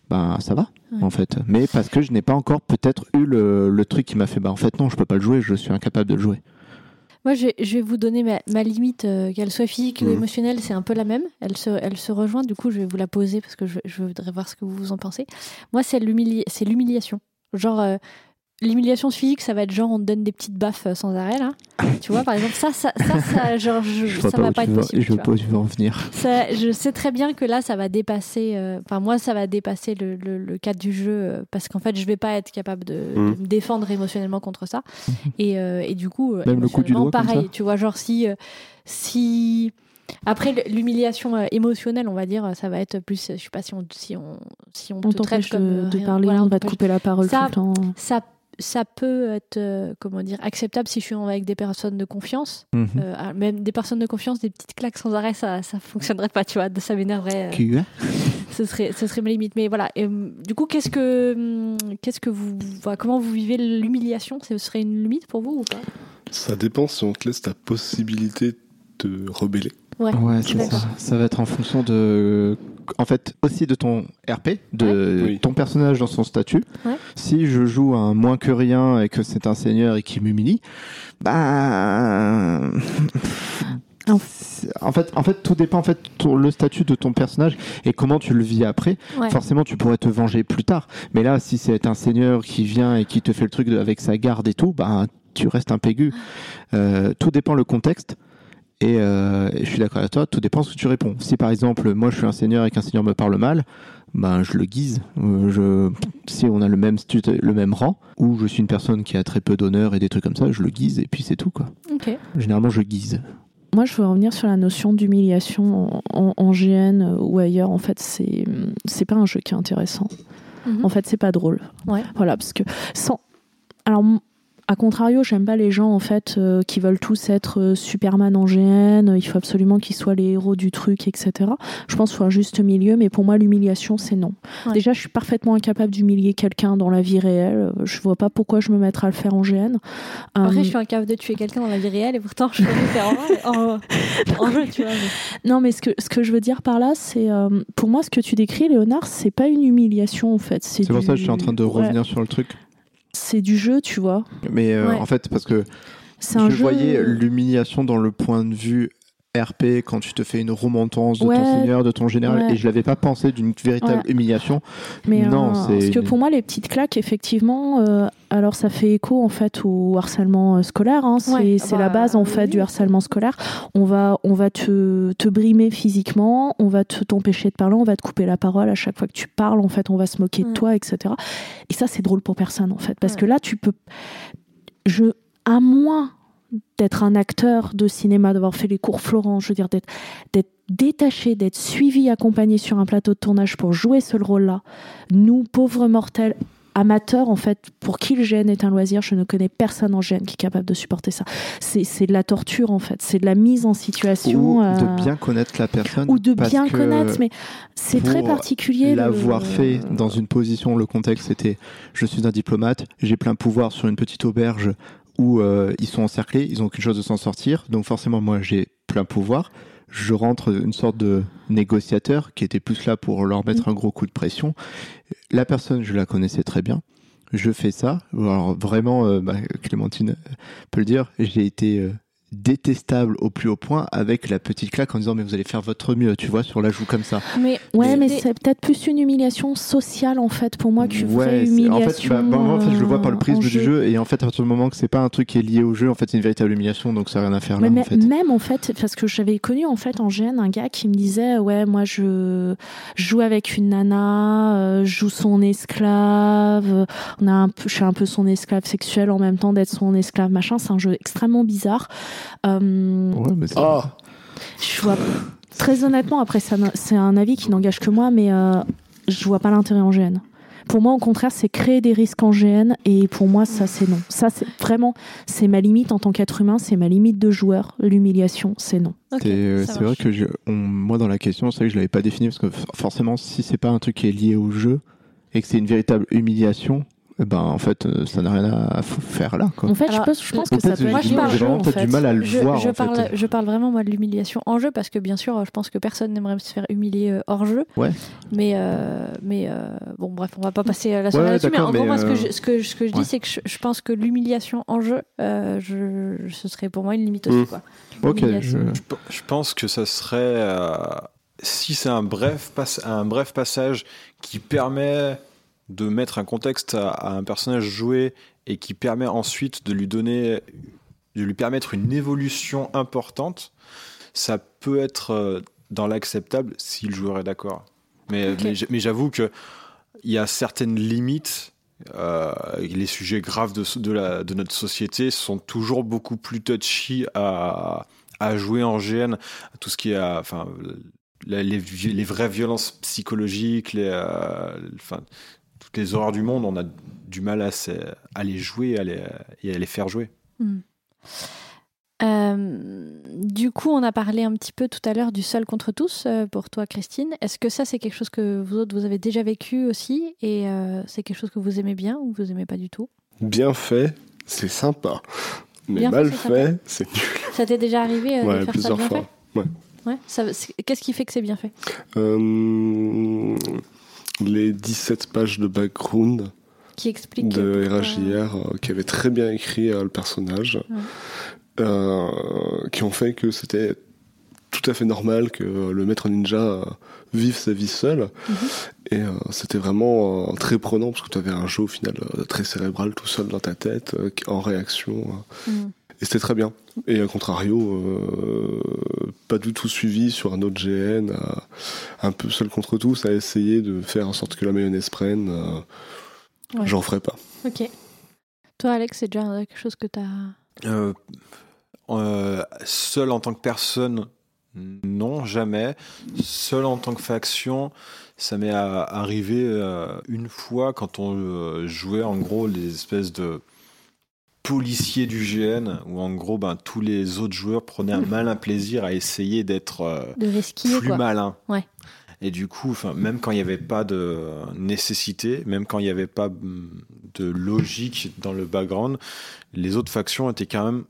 ben ça va Ouais. en fait. Mais parce que je n'ai pas encore peut-être eu le, le truc qui m'a fait bah en fait non, je peux pas le jouer, je suis incapable de le jouer. Moi, je vais, je vais vous donner ma, ma limite, euh, qu'elle soit physique ou émotionnelle, c'est un peu la même. Elle se, elle se rejoint, du coup, je vais vous la poser parce que je, je voudrais voir ce que vous en pensez. Moi, c'est l'humiliation. Genre, euh, l'humiliation physique, ça va être genre, on te donne des petites baffes euh, sans arrêt, là. tu vois, par exemple, ça, ça, ça, ça, genre, je- Je vois ça pas va pas être possible. je tu vois vois. pas où tu veux en venir. Ça, je sais très bien que là, ça va dépasser. euh, Enfin, moi, ça va dépasser le, le- le cadre du jeu euh, parce qu'en fait, je vais pas être capable de, Mm. de me défendre émotionnellement contre ça. et, euh, et du coup, euh, Même le coup du doigt pareil. ça Tu vois, genre si, euh, si après l- l'humiliation euh, émotionnelle, on va dire, ça va être plus. Je sais pas si on si on si on, On te traite comme de, de rien- parler, voilà, on va te couper la parole Ça- tout le temps. Ça ça peut être euh, comment dire acceptable si je suis avec des personnes de confiance. Mhm. Euh, ah, même des personnes de confiance, des petites claques sans arrêt, ça ça fonctionnerait pas, tu vois. Ça m'énerverait. euh, ce serait ce serait ma limite mais voilà Et, hum, du coup qu'est-ce que hum, qu'est-ce que vous voilà, comment vous vivez l'humiliation? Ce serait une limite pour vous ou pas? Ça dépend si on te laisse ta possibilité de rebeller. Ouais, c'est ça. Ça va être en fonction de, en fait, aussi de ton RP, de ton personnage dans son statut. Ouais. Si je joue un moins que rien et que c'est un seigneur et qui m'humilie, bah, En en fait, en fait, tout dépend en fait ton- le statut de ton personnage et comment tu le vis après. Ouais. Forcément, tu pourrais te venger plus tard. Mais là, si c'est un seigneur qui vient et qui te fait le truc de- avec sa garde et tout, bah, tu restes un pégu. Euh, tout dépend le contexte. Et, euh, et je suis d'accord avec toi, tout dépend ce que tu réponds. Si par exemple, moi je suis un seigneur et qu'un seigneur me parle mal, ben je le guise. Euh, je, si on a le même le même rang, ou je suis une personne qui a très peu d'honneur et des trucs comme ça, je le guise et puis c'est tout quoi. ok Généralement, je guise. Moi, je veux revenir sur la notion d'humiliation en, en- en GN ou ailleurs. En fait, c'est c'est pas un jeu qui est intéressant. Mhm. En fait, c'est pas drôle. Ouais. Voilà, parce que sans. Alors, à contrario, j'aime pas les gens en fait euh, qui veulent tous être euh, Superman en GN. Il faut absolument qu'ils soient les héros du truc, etc. Je pense qu'il faut un juste milieu, mais pour moi, l'humiliation, c'est non. Ouais. Déjà, je suis parfaitement incapable d'humilier quelqu'un dans la vie réelle. Je vois pas pourquoi je me mettrais à le faire en GN. après Euh, je suis incapable de tuer quelqu'un dans la vie réelle et pourtant je peux le faire en, jeu tu vois mais- Non, mais ce que, ce que je veux dire par là, c'est euh, pour moi ce que tu décris, Léonard, c'est pas une humiliation en fait. C'est pour du- ça que je suis en train de Ouais, revenir sur le truc. C'est du jeu, tu vois. Mais euh, Ouais. en fait, parce que je jeu. voyais l'humiliation dans le point de vue RP quand tu te fais une remontance de Ouais. ton seigneur, de ton général, Ouais. et je l'avais pas pensé d'une véritable Ouais. humiliation. Mais Non, euh, c'est parce que pour moi, les petites claques, effectivement, euh, alors ça fait écho en fait au harcèlement euh, scolaire. hein. C'est Ouais, c'est bah, la base en oui, fait oui. du harcèlement scolaire. On va, on va te, te brimer physiquement, on va te t'empêcher de parler, on va te couper la parole à chaque fois que tu parles. En fait, on va se moquer de toi, etc. Et ça, c'est drôle pour personne en fait, parce que là, tu peux, je, à moins d'être un acteur de cinéma, d'avoir fait les cours Florent, je veux dire d'être d'être détaché, d'être suivi, accompagné sur un plateau de tournage pour jouer ce rôle-là. Nous, pauvres mortels amateurs, en fait, pour qui le GN est un loisir, je ne connais personne en GN qui est capable de supporter ça. C'est c'est de la torture, en fait. C'est de la mise en situation. Ou euh, de bien connaître la personne. ou de bien connaître, mais c'est très particulier. le- L'avoir fait dans une position, le contexte c'était je suis un diplomate, j'ai plein pouvoir sur une petite auberge où euh, ils sont encerclés, ils ont qu'une chose de s'en sortir, donc forcément moi j'ai plein pouvoir. Je rentre une sorte de négociateur qui était plus là pour leur mettre un gros coup de pression. La personne, je la connaissais très bien. Je fais ça. Alors vraiment, euh, bah, Clémentine peut le dire, j'ai été euh, détestable au plus haut point avec la petite claque en disant mais vous allez faire votre mieux, tu vois, sur la joue comme ça. Mais ouais, mais c'est peut-être plus une humiliation sociale en fait pour moi vraie c'est- humiliation. en fait, bah, bah, en fait, je le vois par le euh, prisme du jeu. jeu et en fait à partir du moment que c'est pas un truc qui est lié au jeu, en fait c'est une véritable humiliation donc ça n'a rien à faire là Mais en fait. même en fait, parce que j'avais connu en fait en GN un gars qui me disait ouais moi je joue avec une nana, euh, je joue son esclave, on a un peu, je suis un peu son esclave sexuel en même temps d'être son esclave machin. C'est un jeu extrêmement bizarre. Euh, Ouais, mais c'est- Ah je vois très honnêtement après c'est un avis qui n'engage que moi, mais euh, je vois pas l'intérêt en GN. Pour moi, au contraire, c'est créer des risques en GN, et pour moi, ça, c'est non. Ça, c'est vraiment, c'est ma limite en tant qu'être humain, c'est ma limite de joueur. L'humiliation, c'est non. C'est euh, c'est vrai que je- on- moi dans la question, c'est vrai que je l'avais pas défini parce que forcément si c'est pas un truc qui est lié au jeu et que c'est une véritable humiliation, eh ben en fait euh, ça n'a rien à faire là quoi. En fait, Alors, je pense, je pense En que ça peut moi, être je parle- jeu, en du mal à le je, voir je en parle, fait. je parle vraiment moi de l'humiliation en jeu parce que bien sûr, je pense que personne n'aimerait se faire humilier euh, hors jeu. Ouais. Mais euh, mais euh, bon, bref, on va pas passer la soirée Ouais, là-dessus. Mais en gros, moi, ce que je, ce que, ce que je dis, ouais. c'est que je, je pense que l'humiliation en jeu, euh, je, ce serait pour moi une limite aussi. Mm. Quoi. Ok, je- Je pe- Je pense que ça serait euh, si c'est un bref un bref passage qui permet de mettre un contexte à, à un personnage joué et qui permet ensuite de lui donner de lui permettre une évolution importante, ça peut être euh, dans l'acceptable si le joueur est d'accord. Mais, mais j'avoue que il y a certaines limites. euh, les sujets graves de, de, la, de notre société sont toujours beaucoup plus touchy à, à jouer en GN. Tout ce qui est, enfin, les, vraies violences psychologiques, les, euh, enfin, toutes les horreurs du monde, on a du mal à, à les jouer à les, et à les faire jouer. Hmm. Euh, du coup, on a parlé un petit peu tout à l'heure du seul contre tous euh, pour toi, Christine. Est-ce que ça, c'est quelque chose que vous autres, vous avez déjà vécu aussi Et euh, c'est quelque chose que vous aimez bien ou vous aimez pas du tout? Bien fait, c'est sympa. Mais Bien mal fait, c'est nul. Ça t'est déjà arrivé euh, de Ouais, ça plusieurs bien fois. fait Ouais. Ouais. Ça- c'est- Qu'est-ce qui fait que c'est bien fait? Euh, les 17 pages de background Qui explique de RHJR euh, qui avait très bien écrit euh, le personnage, Ouais. euh, qui ont fait que c'était tout à fait normal que le maître ninja vive sa vie seul. Mhm. Et c'était vraiment très prenant parce que tu avais un jeu au final très cérébral tout seul dans ta tête, en réaction. euh. Et c'était très bien. Et à contrario, euh, pas du tout suivi sur un autre GN, un peu seul contre tous, à essayer de faire en sorte que la mayonnaise prenne. euh, Ouais. J'en ferai pas. Ok. Toi, Alex, c'est déjà quelque chose que tu as. Euh, euh, seul en tant que personne, non, jamais. Seul en tant que faction, ça m'est arrivé euh, une fois quand on euh, jouait en gros les espèces de policiers du GN, où en gros ben, tous les autres joueurs prenaient un malin plaisir à essayer d'être euh, plus quoi. malin. Ouais. Et du coup, même quand il n'y avait pas de nécessité, même quand il n'y avait pas hum, de logique dans le background, les autres factions étaient quand même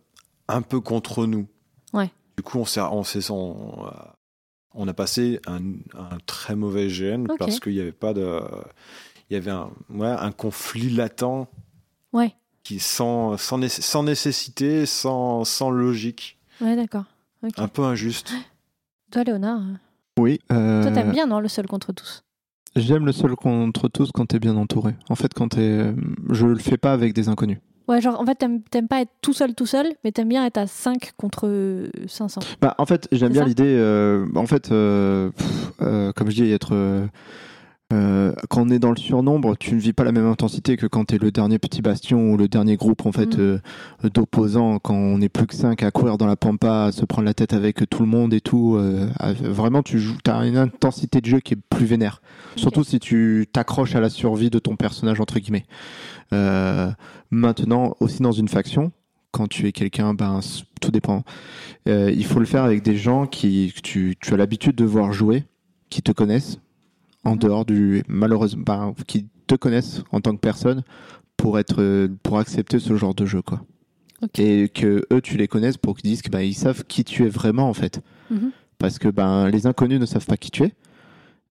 un peu contre nous. Ouais. Du coup, on, s'est, on, s'est- on, on a passé un, un très mauvais GN parce qu'il n'y avait pas de. Il y avait un, ouais, un conflit latent Ouais. Qui sans, sans, nécess- sans nécessité, sans, sans logique. Ouais, d'accord. Un peu injuste. Toi, Léonard, Oui. euh, toi, t'aimes bien, non, le seul contre tous? J'aime le seul contre tous quand t'es bien entouré. En fait, quand t'es, euh, je le fais pas avec des inconnus. Ouais, genre, en fait, t'aimes t'aimes pas être tout seul, tout seul, mais t'aimes bien être à 5 contre euh, 500. Bah, en fait, j'aime bien l'idée. euh, en fait, euh, pff, euh, comme je dis, être. Euh, quand on est dans le surnombre, tu ne vis pas la même intensité que quand tu es le dernier petit bastion ou le dernier groupe en fait Mm. euh, d'opposants. Quand on est plus que 5 à courir dans la pampa, à se prendre la tête avec tout le monde et tout. euh, à- vraiment, tu joues, as une intensité de jeu qui est plus vénère. Surtout si tu t'accroches à la survie de ton personnage entre guillemets. Euh, maintenant, aussi dans une faction, quand tu es quelqu'un, ben tout dépend. Euh, il faut le faire avec des gens qui que tu, tu as l'habitude de voir jouer, qui te connaissent en dehors du malheureusement, ben, qui te connaissent en tant que personne pour être pour accepter ce genre de jeu quoi. Et que eux tu les connaisses pour qu'ils disent que ben, ils savent qui tu es vraiment en fait. Mhm. Parce que ben les inconnus ne savent pas qui tu es.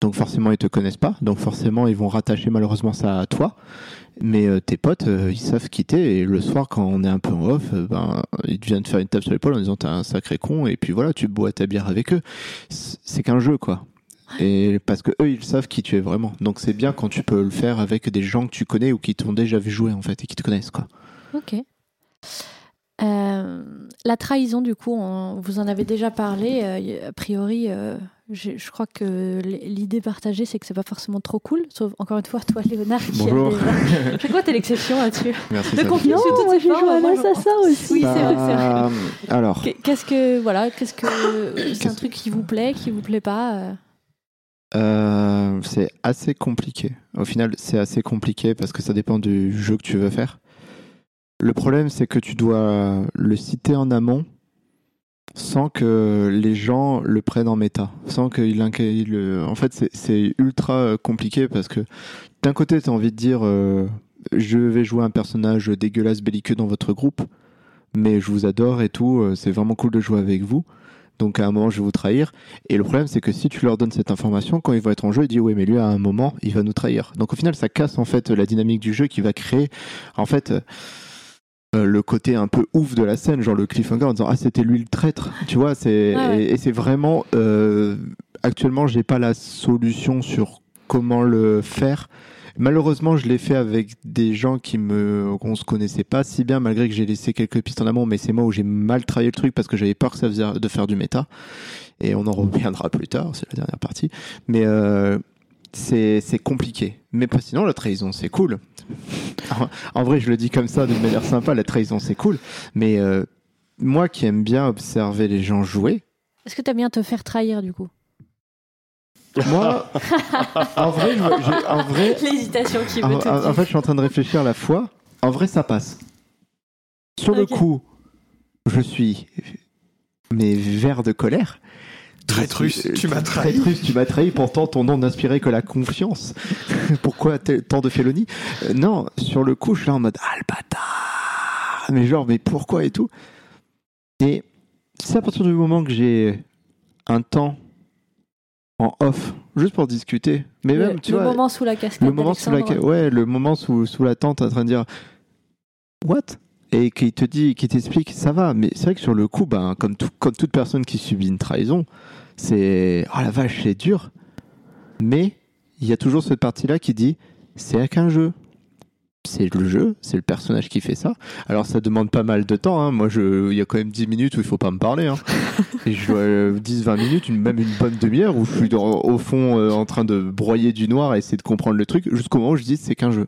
Donc forcément, ils te connaissent pas. Donc forcément, ils vont rattacher malheureusement ça à toi. Mais euh, tes potes, euh, ils savent quitter. Et le soir, quand on est un peu en off, euh, ben, ils viennent te faire une tape sur l'épaule en disant t'es un sacré con. Et puis voilà, tu bois ta bière avec eux. C'est qu'un jeu, quoi. Et parce que eux, ils savent qui tu es vraiment. Donc c'est bien quand tu peux le faire avec des gens que tu connais ou qui t'ont déjà vu jouer en fait et qui te connaissent, quoi. Ok. Euh, la trahison, du coup, on- vous en avez déjà parlé. euh, a priori, euh, je crois que l'idée partagée, c'est que c'est pas forcément trop cool. Sauf, encore une fois, toi, Léonard, qui Bonjour. déjà. Je crois que t'es l'exception là-dessus? Merci. Sophie. conflit Non, moi j'ai joué à l'assassin aussi. Oui, c'est vrai, c'est vrai. Alors, Qu'est- Qu'est-ce que voilà, qu'est-ce que c'est un truc qui vous plaît, qui vous plaît pas euh c'est assez compliqué. Au final, c'est assez compliqué parce que ça dépend du jeu que tu veux faire. Le problème, c'est que tu dois le citer en amont sans que les gens le prennent en méta. Sans qu'il le- En fait, c'est- ultra compliqué parce que d'un côté, tu as envie de dire euh, je vais jouer un personnage dégueulasse belliqueux dans votre groupe, mais je vous adore et tout, euh, c'est vraiment cool de jouer avec vous. Donc à un moment, je vais vous trahir. Et le problème, c'est que si tu leur donnes cette information, quand ils vont être en jeu, ils disent oui, mais lui, à un moment, il va nous trahir. Donc au final, ça casse en fait la dynamique du jeu qui va créer en fait euh, euh, le côté un peu ouf de la scène, genre le cliffhanger en disant ah c'était lui le traître. Tu vois, c'est Ah ouais. et, et c'est vraiment euh, actuellement, j'ai pas la solution sur comment le faire. Malheureusement, je l'ai fait avec des gens qui me se connaissait pas si bien, malgré que j'ai laissé quelques pistes en amont. Mais c'est moi où j'ai mal travaillé le truc parce que j'avais peur que ça faisait de faire du méta. Et on en reviendra plus tard, c'est la dernière partie. Mais euh, c'est compliqué. Mais pas sinon, la trahison, c'est cool. En, vrai, je le dis comme ça, d'une manière sympa, la trahison, c'est cool. Mais euh, moi qui aime bien observer les gens jouer, Est-ce que t'aimes bien te faire trahir du coup? Moi, en vrai, je, je- en vrai, L'hésitation qui en, veut tout en- en dire. fait, je suis en train de réfléchir à la fois. En vrai, ça passe. Sur le coup, je suis mais vert de colère. Traîtrus, suis- tu m'as trahi. Traîtrus, tu m'as trahi. Pourtant, ton nom n'inspirait que la confiance. Pourquoi tant de félonie Euh, Non, sur le coup, je suis là en mode ah le bâtard. Mais genre, mais pourquoi et tout? Et c'est à partir du moment que j'ai un temps en off, juste pour discuter. Mais le même, tu le vois, moment sous la cascade. le moment sous la, ouais, le moment sous, sous la tente en train de dire what? Et qui te dit, qui t'explique, ça va. Mais c'est vrai que sur le coup, ben, comme, tout- comme toute personne qui subit une trahison, c'est oh la vache, c'est dur. Mais il y a toujours cette partie-là qui dit c'est qu'un jeu. C'est le jeu, c'est le personnage qui fait ça. Alors ça demande pas mal de temps. hein. Moi, je, il y a quand même 10 minutes où il faut pas me parler. hein. Et je dois 10-20 minutes, une, même une bonne demi-heure où je suis dans- au fond euh, en train de broyer du noir et essayer de comprendre le truc jusqu'au moment où je dis c'est qu'un jeu.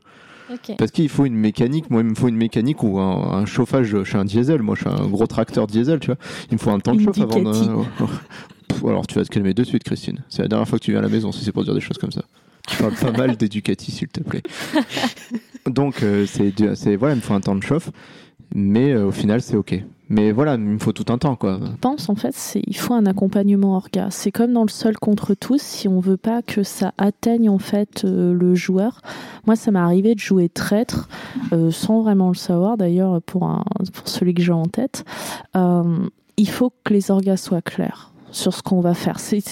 Parce qu'il faut une mécanique, moi il me faut une mécanique ou un, un chauffage, je suis un diesel, moi je suis un gros tracteur diesel, tu vois. Il me faut un temps de Une chauffe avant de... Pff, Alors tu vas te calmer de suite Christine. C'est la dernière fois que tu viens à la maison si c'est pour dire des choses comme ça. Tu parles pas mal des Ducati s'il te plaît. Donc euh, c'est voilà, il me faut un temps de chauffe, mais euh, au final c'est ok. Mais voilà, il me faut tout un temps quoi. Je pense en fait il faut un accompagnement orga. C'est comme dans le seul contre tous. Si on veut pas que ça atteigne en fait euh, le joueur. Moi ça m'est arrivé de jouer traître euh, sans vraiment le savoir. D'ailleurs pour pour celui que j'ai en tête, Euh, il faut que les orgas soient clairs sur ce qu'on va faire. C'est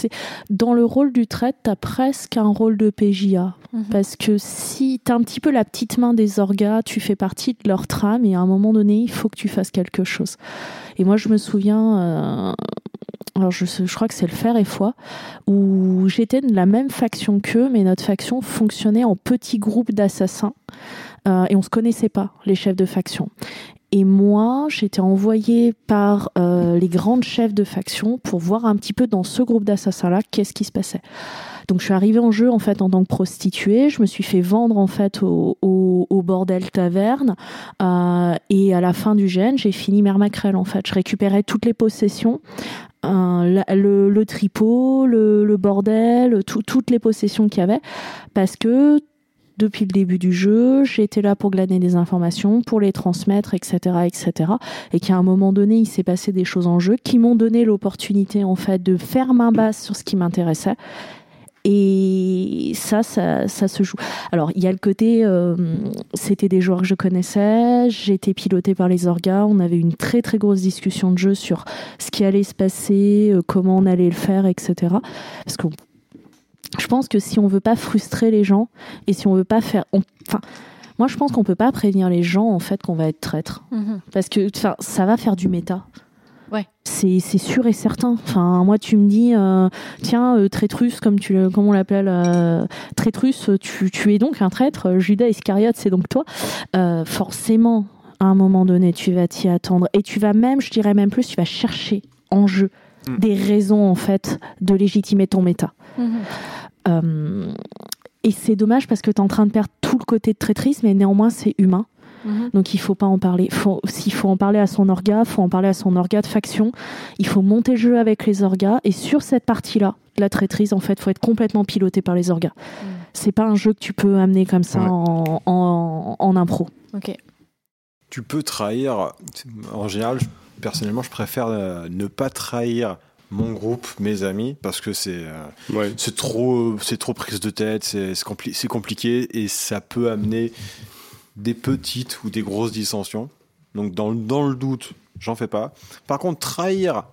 dans le rôle du traître, t'as presque un rôle de PJA. Mhm. Parce que si t'as un petit peu la petite main des orgas, tu fais partie de leur trame et à un moment donné, il faut que tu fasses quelque chose. Et moi, je me souviens, euh, alors je, crois que c'est le fer et foi, où j'étais de la même faction qu'eux, mais notre faction fonctionnait en petits groupes d'assassins euh, et on se connaissait pas, les chefs de faction. Et moi, j'étais envoyée par euh, les grandes chefs de faction pour voir un petit peu dans ce groupe d'assassins-là qu'est-ce qui se passait. Donc je suis arrivée en jeu en fait en tant que prostituée. Je me suis fait vendre en fait au, bordel taverne euh, et à la fin du gène, j'ai fini mère Macrel en fait. Je récupérais toutes les possessions, euh, le, tripot, le, bordel, tout- toutes les possessions qu'il y avait, parce que depuis le début du jeu, j'étais là pour glaner des informations, pour les transmettre, etc., etc. Et qu'à un moment donné, il s'est passé des choses en jeu qui m'ont donné l'opportunité en fait de faire main basse sur ce qui m'intéressait. Et ça, ça, ça se joue. Alors, il y a le côté, euh, c'était des joueurs que je connaissais, j'étais pilotée par les orgas, on avait une très très grosse discussion de jeu sur ce qui allait se passer, euh, comment on allait le faire, etc. Parce qu'on je pense que si on veut pas frustrer les gens et si on veut pas faire, on- enfin, moi je pense qu'on peut pas prévenir les gens en fait qu'on va être traître Mhm. parce que enfin, ça va faire du méta. Ouais. C'est c'est sûr et certain. Enfin, moi, tu me dis, euh, tiens, euh, traîtrus, comme, tu, le- comme on l'appelle, euh, traîtrus, tu, tu es donc un traître, Judas Iscariote, c'est donc toi. Euh, forcément, à un moment donné, tu vas t'y attendre. Et tu vas même, je dirais même plus, tu vas chercher en jeu Mm. des raisons, en fait, de légitimer ton méta. Mhm. Euh, et c'est dommage parce que tu es en train de perdre tout le côté de traîtrise, mais néanmoins, c'est humain. Mhm. Donc il faut pas en parler. S'il faut en parler à son orga, faut en parler à son orga de faction. Il faut monter le jeu avec les orgas. Et sur cette partie-là, la traîtrise, en fait, faut être complètement piloté par les orgas. C'est pas un jeu que tu peux amener comme ça Ouais. en, en, en impro. Ok. Tu peux trahir. En général, personnellement, je préfère euh, ne pas trahir mon groupe, mes amis, parce que c'est euh, Ouais. c'est trop, c'est trop prise de tête, c'est c'est compli- c'est compliqué et ça peut amener des petites ou des grosses dissensions. Donc dans, le- dans le doute, j'en fais pas. Par contre, trahir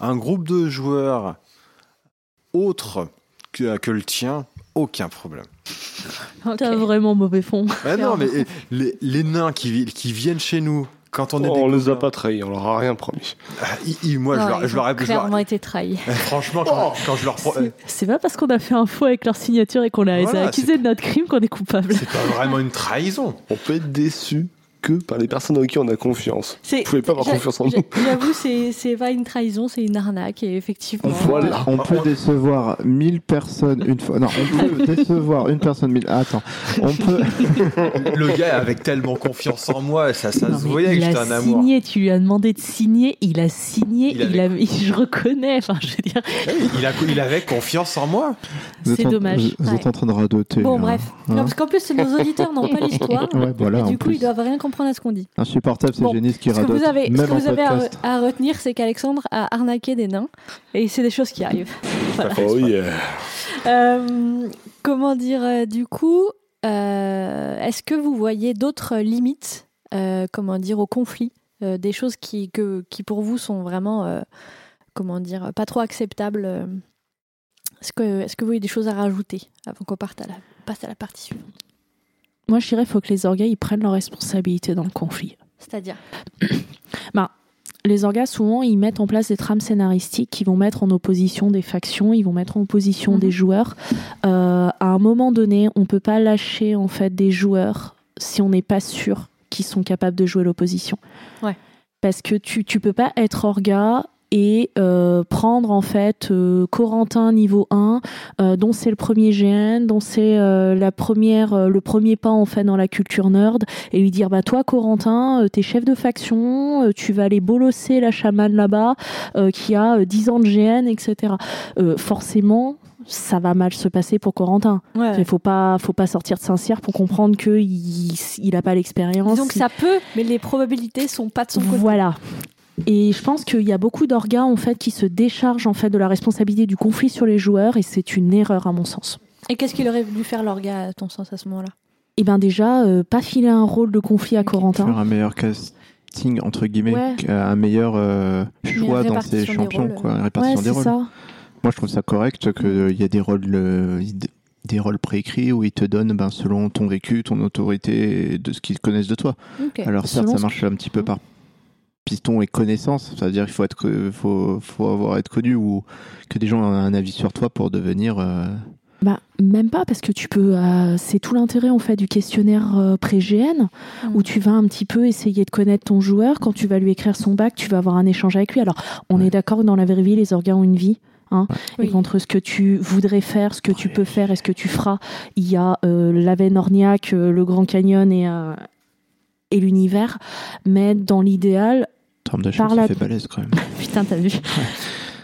un groupe de joueurs autre que, que le tien, aucun problème. T'as vraiment mauvais fond. Bah non, mais eh, les, les nains qui viennent chez nous quand on est Oh, des on les a pas trahis, on leur a rien promis. ah, moi, je leur, ils je leur ont ai- je leur- clairement été trahis. Eh, Franchement, quand, quand je leur pro- C'est- pas parce qu'on a fait un faux avec leur signature et qu'on les a accusés de notre crime qu'on est coupable. c'est pas vraiment une trahison. On peut être déçu que par les personnes en qui on a confiance. Vous pouvez pas avoir confiance en nous. J'avoue, c'est pas une trahison, c'est une arnaque. Et effectivement, On peut, Voilà. on peut décevoir 1000 personnes une fois. Non, on peut décevoir une personne mille. Attends, on peut. Le gars avec tellement confiance en moi, ça, ça Non, se voyait que il j'étais a un amour. signé, tu lui as demandé de signer, il a signé, Il il, avait- a, je reconnais, enfin je veux dire, Il, a, il avait confiance en moi. C'est en- dommage. Vous êtes en train de radoter. Bon, là. bref. Hein Non, parce qu'en plus, nos auditeurs n'ont pas l'histoire. Ouais, voilà. du coup, plus. ils doivent rien comprendre à ce qu'on dit. Insupportable, c'est Bon, génistes qui Ce que radotent. vous avez, ce que vous avez à, retenir, c'est qu'Alexandre a arnaqué des nains. Et c'est des choses qui arrivent. Voilà. Oh yeah. Euh, comment dire, euh, du coup, euh, est-ce que vous voyez d'autres limites, euh, comment dire, au conflit euh, Des choses qui, que, qui pour vous sont vraiment, euh, comment dire, pas trop acceptables euh, Est-ce que, est-ce que vous voyez des choses à rajouter avant qu'on parte à la, passe à la partie suivante? Moi je dirais qu'il faut que les orgas ils prennent leurs responsabilités dans le conflit. C'est-à-dire Les orgas souvent ils mettent en place des trames scénaristiques qui vont mettre en opposition des factions, ils vont mettre en opposition Mhm. des joueurs. Euh, à un moment donné, on peut pas lâcher en fait des joueurs si on n'est pas sûr qu'ils sont capables de jouer l'opposition. Ouais. Parce que tu tu peux pas être orga et euh, prendre en fait euh, Corentin niveau 1 euh, dont c'est le premier GN dont c'est la première le premier pas en fait dans la culture nerd et lui dire bah toi Corentin t'es chef de faction tu vas aller bolosser la chamane là-bas qui a euh, 10 ans de GN etc forcément ça va mal se passer pour Corentin ouais. il faut pas faut pas sortir de Saint-Cyr pour comprendre que il, il a pas l'expérience Donc ça peut, mais les probabilités sont pas de son côté. voilà. Et je pense qu'il y a beaucoup d'orgas en fait qui se déchargent en fait de la responsabilité du conflit sur les joueurs et c'est une erreur à mon sens. Et qu'est-ce qu'il aurait voulu faire l'orga à ton sens à ce moment-là? Et ben déjà euh, pas filer un rôle de conflit à. Corentin. Faire un meilleur casting, entre guillemets, Ouais. un meilleur euh, choix dans ses champions, rôles. quoi, une Ouais, répartition des rôles. ça. Moi, je trouve ça correct qu'il y a des rôles, euh, des rôles préécrits où ils te donnent, ben, selon ton vécu, ton autorité, et de ce qu'ils connaissent de toi. Alors certes, ça marche un petit peu par piston et connaissance, c'est-à-dire qu'il faut être, faut, faut avoir être connu ou que des gens aient un avis sur toi pour devenir. euh, Bah même pas parce que tu peux. euh, c'est tout l'intérêt en fait du questionnaire euh, pré-GN Mm. où tu vas un petit peu essayer de connaître ton joueur. Quand tu vas lui écrire son bac, tu vas avoir un échange avec lui. Alors on Ouais. est d'accord que dans la vraie vie, les organes ont une vie. Hein, Oui. Et qu'entre ce que tu voudrais faire, ce que tu peux faire et ce que tu feras, il y a euh, la veine orniaque, euh, le Grand Canyon et, euh, et l'univers. Mais dans l'idéal, termes de chance, ça fait balèze quand même. putain, t'as vu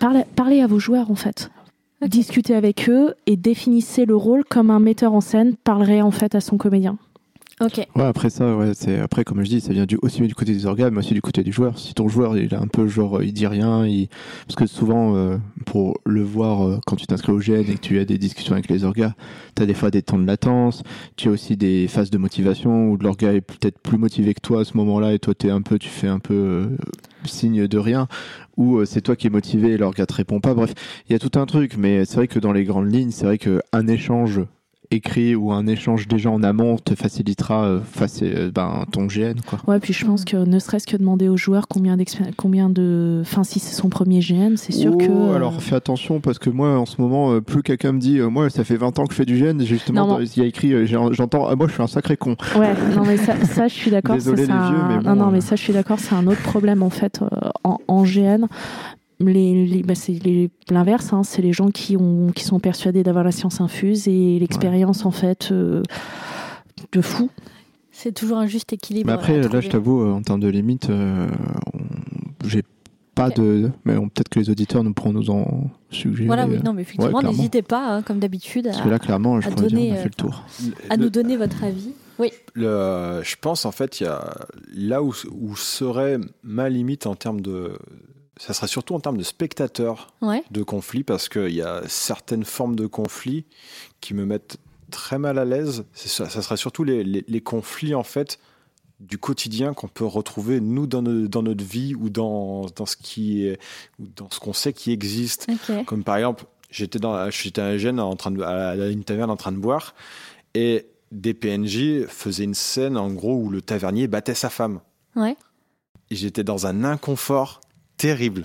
parlez, parlez à vos joueurs en fait. Discutez avec eux et définissez le rôle comme un metteur en scène parlerait en fait à son comédien. Ok. Ouais, après ça, ouais, c'est après comme je dis, ça vient du, aussi du côté des organes, mais aussi du côté du joueur. Si ton joueur, il est un peu genre, euh, il dit rien, il... parce que souvent, euh, pour le voir euh, quand tu t'inscris au GN et que tu as des discussions avec les orgas, tu as des fois des temps de latence, tu as aussi des phases de motivation où l'orga est peut-être plus motivé que toi à ce moment-là et toi t'es un peu, tu fais un peu, euh, signe de rien, ou euh, c'est toi qui es motivé et leur gars te répond pas. Bref, il y a tout un truc, mais c'est vrai que dans les grandes lignes, c'est vrai qu'un échange écrit ou un échange déjà en amont te facilitera euh, face, euh, ben, ton GN. Quoi. Ouais, puis je pense que ne serait-ce que demander aux joueurs combien, combien de. Enfin, si c'est son premier GN, c'est sûr Oh, que. Alors fais attention parce que moi en ce moment, euh, plus quelqu'un me dit, euh, moi ça fait 20 ans que je fais du GN, justement, Non, il y a écrit, euh, j'entends, ah, moi je suis un sacré con. Ouais, non mais ça, ça, je suis d'accord. Désolé, c'est les vieux, mais non, bon, non, mais euh. ça, je suis d'accord. C'est un autre problème en fait euh, en, en GN. Les, les- bah, c'est les- l'inverse. hein, c'est les gens qui ont, qui sont persuadés d'avoir la science infuse et l'expérience en fait euh, de fou. C'est toujours un juste équilibre. Mais après, là je t'avoue, euh, en termes de limite, euh, j'ai pas de. Mais peut-être que les auditeurs nous pourront nous en suggérer. Voilà, oui, euh, non, mais effectivement, n'hésitez pas, hein, comme d'habitude, Parce à, que là, clairement, je à pourrais dire, donner, on a fait euh, le tour. à Le- nous donner votre avis. Oui, Le, je pense en fait, il y a là où, où serait ma limite en termes de. Ça serait surtout en termes de spectateurs ouais. de conflits parce qu'il y a certaines formes de conflits qui me mettent très mal à l'aise. Ça, ça serait surtout les, les- les conflits en fait du quotidien qu'on peut retrouver nous dans, nos- dans notre vie ou dans, dans ce qui est, ou dans ce qu'on sait qui existe. Comme par exemple, j'étais dans, j'étais un jeune en train de, à une taverne en train de boire et des PNJ faisaient une scène en gros où le tavernier battait sa femme. Ouais. J'étais dans un inconfort terrible.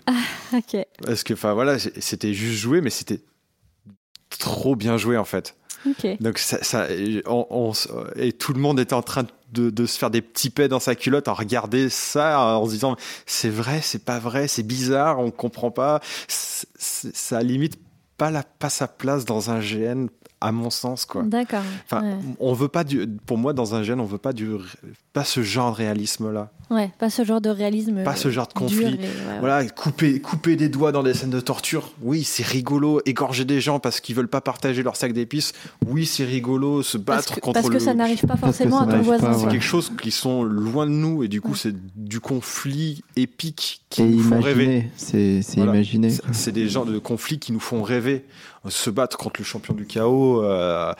Ok. Parce que, enfin voilà, c'était juste joué, mais c'était trop bien joué en fait. Donc ça, ça- on- on s- et tout le monde était en train de, de se faire des petits pets dans sa culotte en regarder ça, en se disant c'est vrai, c'est pas vrai, c'est bizarre, on comprend pas. Ça limite pas la pas sa place dans un GN à mon sens quoi. D'accord. Enfin, ouais. on veut pas du, pour moi dans un GN, on veut pas du, pas ce genre de réalisme là, Ouais, pas ce genre de réalisme. pas ce genre de dur conflit. et- ouais, ouais. Voilà, couper, couper des doigts dans des scènes de torture, oui, c'est rigolo. Égorger des gens parce qu'ils veulent pas partager leur sac d'épices, oui, c'est rigolo. Se Parce battre que, contre parce que le. ça n'arrive pas Parce que forcément à ton voisin. c'est quelque chose qui sont loin de nous et du coup, Ouais. c'est du conflit épique qui Et nous font rêver. imaginer, c'est c'est Voilà. imaginer. C'est- C'est des genres de conflits qui nous font rêver. Se battre contre le champion du chaos, euh,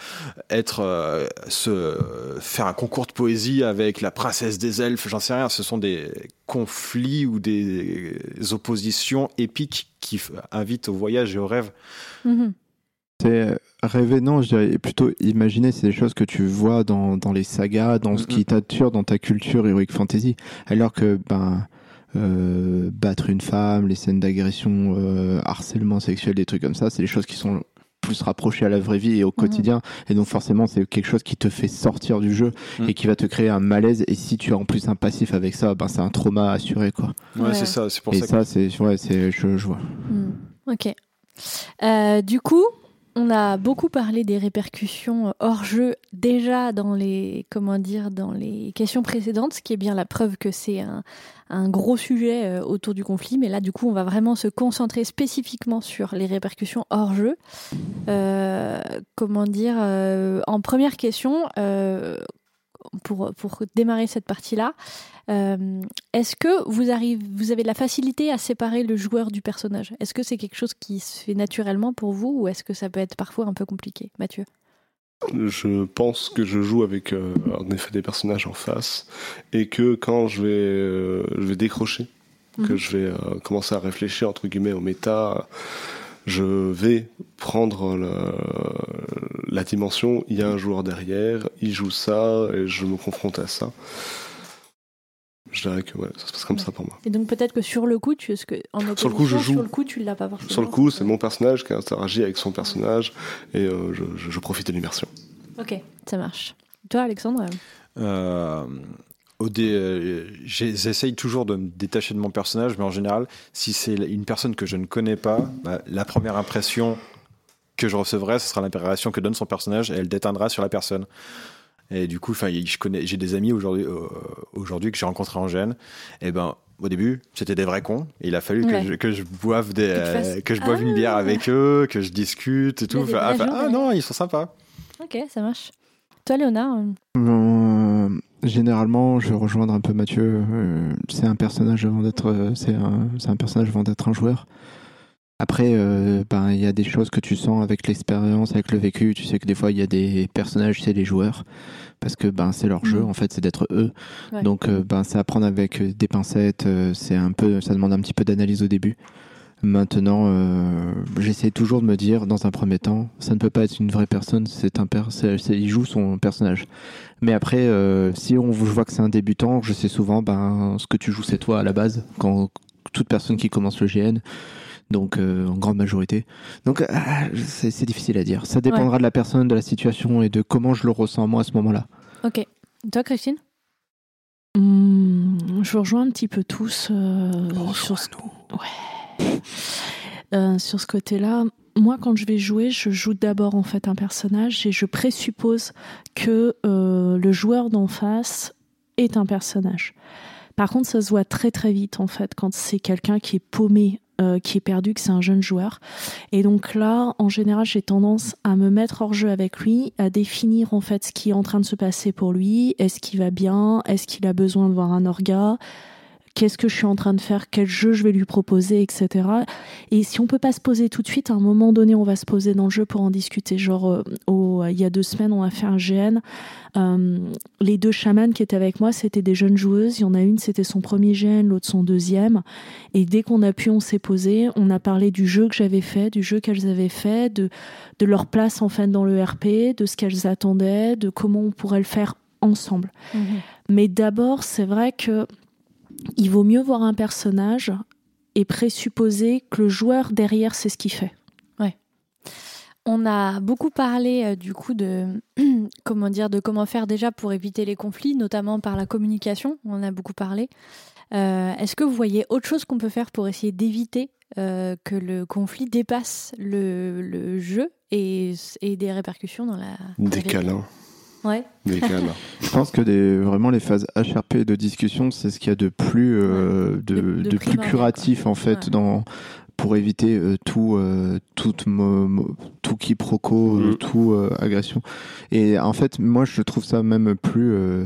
être, euh, se faire un concours de poésie avec la princesse des elfes, j'en sais rien. Ce sont des conflits ou des oppositions épiques qui invitent au voyage et au rêve. Mhm. C'est rêver, non, je dirais plutôt imaginer, c'est des choses que tu vois dans, dans les sagas, dans ce Mhm. qui t'attire dans ta culture heroic fantasy. Alors que, ben, euh, battre une femme, les scènes d'agression, euh, harcèlement sexuel, des trucs comme ça, c'est des choses qui sont plus rapprochées à la vraie vie et au quotidien. Et donc, forcément, c'est quelque chose qui te fait sortir du jeu Mhm. et qui va te créer un malaise. Et si tu as en plus un passif avec ça, ben, c'est un trauma assuré, quoi. Ouais, Ouais. c'est ça. C'est pour et ça. que- ça, c'est, ouais, c'est, je, je vois. Hmm. Ok. Euh, du coup, on a beaucoup parlé des répercussions hors jeu déjà dans les comment dire dans les questions précédentes, ce qui est bien la preuve que c'est un, gros sujet euh, autour du conflit. Mais là, du coup, on va vraiment se concentrer spécifiquement sur les répercussions hors jeu. Euh, comment dire euh, En première question, euh, pour pour démarrer cette partie-là. Euh, Est-ce que vous, arrivez, vous avez de la facilité à séparer le joueur du personnage? Est-ce que c'est quelque chose qui se fait naturellement pour vous ou est-ce que ça peut être parfois un peu compliqué? Mathieu Je pense que je joue avec euh, en effet des personnages en face et que quand je vais, euh, je vais décrocher, que Mhm. je vais euh, commencer à réfléchir entre guillemets au méta, je vais prendre le- la dimension. Il y a un joueur derrière, il joue ça et je me confronte à ça. Je dirais que ouais, ça se passe comme ça pour moi. Et donc peut-être que sur le coup, tu, ce que, en Sur le coup, je opposition, joue. Sur le coup, tu l'as pas forcément. Sur le coup, c'est mon personnage qui interagit avec son personnage et euh, je, je- je profite de l'immersion. Ok, ça marche. Toi, Alexandre Euh, euh, j'essaye toujours de me détacher de mon personnage, mais en général, si c'est une personne que je ne connais pas, bah, la première impression que je recevrai, ce sera l'impression que donne son personnage et elle déteindra sur la personne. Et du coup, enfin, je connais, j'ai des amis aujourd'hui, euh, aujourd'hui que j'ai rencontrés en gêne. Et ben, au début, c'était des vrais cons. Et il a fallu Ouais. que, je, que je boive des, Que tu fasses- euh, que je boive une Ah. bière avec eux, que je discute et tout. Enfin, ah, ah, non, ils sont sympas. Ok, ça marche. Toi, Léonard Euh, généralement, je vais rejoindre un peu Mathieu. euh, c'est un personnage avant d'être, euh, c'est un, personnage avant d'être un joueur. Après, euh, ben il y a des choses que tu sens avec l'expérience, avec le vécu. Tu sais que des fois il y a des personnages, c'est des joueurs, parce que ben c'est leur jeu Mhm. en fait, c'est d'être eux. Ouais. Donc ben c'est à prendre avec des pincettes. c'est un peu, ça demande un petit peu d'analyse au début. Maintenant, euh, j'essaie toujours de me dire, dans un premier temps, ça ne peut pas être une vraie personne. C'est un per il joue son personnage. Mais après, euh, si on je vois que c'est un débutant, je sais souvent, ben ce que tu joues c'est toi à la base. Quand toute personne qui commence le GN, donc euh, en grande majorité. Donc c'est difficile à dire. Ça dépendra de la personne, de la situation et de comment je le ressens moi à ce moment-là. Ok. Toi, Christine? Hum, je vous rejoins un petit peu tous euh, sur ce... Euh, sur ce côté-là. Moi, quand je vais jouer, je joue d'abord en fait un personnage et je présuppose que euh, le joueur d'en face est un personnage. Par contre, ça se voit très très vite en fait quand c'est quelqu'un qui est paumé, euh, qui est perdu, que c'est un jeune joueur. Et donc là, en général, j'ai tendance à me mettre hors jeu avec lui, à définir en fait ce qui est en train de se passer pour lui. Est-ce qu'il va bien? Est-ce qu'il a besoin de voir un orga? Qu'est-ce que je suis en train de faire Quel jeu je vais lui proposer, etc. Et si on peut pas se poser tout de suite, à un moment donné, on va se poser dans le jeu pour en discuter. Genre, euh, au- il y a deux semaines, on a fait un GN. Euh, les deux chamans qui étaient avec moi, c'était des jeunes joueuses. Il y en a une, c'était son premier GN, l'autre son deuxième. Et dès qu'on a pu, on s'est posé. On a parlé du jeu que j'avais fait, du jeu qu'elles avaient fait, de, de leur place en fait dans le RP, de ce qu'elles attendaient, de comment on pourrait le faire ensemble. Mais d'abord, c'est vrai que il vaut mieux voir un personnage et présupposer que le joueur derrière sait ce qu'il fait. On a beaucoup parlé euh, du coup de comment dire de comment faire déjà pour éviter les conflits, notamment par la communication. On en a beaucoup parlé. Euh, Est-ce que vous voyez autre chose qu'on peut faire pour essayer d'éviter euh, que le conflit dépasse le, le jeu et, et des répercussions dans la Des câlins. Ouais. Je pense que des, vraiment les phases HRP de discussion, c'est ce qu'il y a de plus, euh, de, De- de de plus curatif quoi. en fait Ouais. dans pour éviter euh, tout, euh, toute mo- mo- tout quiproquo, Mhm. tout euh, agression. Et en fait, moi, je trouve ça même plus euh,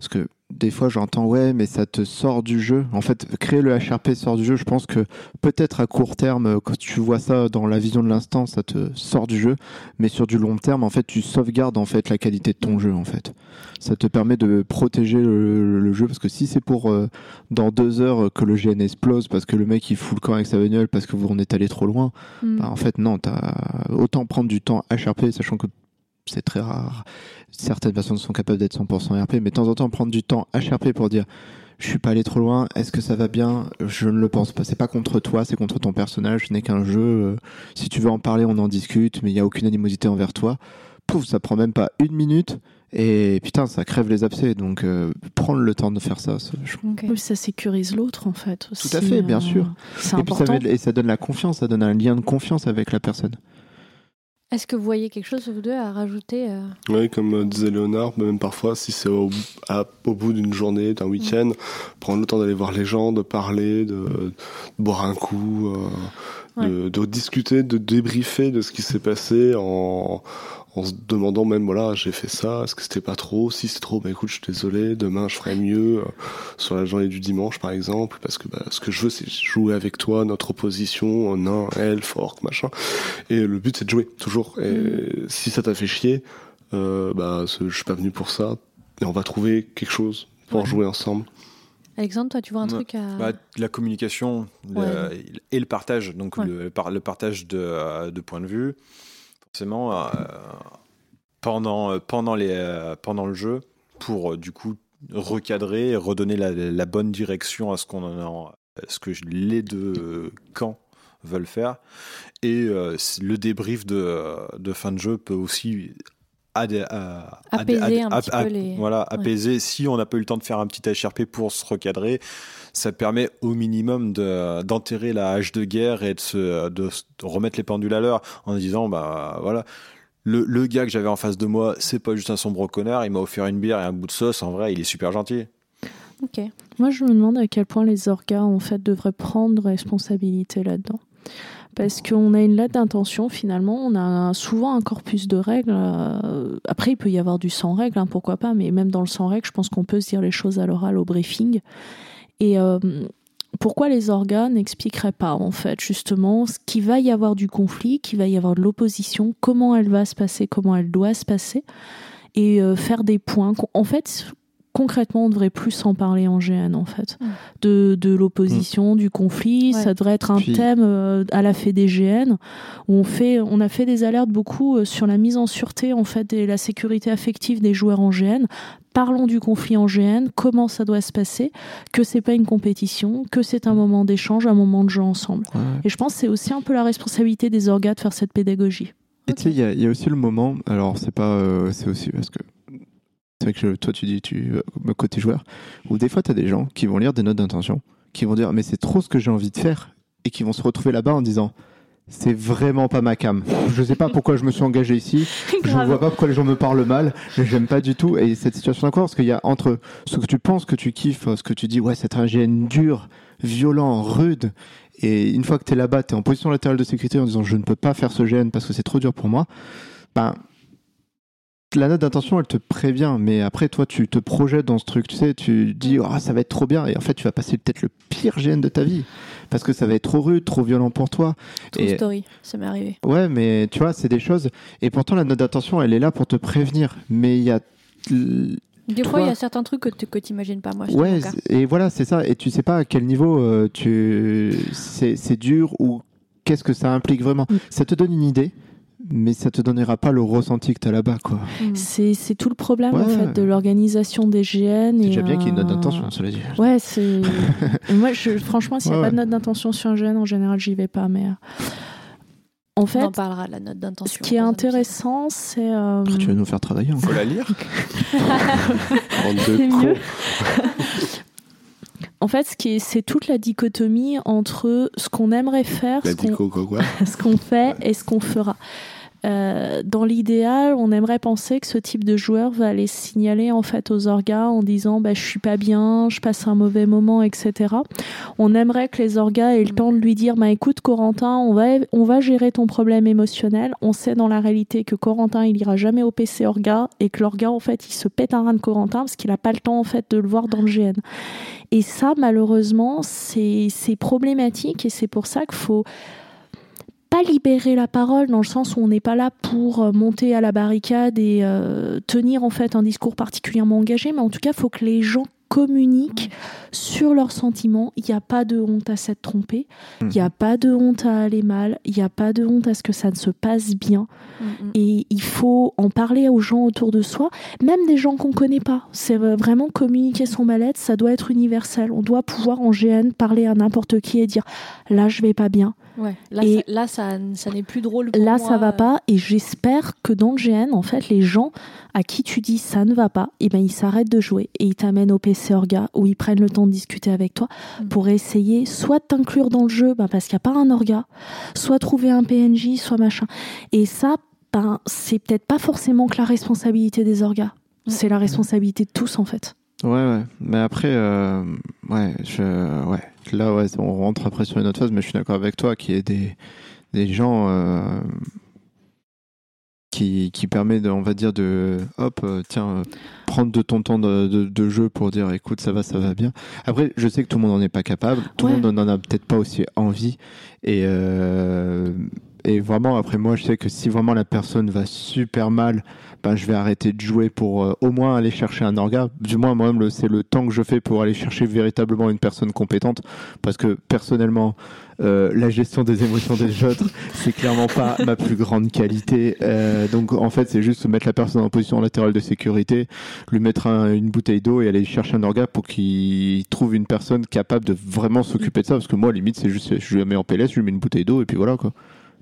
parce que des fois, j'entends ouais, mais ça te sort du jeu. En fait, créer le HRP sort du jeu. Je pense que peut-être à court terme, euh, quand tu vois ça dans la vision de l'instant, ça te sort du jeu. Mais sur du long terme, en fait, tu sauvegardes en fait la qualité de ton jeu. En fait, ça te permet de protéger le, le jeu parce que si c'est pour euh, dans deux heures que le GN explose parce que le mec il fout le camp avec sa bagnole parce que vous en êtes allé trop loin, Mm. bah, en fait non, t'as autant prendre du temps HRP, sachant que c'est très rare. Certaines personnes sont capables d'être 100% RP, mais de temps en temps prendre du temps HRP pour dire je suis pas allé trop loin, est-ce que ça va bien? Je ne le pense pas. C'est pas contre toi, c'est contre ton personnage. Ce n'est qu'un jeu. Euh, Si tu veux en parler, on en discute, mais il n'y a aucune animosité envers toi. Pouf, ça prend même pas une minute. Et putain, ça crève les abcès. Donc, euh, prendre le temps de faire ça, c'est- je Ok. Oui, ça sécurise l'autre en fait. Tout aussi, à fait, bien euh, sûr. C'est et puis ça, met- et ça donne la confiance, ça donne un lien de confiance avec la personne. Est-ce que vous voyez quelque chose vous deux à rajouter euh Oui, comme euh, disait Léonard, même parfois, si c'est au, bout d'une journée, d'un week-end, prendre le temps d'aller voir les gens, de parler, de, de boire un coup, euh, de, de discuter, de débriefer de ce qui s'est passé en, en se demandant même, voilà, j'ai fait ça, est-ce que c'était pas trop? Si c'est trop, bah écoute, je suis désolé, demain je ferai mieux euh, sur la journée du dimanche, par exemple, parce que bah, ce que je veux, c'est jouer avec toi, notre opposition, nain, elfe, orc, machin. Et le but, c'est de jouer, toujours. Et si ça t'a fait chier, euh, bah, ce- je suis pas venu pour ça, et on va trouver quelque chose pour Ouais. jouer ensemble. Alexandre, toi, tu vois un Ouais. truc à. Bah, la communication le- et le partage, donc Ouais. le, par- le partage de, euh, de points de vue, forcément, euh, pendant, euh, pendant, les, euh, pendant le jeu, pour du coup recadrer et redonner la, la bonne direction à ce, qu'on en ce que les deux camps veulent faire. Et euh, le débrief de, de fin de jeu peut aussi adé- adé- Apaiser un petit peu les- Voilà, apaiser. Si on n'a pas eu le temps de faire un petit HRP pour se recadrer, ça permet au minimum de- d'enterrer la hache de guerre et de, remettre les pendules à l'heure en disant bah voilà le, gars que j'avais en face de moi c'est pas juste un sombre connard il m'a offert une bière et un bout de sauce en vrai il est super gentil Ok. Moi, je me demande à quel point les orgas, en fait, devraient prendre responsabilité là-dedans. Parce qu'on a une lettre d'intention, finalement, on a souvent un corpus de règles. euh, Après, il peut y avoir du sans règles, hein, pourquoi pas, mais même dans le sans règles, je pense qu'on peut se dire les choses à l'oral, au briefing. Et euh, pourquoi les organes n'expliqueraient pas en fait justement ce qu'il va y avoir du conflit, qu'il va y avoir de l'opposition, comment elle va se passer, comment elle doit se passer, et euh, faire des points. En fait, concrètement, on devrait plus s'en parler en GN, en fait. Mm. De, de l'opposition, du conflit. Ouais. Ça devrait être un Puis- thème euh, à la fait des GN, où on, fait, on a fait des alertes beaucoup euh, sur la mise en sûreté, en fait, et la sécurité affective des joueurs en GN. Parlons du conflit en GN, comment ça doit se passer, que c'est pas une compétition, que c'est un moment d'échange, un moment de jeu ensemble. Ouais. Et je pense que c'est aussi un peu la responsabilité des orgas de faire cette pédagogie. Et tu sais, il y, a- il y a aussi le moment, alors c'est pas, euh, c'est aussi parce que c'est vrai que je- toi tu dis, tu euh, côté joueur, où des fois tu as des gens qui vont lire des notes d'intention, qui vont dire mais c'est trop ce que j'ai envie de faire, et qui vont se retrouver là-bas en disant c'est vraiment pas ma cam. Je sais pas pourquoi je me suis engagé ici, je ne vois pas pourquoi les gens me parlent mal, j'aime pas du tout. Et cette situation d'accord, parce qu'il y a entre ce que tu penses que tu kiffes, ce que tu dis, ouais, c'est un GN dur, violent, rude, et une fois que tu es là-bas, tu es en position latérale de sécurité en disant je ne peux pas faire ce GN parce que c'est trop dur pour moi, ben, la note d'intention, elle te prévient, mais après, toi, tu te projettes dans ce truc, tu sais, tu dis, ah, ça va être trop bien, et en fait, tu vas passer peut-être le pire GN de ta vie, parce que ça va être trop rude, trop violent pour toi. True Et- story, ça m'est arrivé. Ouais, mais tu vois, c'est des choses, et pourtant, la note d'intention, elle est là pour te prévenir, mais il y a. Des fois, il y a certains trucs que tu que t'imagines pas, moi. Ouais, et voilà, c'est ça. Et tu sais pas à quel niveau euh, tu c'est c'est dur ou qu'est-ce que ça implique vraiment. Mm. Ça te donne une idée, mais ça te donnera pas le ressenti que tu as là-bas, quoi. Mm. C'est c'est tout le problème en fait de l'organisation des GN. C'est et, déjà bien qu'il y ait une note euh, d'intention, cela dit. Ouais, c'est. Moi, je, franchement, s'il n'y a Ouais, pas de note d'intention sur un GN, en général, j'y vais pas. Mais euh, en On fait, en parlera de la note ce d'intention. qui est intéressant, c'est. euh, Tu vas nous faire travailler encore. Faut la lire C'est mieux. En fait, ce qui est, c'est toute la dichotomie entre ce qu'on aimerait faire, La ce qu'on, quoi, quoi. ce qu'on fait et ce qu'on fera. Euh, dans l'idéal, on aimerait penser que ce type de joueur va aller signaler en fait aux orgas en disant bah, je suis pas bien, je passe un mauvais moment, etc. On aimerait que les orgas aient le temps de lui dire bah écoute Corentin, on va on va gérer ton problème émotionnel. On sait dans la réalité que Corentin il ira jamais au PC orga et que l'orga en fait il se pète un rein de Corentin parce qu'il a pas le temps en fait de le voir dans le GN. Et ça malheureusement c'est problématique et c'est pour ça qu'il faut pas libérer la parole dans le sens où on n'est pas là pour euh, monter à la barricade et euh, tenir en fait un discours particulièrement engagé, mais en tout cas, il faut que les gens communiquent sur leurs sentiments. Il n'y a pas de honte à s'être trompé, il n'y a pas de honte à aller mal, il n'y a pas de honte à ce que ça ne se passe bien. Mm, mm. Et il faut en parler aux gens autour de soi, même des gens qu'on connaît pas. C'est vraiment communiquer son mal-être, ça doit être universel. On doit pouvoir en GN parler à n'importe qui et dire là je vais pas bien, Ouais. Là, Et- ça, là, ça, ça n'est plus drôle. Pour là moi. ça va pas et j'espère que dans le GN en fait les gens à qui tu dis ça ne va pas et ben ils s'arrêtent de jouer et ils t'amènent au PC orga où ils prennent le temps de discuter avec toi Mm. pour essayer soit de t'inclure dans le jeu ben, parce qu'il n'y a pas un orga soit trouver un PNJ soit machin et ça ben c'est peut-être pas forcément que la responsabilité des orgas c'est la responsabilité de tous en fait Ouais, ouais. Mais après, euh, ouais, je, ouais. Là, ouais, on rentre après sur une autre phase, mais je suis d'accord avec toi qu'il y ait des, des gens euh, qui, qui permet, de, on va dire, de, hop, euh, tiens, euh, prendre de ton temps de, de, de jeu pour dire, écoute, ça va, ça va bien. Après, je sais que tout le monde n'en est pas capable, tout Ouais. le monde n'en a peut-être pas aussi envie, et euh, et vraiment, après moi, je sais que si vraiment la personne va super mal, ben, je vais arrêter de jouer pour euh, au moins aller chercher un orga. Du moins, moi-même, c'est le temps que je fais pour aller chercher véritablement une personne compétente. Parce que personnellement, euh, la gestion des émotions des autres, c'est clairement pas ma plus grande qualité. Euh, donc, en fait, c'est juste mettre la personne en position latérale de sécurité, lui mettre un- une bouteille d'eau et aller chercher un orga pour qu'il trouve une personne capable de vraiment s'occuper de ça. Parce que moi, limite, c'est juste, je lui mets en PLS, je lui mets une bouteille d'eau et puis voilà, quoi.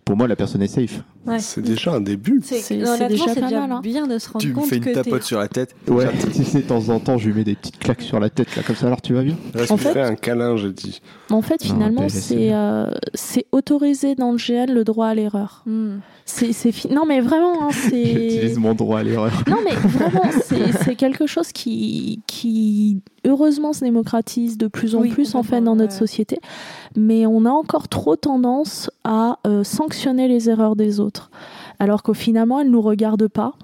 Pour moi, la personne est safe. Ouais. C'est déjà un début. C'est C'est- honnêtement, c'est déjà pas déjà mal, hein. bien de se rendre Tu me compte fais une tapote t'es- sur la tête. Ouais, si c'est de temps en temps, je lui mets des petites claques sur la tête, là, comme ça, alors tu vas bien Reste En lui fait- fais un câlin, je dis. en fait finalement c'est euh, c'est autoriser dans le GN le droit à l'erreur Mm. C'est fi- non mais vraiment hein, c'est J'utilise mon droit à l'erreur. Non, mais vraiment, c'est c'est quelque chose qui, qui, heureusement, se démocratise de plus en Oui, plus, en fait, dans notre ouais. société. Mais on a encore trop tendance à euh, sanctionner les erreurs des autres. Alors qu'au finalement, elles ne nous regardent pas.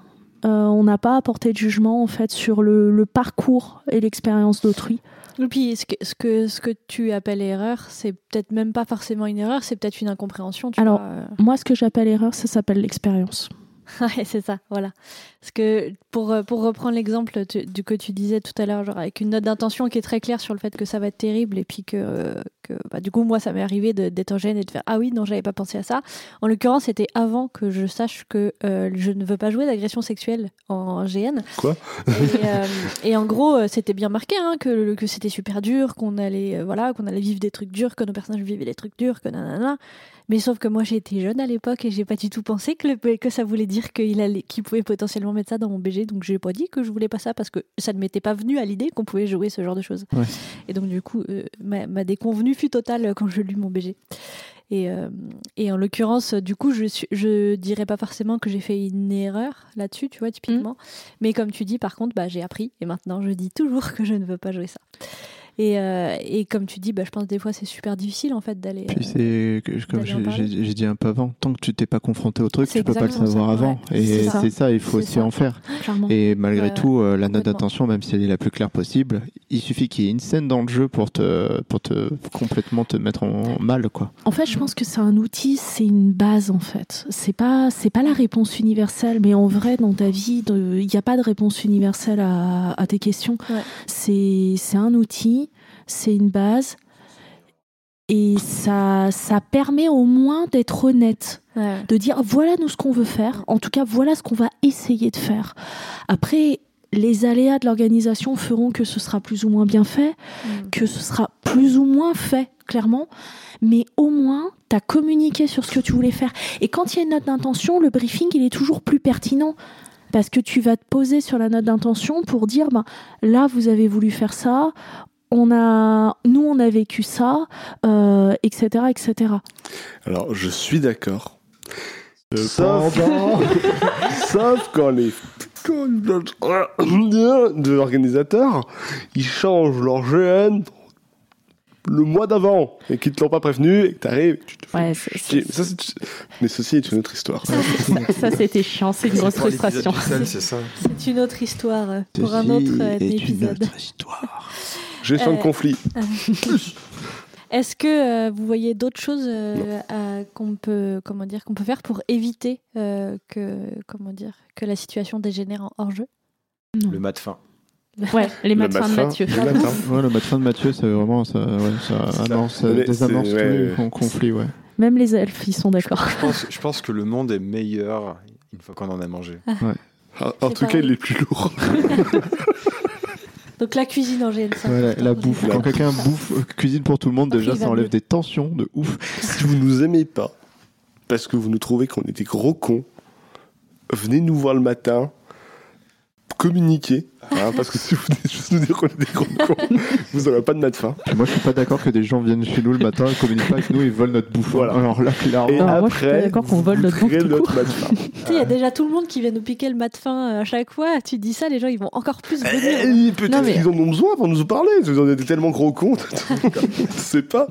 Euh, on n'a pas apporté de jugement, en fait, sur le, le parcours et l'expérience d'autrui. Et puis, ce que, ce que, ce que tu appelles erreur, c'est peut-être même pas forcément une erreur, c'est peut-être une incompréhension. Tu Alors, vois, euh. Moi, ce que j'appelle erreur, ça s'appelle l'expérience. Ouais, c'est ça, voilà. Parce que pour, euh, pour reprendre l'exemple du que tu disais tout à l'heure, genre avec une note d'intention qui est très claire sur le fait que ça va être terrible, et puis que, euh, que bah, du coup, moi, ça m'est arrivé d'être en gêne et de faire Ah oui, non, j'avais pas pensé à ça. En l'occurrence, c'était avant que je sache que euh, je ne veux pas jouer d'agression sexuelle en GN. Quoi? Et, euh, et en gros, euh, c'était bien marqué hein, que, que c'était super dur, qu'on allait, voilà, qu'on allait vivre des trucs durs, que nos personnages vivaient des trucs durs, que nanana. Mais sauf que moi j'étais jeune à l'époque et j'ai pas du tout pensé que, le- que ça voulait dire qu'il allait, qu'il pouvait potentiellement mettre ça dans mon BG. Donc j'ai pas dit que je voulais pas ça parce que ça ne m'était pas venu à l'idée qu'on pouvait jouer ce genre de choses. Ouais. Et donc du coup, euh, ma, ma déconvenue fut totale quand je lus mon BG. Et, euh, et en l'occurrence, du coup, je, je dirais pas forcément que j'ai fait une erreur là-dessus, tu vois, typiquement. Mais comme tu dis, par contre, bah, j'ai appris et maintenant je dis toujours que je ne veux pas jouer ça. Et, euh, et comme tu dis, bah, je pense que des fois c'est super difficile en fait d'aller. Puis euh, c'est, que- comme j'ai- dit un peu avant, tant que tu t'es pas confronté au truc, tu peux pas le savoir ça, avant. ouais. Et C'est ça. il faut C'est aussi ça. en faire. Clairement. Et malgré Ouais, tout, euh, la note d'intention, même si elle est la plus claire possible, il suffit qu'il y ait une scène dans le jeu pour te, pour te complètement te mettre en mal, quoi. En fait, je pense que c'est un outil, c'est une base en fait. C'est pas, c'est pas la réponse universelle, mais en vrai, dans ta vie, il n'y a pas de réponse universelle à, à tes questions. Ouais. C'est, c'est un outil, c'est une base, et ça, ça permet au moins d'être honnête, ouais. de dire voilà nous ce qu'on veut faire. En tout cas, voilà ce qu'on va essayer de faire. Après. Les aléas de l'organisation feront que ce sera plus ou moins bien fait, Mm. que ce sera plus ou moins fait, clairement, mais au moins, tu as communiqué sur ce que tu voulais faire. Et quand il y a une note d'intention, le briefing, il est toujours plus pertinent. Parce que tu vas te poser sur la note d'intention pour dire, ben, là, vous avez voulu faire ça, on a, nous, on a vécu ça, euh, etc., etc. Alors, je suis d'accord. Sauf, sauf quand les de l'organisateur, ils changent leur GN le mois d'avant et qu'ils te l'ont pas prévenu et que t'arrives tu te fais Ouais, c'est- chier. Mais, ça, mais ceci est une autre histoire. Ça, c'était chiant, c'est une grosse frustration. c'est ça. C'est une autre histoire euh, pour un autre euh, est une épisode. autre histoire. Gestion de Euh, conflit. Est-ce que euh, vous voyez d'autres choses euh, qu'on peut, comment dire, qu'on peut faire pour éviter euh, que, comment dire, que la situation dégénère en hors-jeu? Le mat fin. Ouais, les Le matins de Mathieu. le matin. Ouais, le match fin de Mathieu, c'est vraiment ça. Ouais, ça, ah ça. désamorce c'est- tous ouais. Même les elfes, ils sont d'accord. Je pense, je pense que le monde est meilleur une fois qu'on en a mangé. En, en tout cas, il est plus lourd. Donc la cuisine en GN5. Ouais, la, la bouffe. Quand quelqu'un bouffe, euh, cuisine pour tout le monde, Après, déjà, ça enlève mieux. des tensions de ouf. si vous nous aimez pas, parce que vous nous trouvez qu'on est des gros cons, venez nous voir le matin, communiquez, hein, parce que si vous venez juste nous dire qu'on est des gros cons, vous aurez pas de mat fin. Moi, je suis pas d'accord que des gens viennent chez nous le matin, ils communiquent pas avec nous, ils volent notre bouffe. Voilà. Alors là, clairement. Et Non, moi, je suis pas après, d'accord qu'on vole notre bouffe tout notre court. il y a déjà tout le monde qui vient nous piquer le mat de fin à chaque fois. Tu dis ça, les gens ils vont encore plus venir. Eh, Peut-être Non, mais- qu'ils en ont besoin pour nous parler. Vous êtes tellement gros cons. Je sais pas.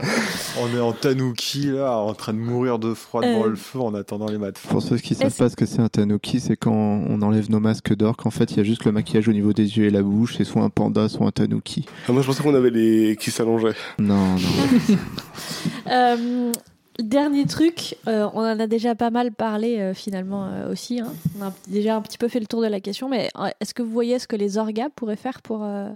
On est en tanuki là, en train de mourir de froid devant Euh. le feu en attendant les mats fins. Pour ceux qui savent pas ce que c'est un tanuki, c'est quand on enlève nos masques d'or, qu'en fait, il y a juste le maquillage au niveau des yeux et la bouche, c'est soit un panda, soit un tanuki. Ah, moi, je pensais qu'on avait les qui s'allongeaient. Non, non. Euh, dernier truc, euh, on en a déjà pas mal parlé euh, finalement euh, aussi. hein. On a déjà un petit peu fait le tour de la question, mais est-ce que vous voyez ce que les orgas pourraient faire pour, euh,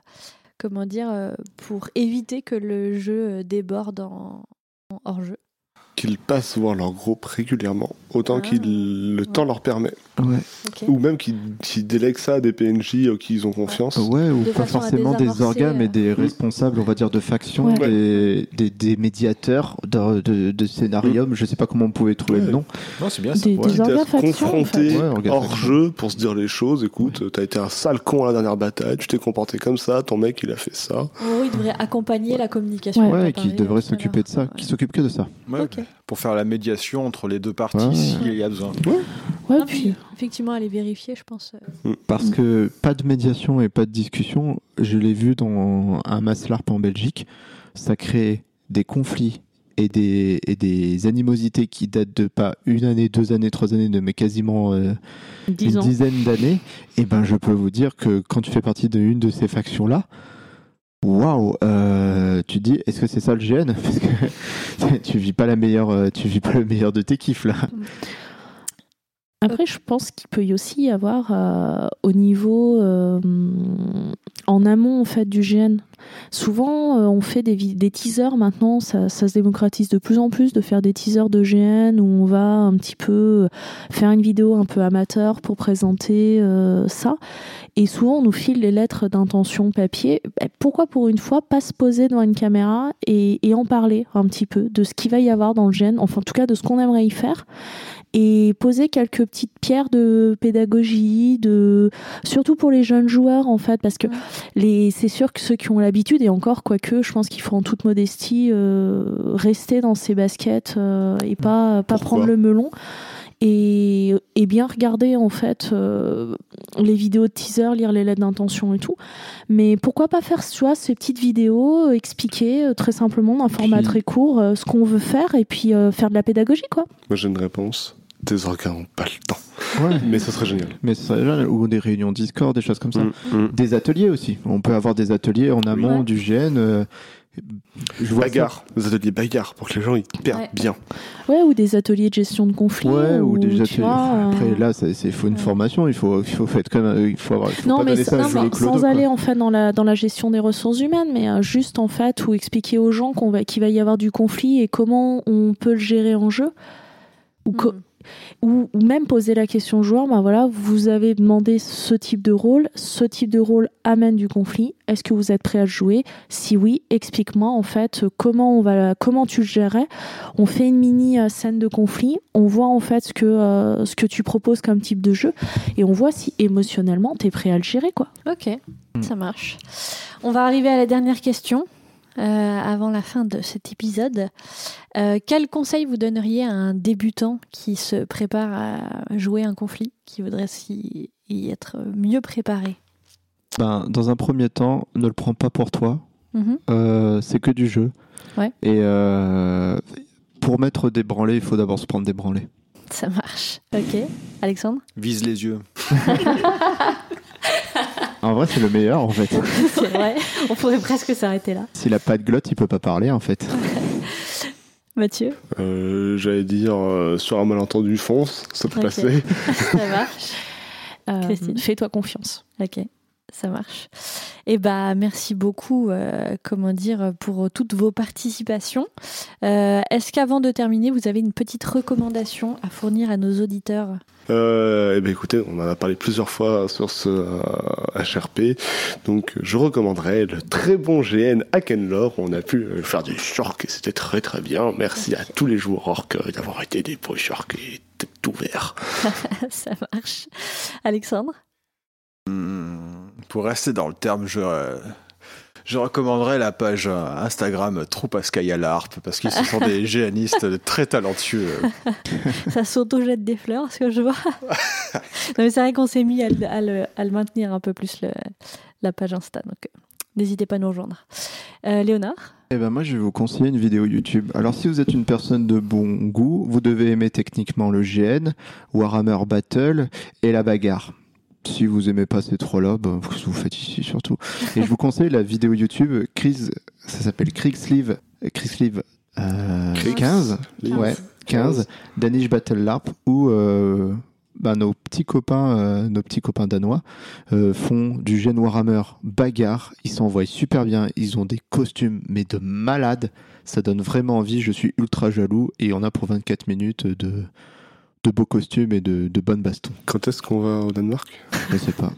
comment dire, euh, pour éviter que le jeu déborde en, en hors-jeu? Qu'ils passent voir leur groupe régulièrement, autant Ah. qu'il le temps leur permet. Ouais. Ou même qu'ils qu'ils délèguent ça à des PNJ auxquels ils ont confiance. Ouais, ou De pas forcément des organes, mais euh, des responsables, on va dire, de factions, Ouais. des, des, des médiateurs de, de, de scénarium. Je sais pas comment on pouvait trouver le nom. Non, c'est bien ça. Des, Ouais. des se factions, en fait. hors jeu pour se dire les choses. Écoute, t'as été un sale con à la dernière bataille, tu t'es comporté comme ça, ton mec il a fait ça. En gros, il devrait accompagner la communication. Ouais. qui devrait s'occuper de ça, qui s'occupe que de ça. Ouais, Ok. Pour faire la médiation entre les deux parties Ouais. s'il y a besoin. Ouais, Non, puis, puis, effectivement, aller vérifier, je pense. euh, Parce Mm. que pas de médiation et pas de discussion, je l'ai vu dans un Maslarp en Belgique, ça crée des conflits et des, et des animosités qui datent de pas une année, deux années, trois années, de mais quasiment euh, 10 une dizaine d'années. Et ben je peux vous dire que quand tu fais partie d'une de ces factions-là, Waouh, euh, tu dis, est-ce que c'est ça le GN Parce que tu vis pas la meilleure, euh, tu vis pas le meilleur de tes kiffs là. Après, je pense qu'il peut y aussi y avoir euh, au niveau euh, en amont en fait du GN. Souvent, euh, on fait des, teasers maintenant, ça, se démocratise de plus en plus de faire des teasers de GN où on va un petit peu faire une vidéo un peu amateur pour présenter euh, ça. Et souvent, on nous file les lettres d'intention papier. Ben, pourquoi pour une fois pas se poser devant une caméra et, et en parler un petit peu de ce qu'il va y avoir dans le GN, enfin en tout cas de ce qu'on aimerait y faire et poser quelques petites pierres de pédagogie, de surtout pour les jeunes joueurs en fait, parce que Ouais. les, c'est sûr que ceux qui ont l'habitude et encore quoique, je pense qu'il faut en toute modestie euh, rester dans ses baskets euh, et pas prendre le melon. Et, et bien regarder en fait euh, les vidéos de teaser, lire les lettres d'intention et tout. Mais pourquoi pas faire tu vois, ces petites vidéos, euh, expliquer euh, très simplement d'un format très court ce qu'on veut faire et puis faire de la pédagogie quoi. Moi j'ai une réponse. Tes organes n'ont pas le temps. Ouais. Mais ça serait génial. Mais ça serait génial. ou des réunions Discord, des choses comme ça. Mm, mm. Des ateliers aussi. On peut avoir des ateliers en amont Ouais. du GN. euh, je vois ça. Bagarre, des ateliers bagarre pour que les gens ils perdent Ouais. bien. Ouais, ou des ateliers de gestion de conflits. Ouais, ou des ateliers. vois, euh, Après, là, c'est faut une ouais. formation. Il faut, il faut quand même, il faut avoir. il faut non, pas mais ça à sans- Julie Clodo, sans quoi. aller en fait dans la, dans la gestion des ressources humaines, mais euh, juste en fait, ou expliquer aux gens qu'on va, qu'il va y avoir du conflit et comment on peut le gérer en jeu. Ou, Mm. Ou, ou même poser la question au joueur, ben voilà, vous avez demandé ce type de rôle, ce type de rôle amène du conflit, est-ce que vous êtes prêt à le jouer? Si oui, explique-moi en fait comment, on va, comment tu le gérerais? On fait une mini euh, scène de conflit, on voit en fait ce que, euh, ce que tu proposes comme type de jeu, et on voit si émotionnellement tu es prêt à le gérer. quoi. Ok, Mm. ça marche. On va arriver à la dernière question avant la fin de cet épisode. Euh, quel conseil vous donneriez à un débutant qui se prépare à jouer un conflit, qui voudrait s'y y être mieux préparé? Ben, dans un premier temps, ne le prends pas pour toi. Mhm. Euh, c'est que du jeu. Ouais. Et euh, pour mettre des branlés, il faut d'abord se prendre des branlés. Ça marche. Ok. Alexandre? Vise les yeux. En vrai, c'est le meilleur en fait. C'est vrai. On pourrait presque s'arrêter là. S'il a pas de glotte, il peut pas parler en fait. Mathieu Euh, J'allais dire euh, sur un malentendu fonce, ça peut passer. Ça marche. Euh, Christine. Fais-toi confiance. Ok, ça marche. Et bah merci beaucoup, euh, comment dire, pour toutes vos participations. Euh, Est-ce qu'avant de terminer, vous avez une petite recommandation à fournir à nos auditeurs? Euh, eh ben écoutez, on en a parlé plusieurs fois sur ce euh, HRP, donc je recommanderais le très bon GN Akenlore. On a pu euh, faire des shorks et c'était très très bien. Merci à tous les joueurs orques euh, d'avoir été des pro shorks et d'être ouverts. Ça marche. Alexandre? Hmm, Pour rester dans le terme, je, euh, je recommanderais la page euh, Instagram Troupe à Sky à l'Arp parce qu'ils sont des géanistes très talentueux. Ça s'auto-jette des fleurs, ce que je vois. non, mais c'est vrai qu'on s'est mis à, le- à le, à le maintenir un peu plus, le- la page Insta. Donc, euh, n'hésitez pas à nous rejoindre. Euh, Léonard? Eh ben moi, je vais vous conseiller une vidéo YouTube. Alors, si vous êtes une personne de bon goût, vous devez aimer techniquement le GN, Warhammer Battle et la bagarre. Si vous aimez pas ces trois-là, ben, qu'est-ce que vous faites ici surtout Et je vous conseille la vidéo YouTube Chris, ça s'appelle Krigsleeve, Krigsleeve euh, Kriegs- 15, ouais, 15, Danish Battle LARP où euh, ben, nos petits copains, euh, nos petits copains danois font du GN Warhammer bagarre. Ils s'envoient super bien. Ils ont des costumes, mais de malades. Ça donne vraiment envie. Je suis ultra jaloux. Et on a pour 24 minutes de, de beaux costumes et de, de bonnes bastons. Quand est-ce qu'on va au Danemark? Je sais pas.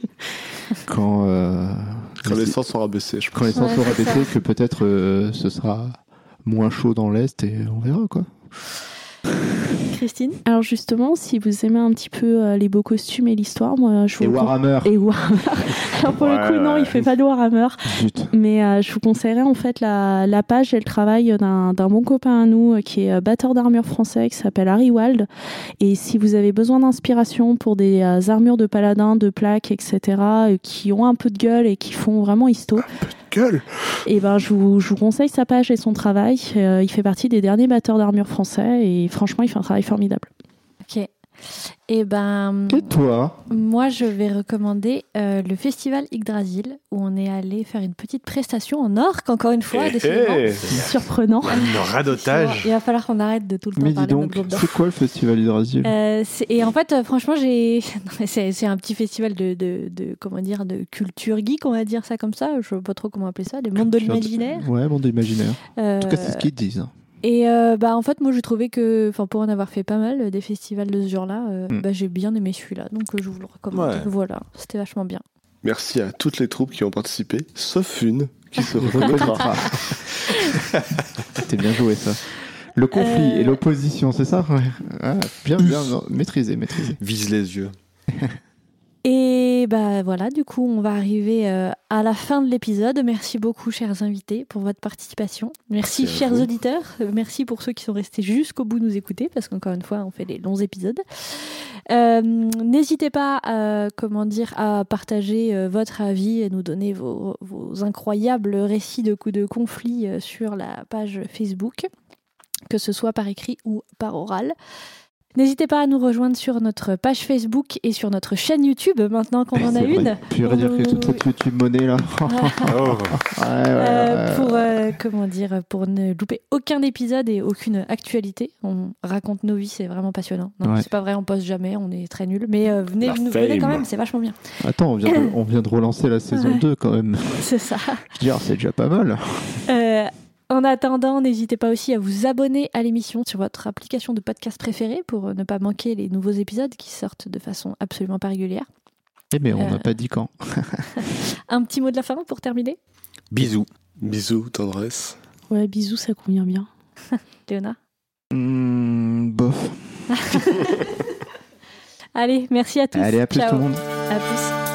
Quand, euh, Quand les sens seront baissés, je quand les pense. sens Ouais, seront c'est ça. baissés, que peut-être euh, ce sera moins chaud dans l'Est et on verra quoi. Christine Alors justement, si vous aimez un petit peu euh, les beaux costumes et l'histoire, moi je vous Et Warhammer Et Warhammer. Alors pour le Ouais, coup, non, il fait pas de Warhammer. Zut. Mais euh, je vous conseillerais en fait la, la page et le travail d'un d'un bon copain à nous euh, qui est euh, batteur d'armure français qui s'appelle Harry Wald. Et si vous avez besoin d'inspiration pour des euh, armures de paladins, de plaques, etc., qui ont un peu de gueule et qui font vraiment histo, Gueule et ben je vous, je vous conseille sa page et son travail. Euh, il fait partie des derniers batteurs d'armure français et franchement, il fait un travail formidable. Ok. Et ben, Et toi moi, je vais recommander euh, le festival Yggdrasil, où on est allé faire une petite prestation en orque, encore une fois, Eh, décidément. eh. Surprenant. Un radotage. Il va falloir qu'on arrête de tout le temps Mais dis parler de donc, c'est quoi le festival Hydrasil Euh, et en fait, euh, franchement, j'ai. C'est un petit festival de, de, de- comment dire de culture geek, on va dire ça comme ça. Je sais pas trop comment appeler ça, des mondes de l'imaginaire. Ouais, monde imaginaire. Euh, En tout cas, c'est ce qu'ils disent. Et euh, bah en fait, moi, j'ai trouvé que, enfin, pour en avoir fait pas mal euh, des festivals de ce genre-là, euh, Mm. bah, j'ai bien aimé celui-là. Donc, euh, je vous le recommande. Ouais. Voilà, c'était vachement bien. Merci à toutes les troupes qui ont participé, sauf une qui se reconnaîtra. C'était bien joué ça. Le conflit Euh. et l'opposition, c'est ça? Ouais. Ah, Bien, bien, non, maîtrisé, maîtrisé. Vise les yeux. Et bah voilà, du coup, on va arriver euh, à la fin de l'épisode. Merci beaucoup, chers invités, pour votre participation. Merci, chers auditeurs. Euh, Merci pour ceux qui sont restés jusqu'au bout nous écouter, parce qu'encore une fois, on fait des longs épisodes. Euh, N'hésitez pas, à, comment dire, à partager euh, votre avis et nous donner vos, vos incroyables récits de coups de conflit euh, sur la page Facebook, que ce soit par écrit ou par oral. N'hésitez pas à nous rejoindre sur notre page Facebook et sur notre chaîne YouTube maintenant qu'on en a vrai. une. Tu irais dire que toute cette YouTube monnaie là. ouais, Oh. ouais, Euh, pour euh, comment dire pour ne louper aucun épisode et aucune actualité on raconte nos vies c'est vraiment passionnant non c'est pas vrai on poste jamais on est très nuls mais euh, venez nous venez quand même c'est vachement bien Attends, on vient, de, on vient de relancer la saison Ouais. 2 quand même. c'est ça Je veux dire, c'est déjà pas mal. Euh, en attendant, n'hésitez pas aussi à vous abonner à l'émission sur votre application de podcast préférée pour euh, ne pas manquer les nouveaux épisodes qui sortent de façon absolument pas régulière. Eh mais on Euh. n'a pas dit quand. Un petit mot de la fin pour terminer, Bisous. Bisous, tendresse. Ouais, bisous, ça convient bien. Léona. Hmm, bof. Allez, merci à tous. Allez, à plus Ciao. tout le monde. À plus.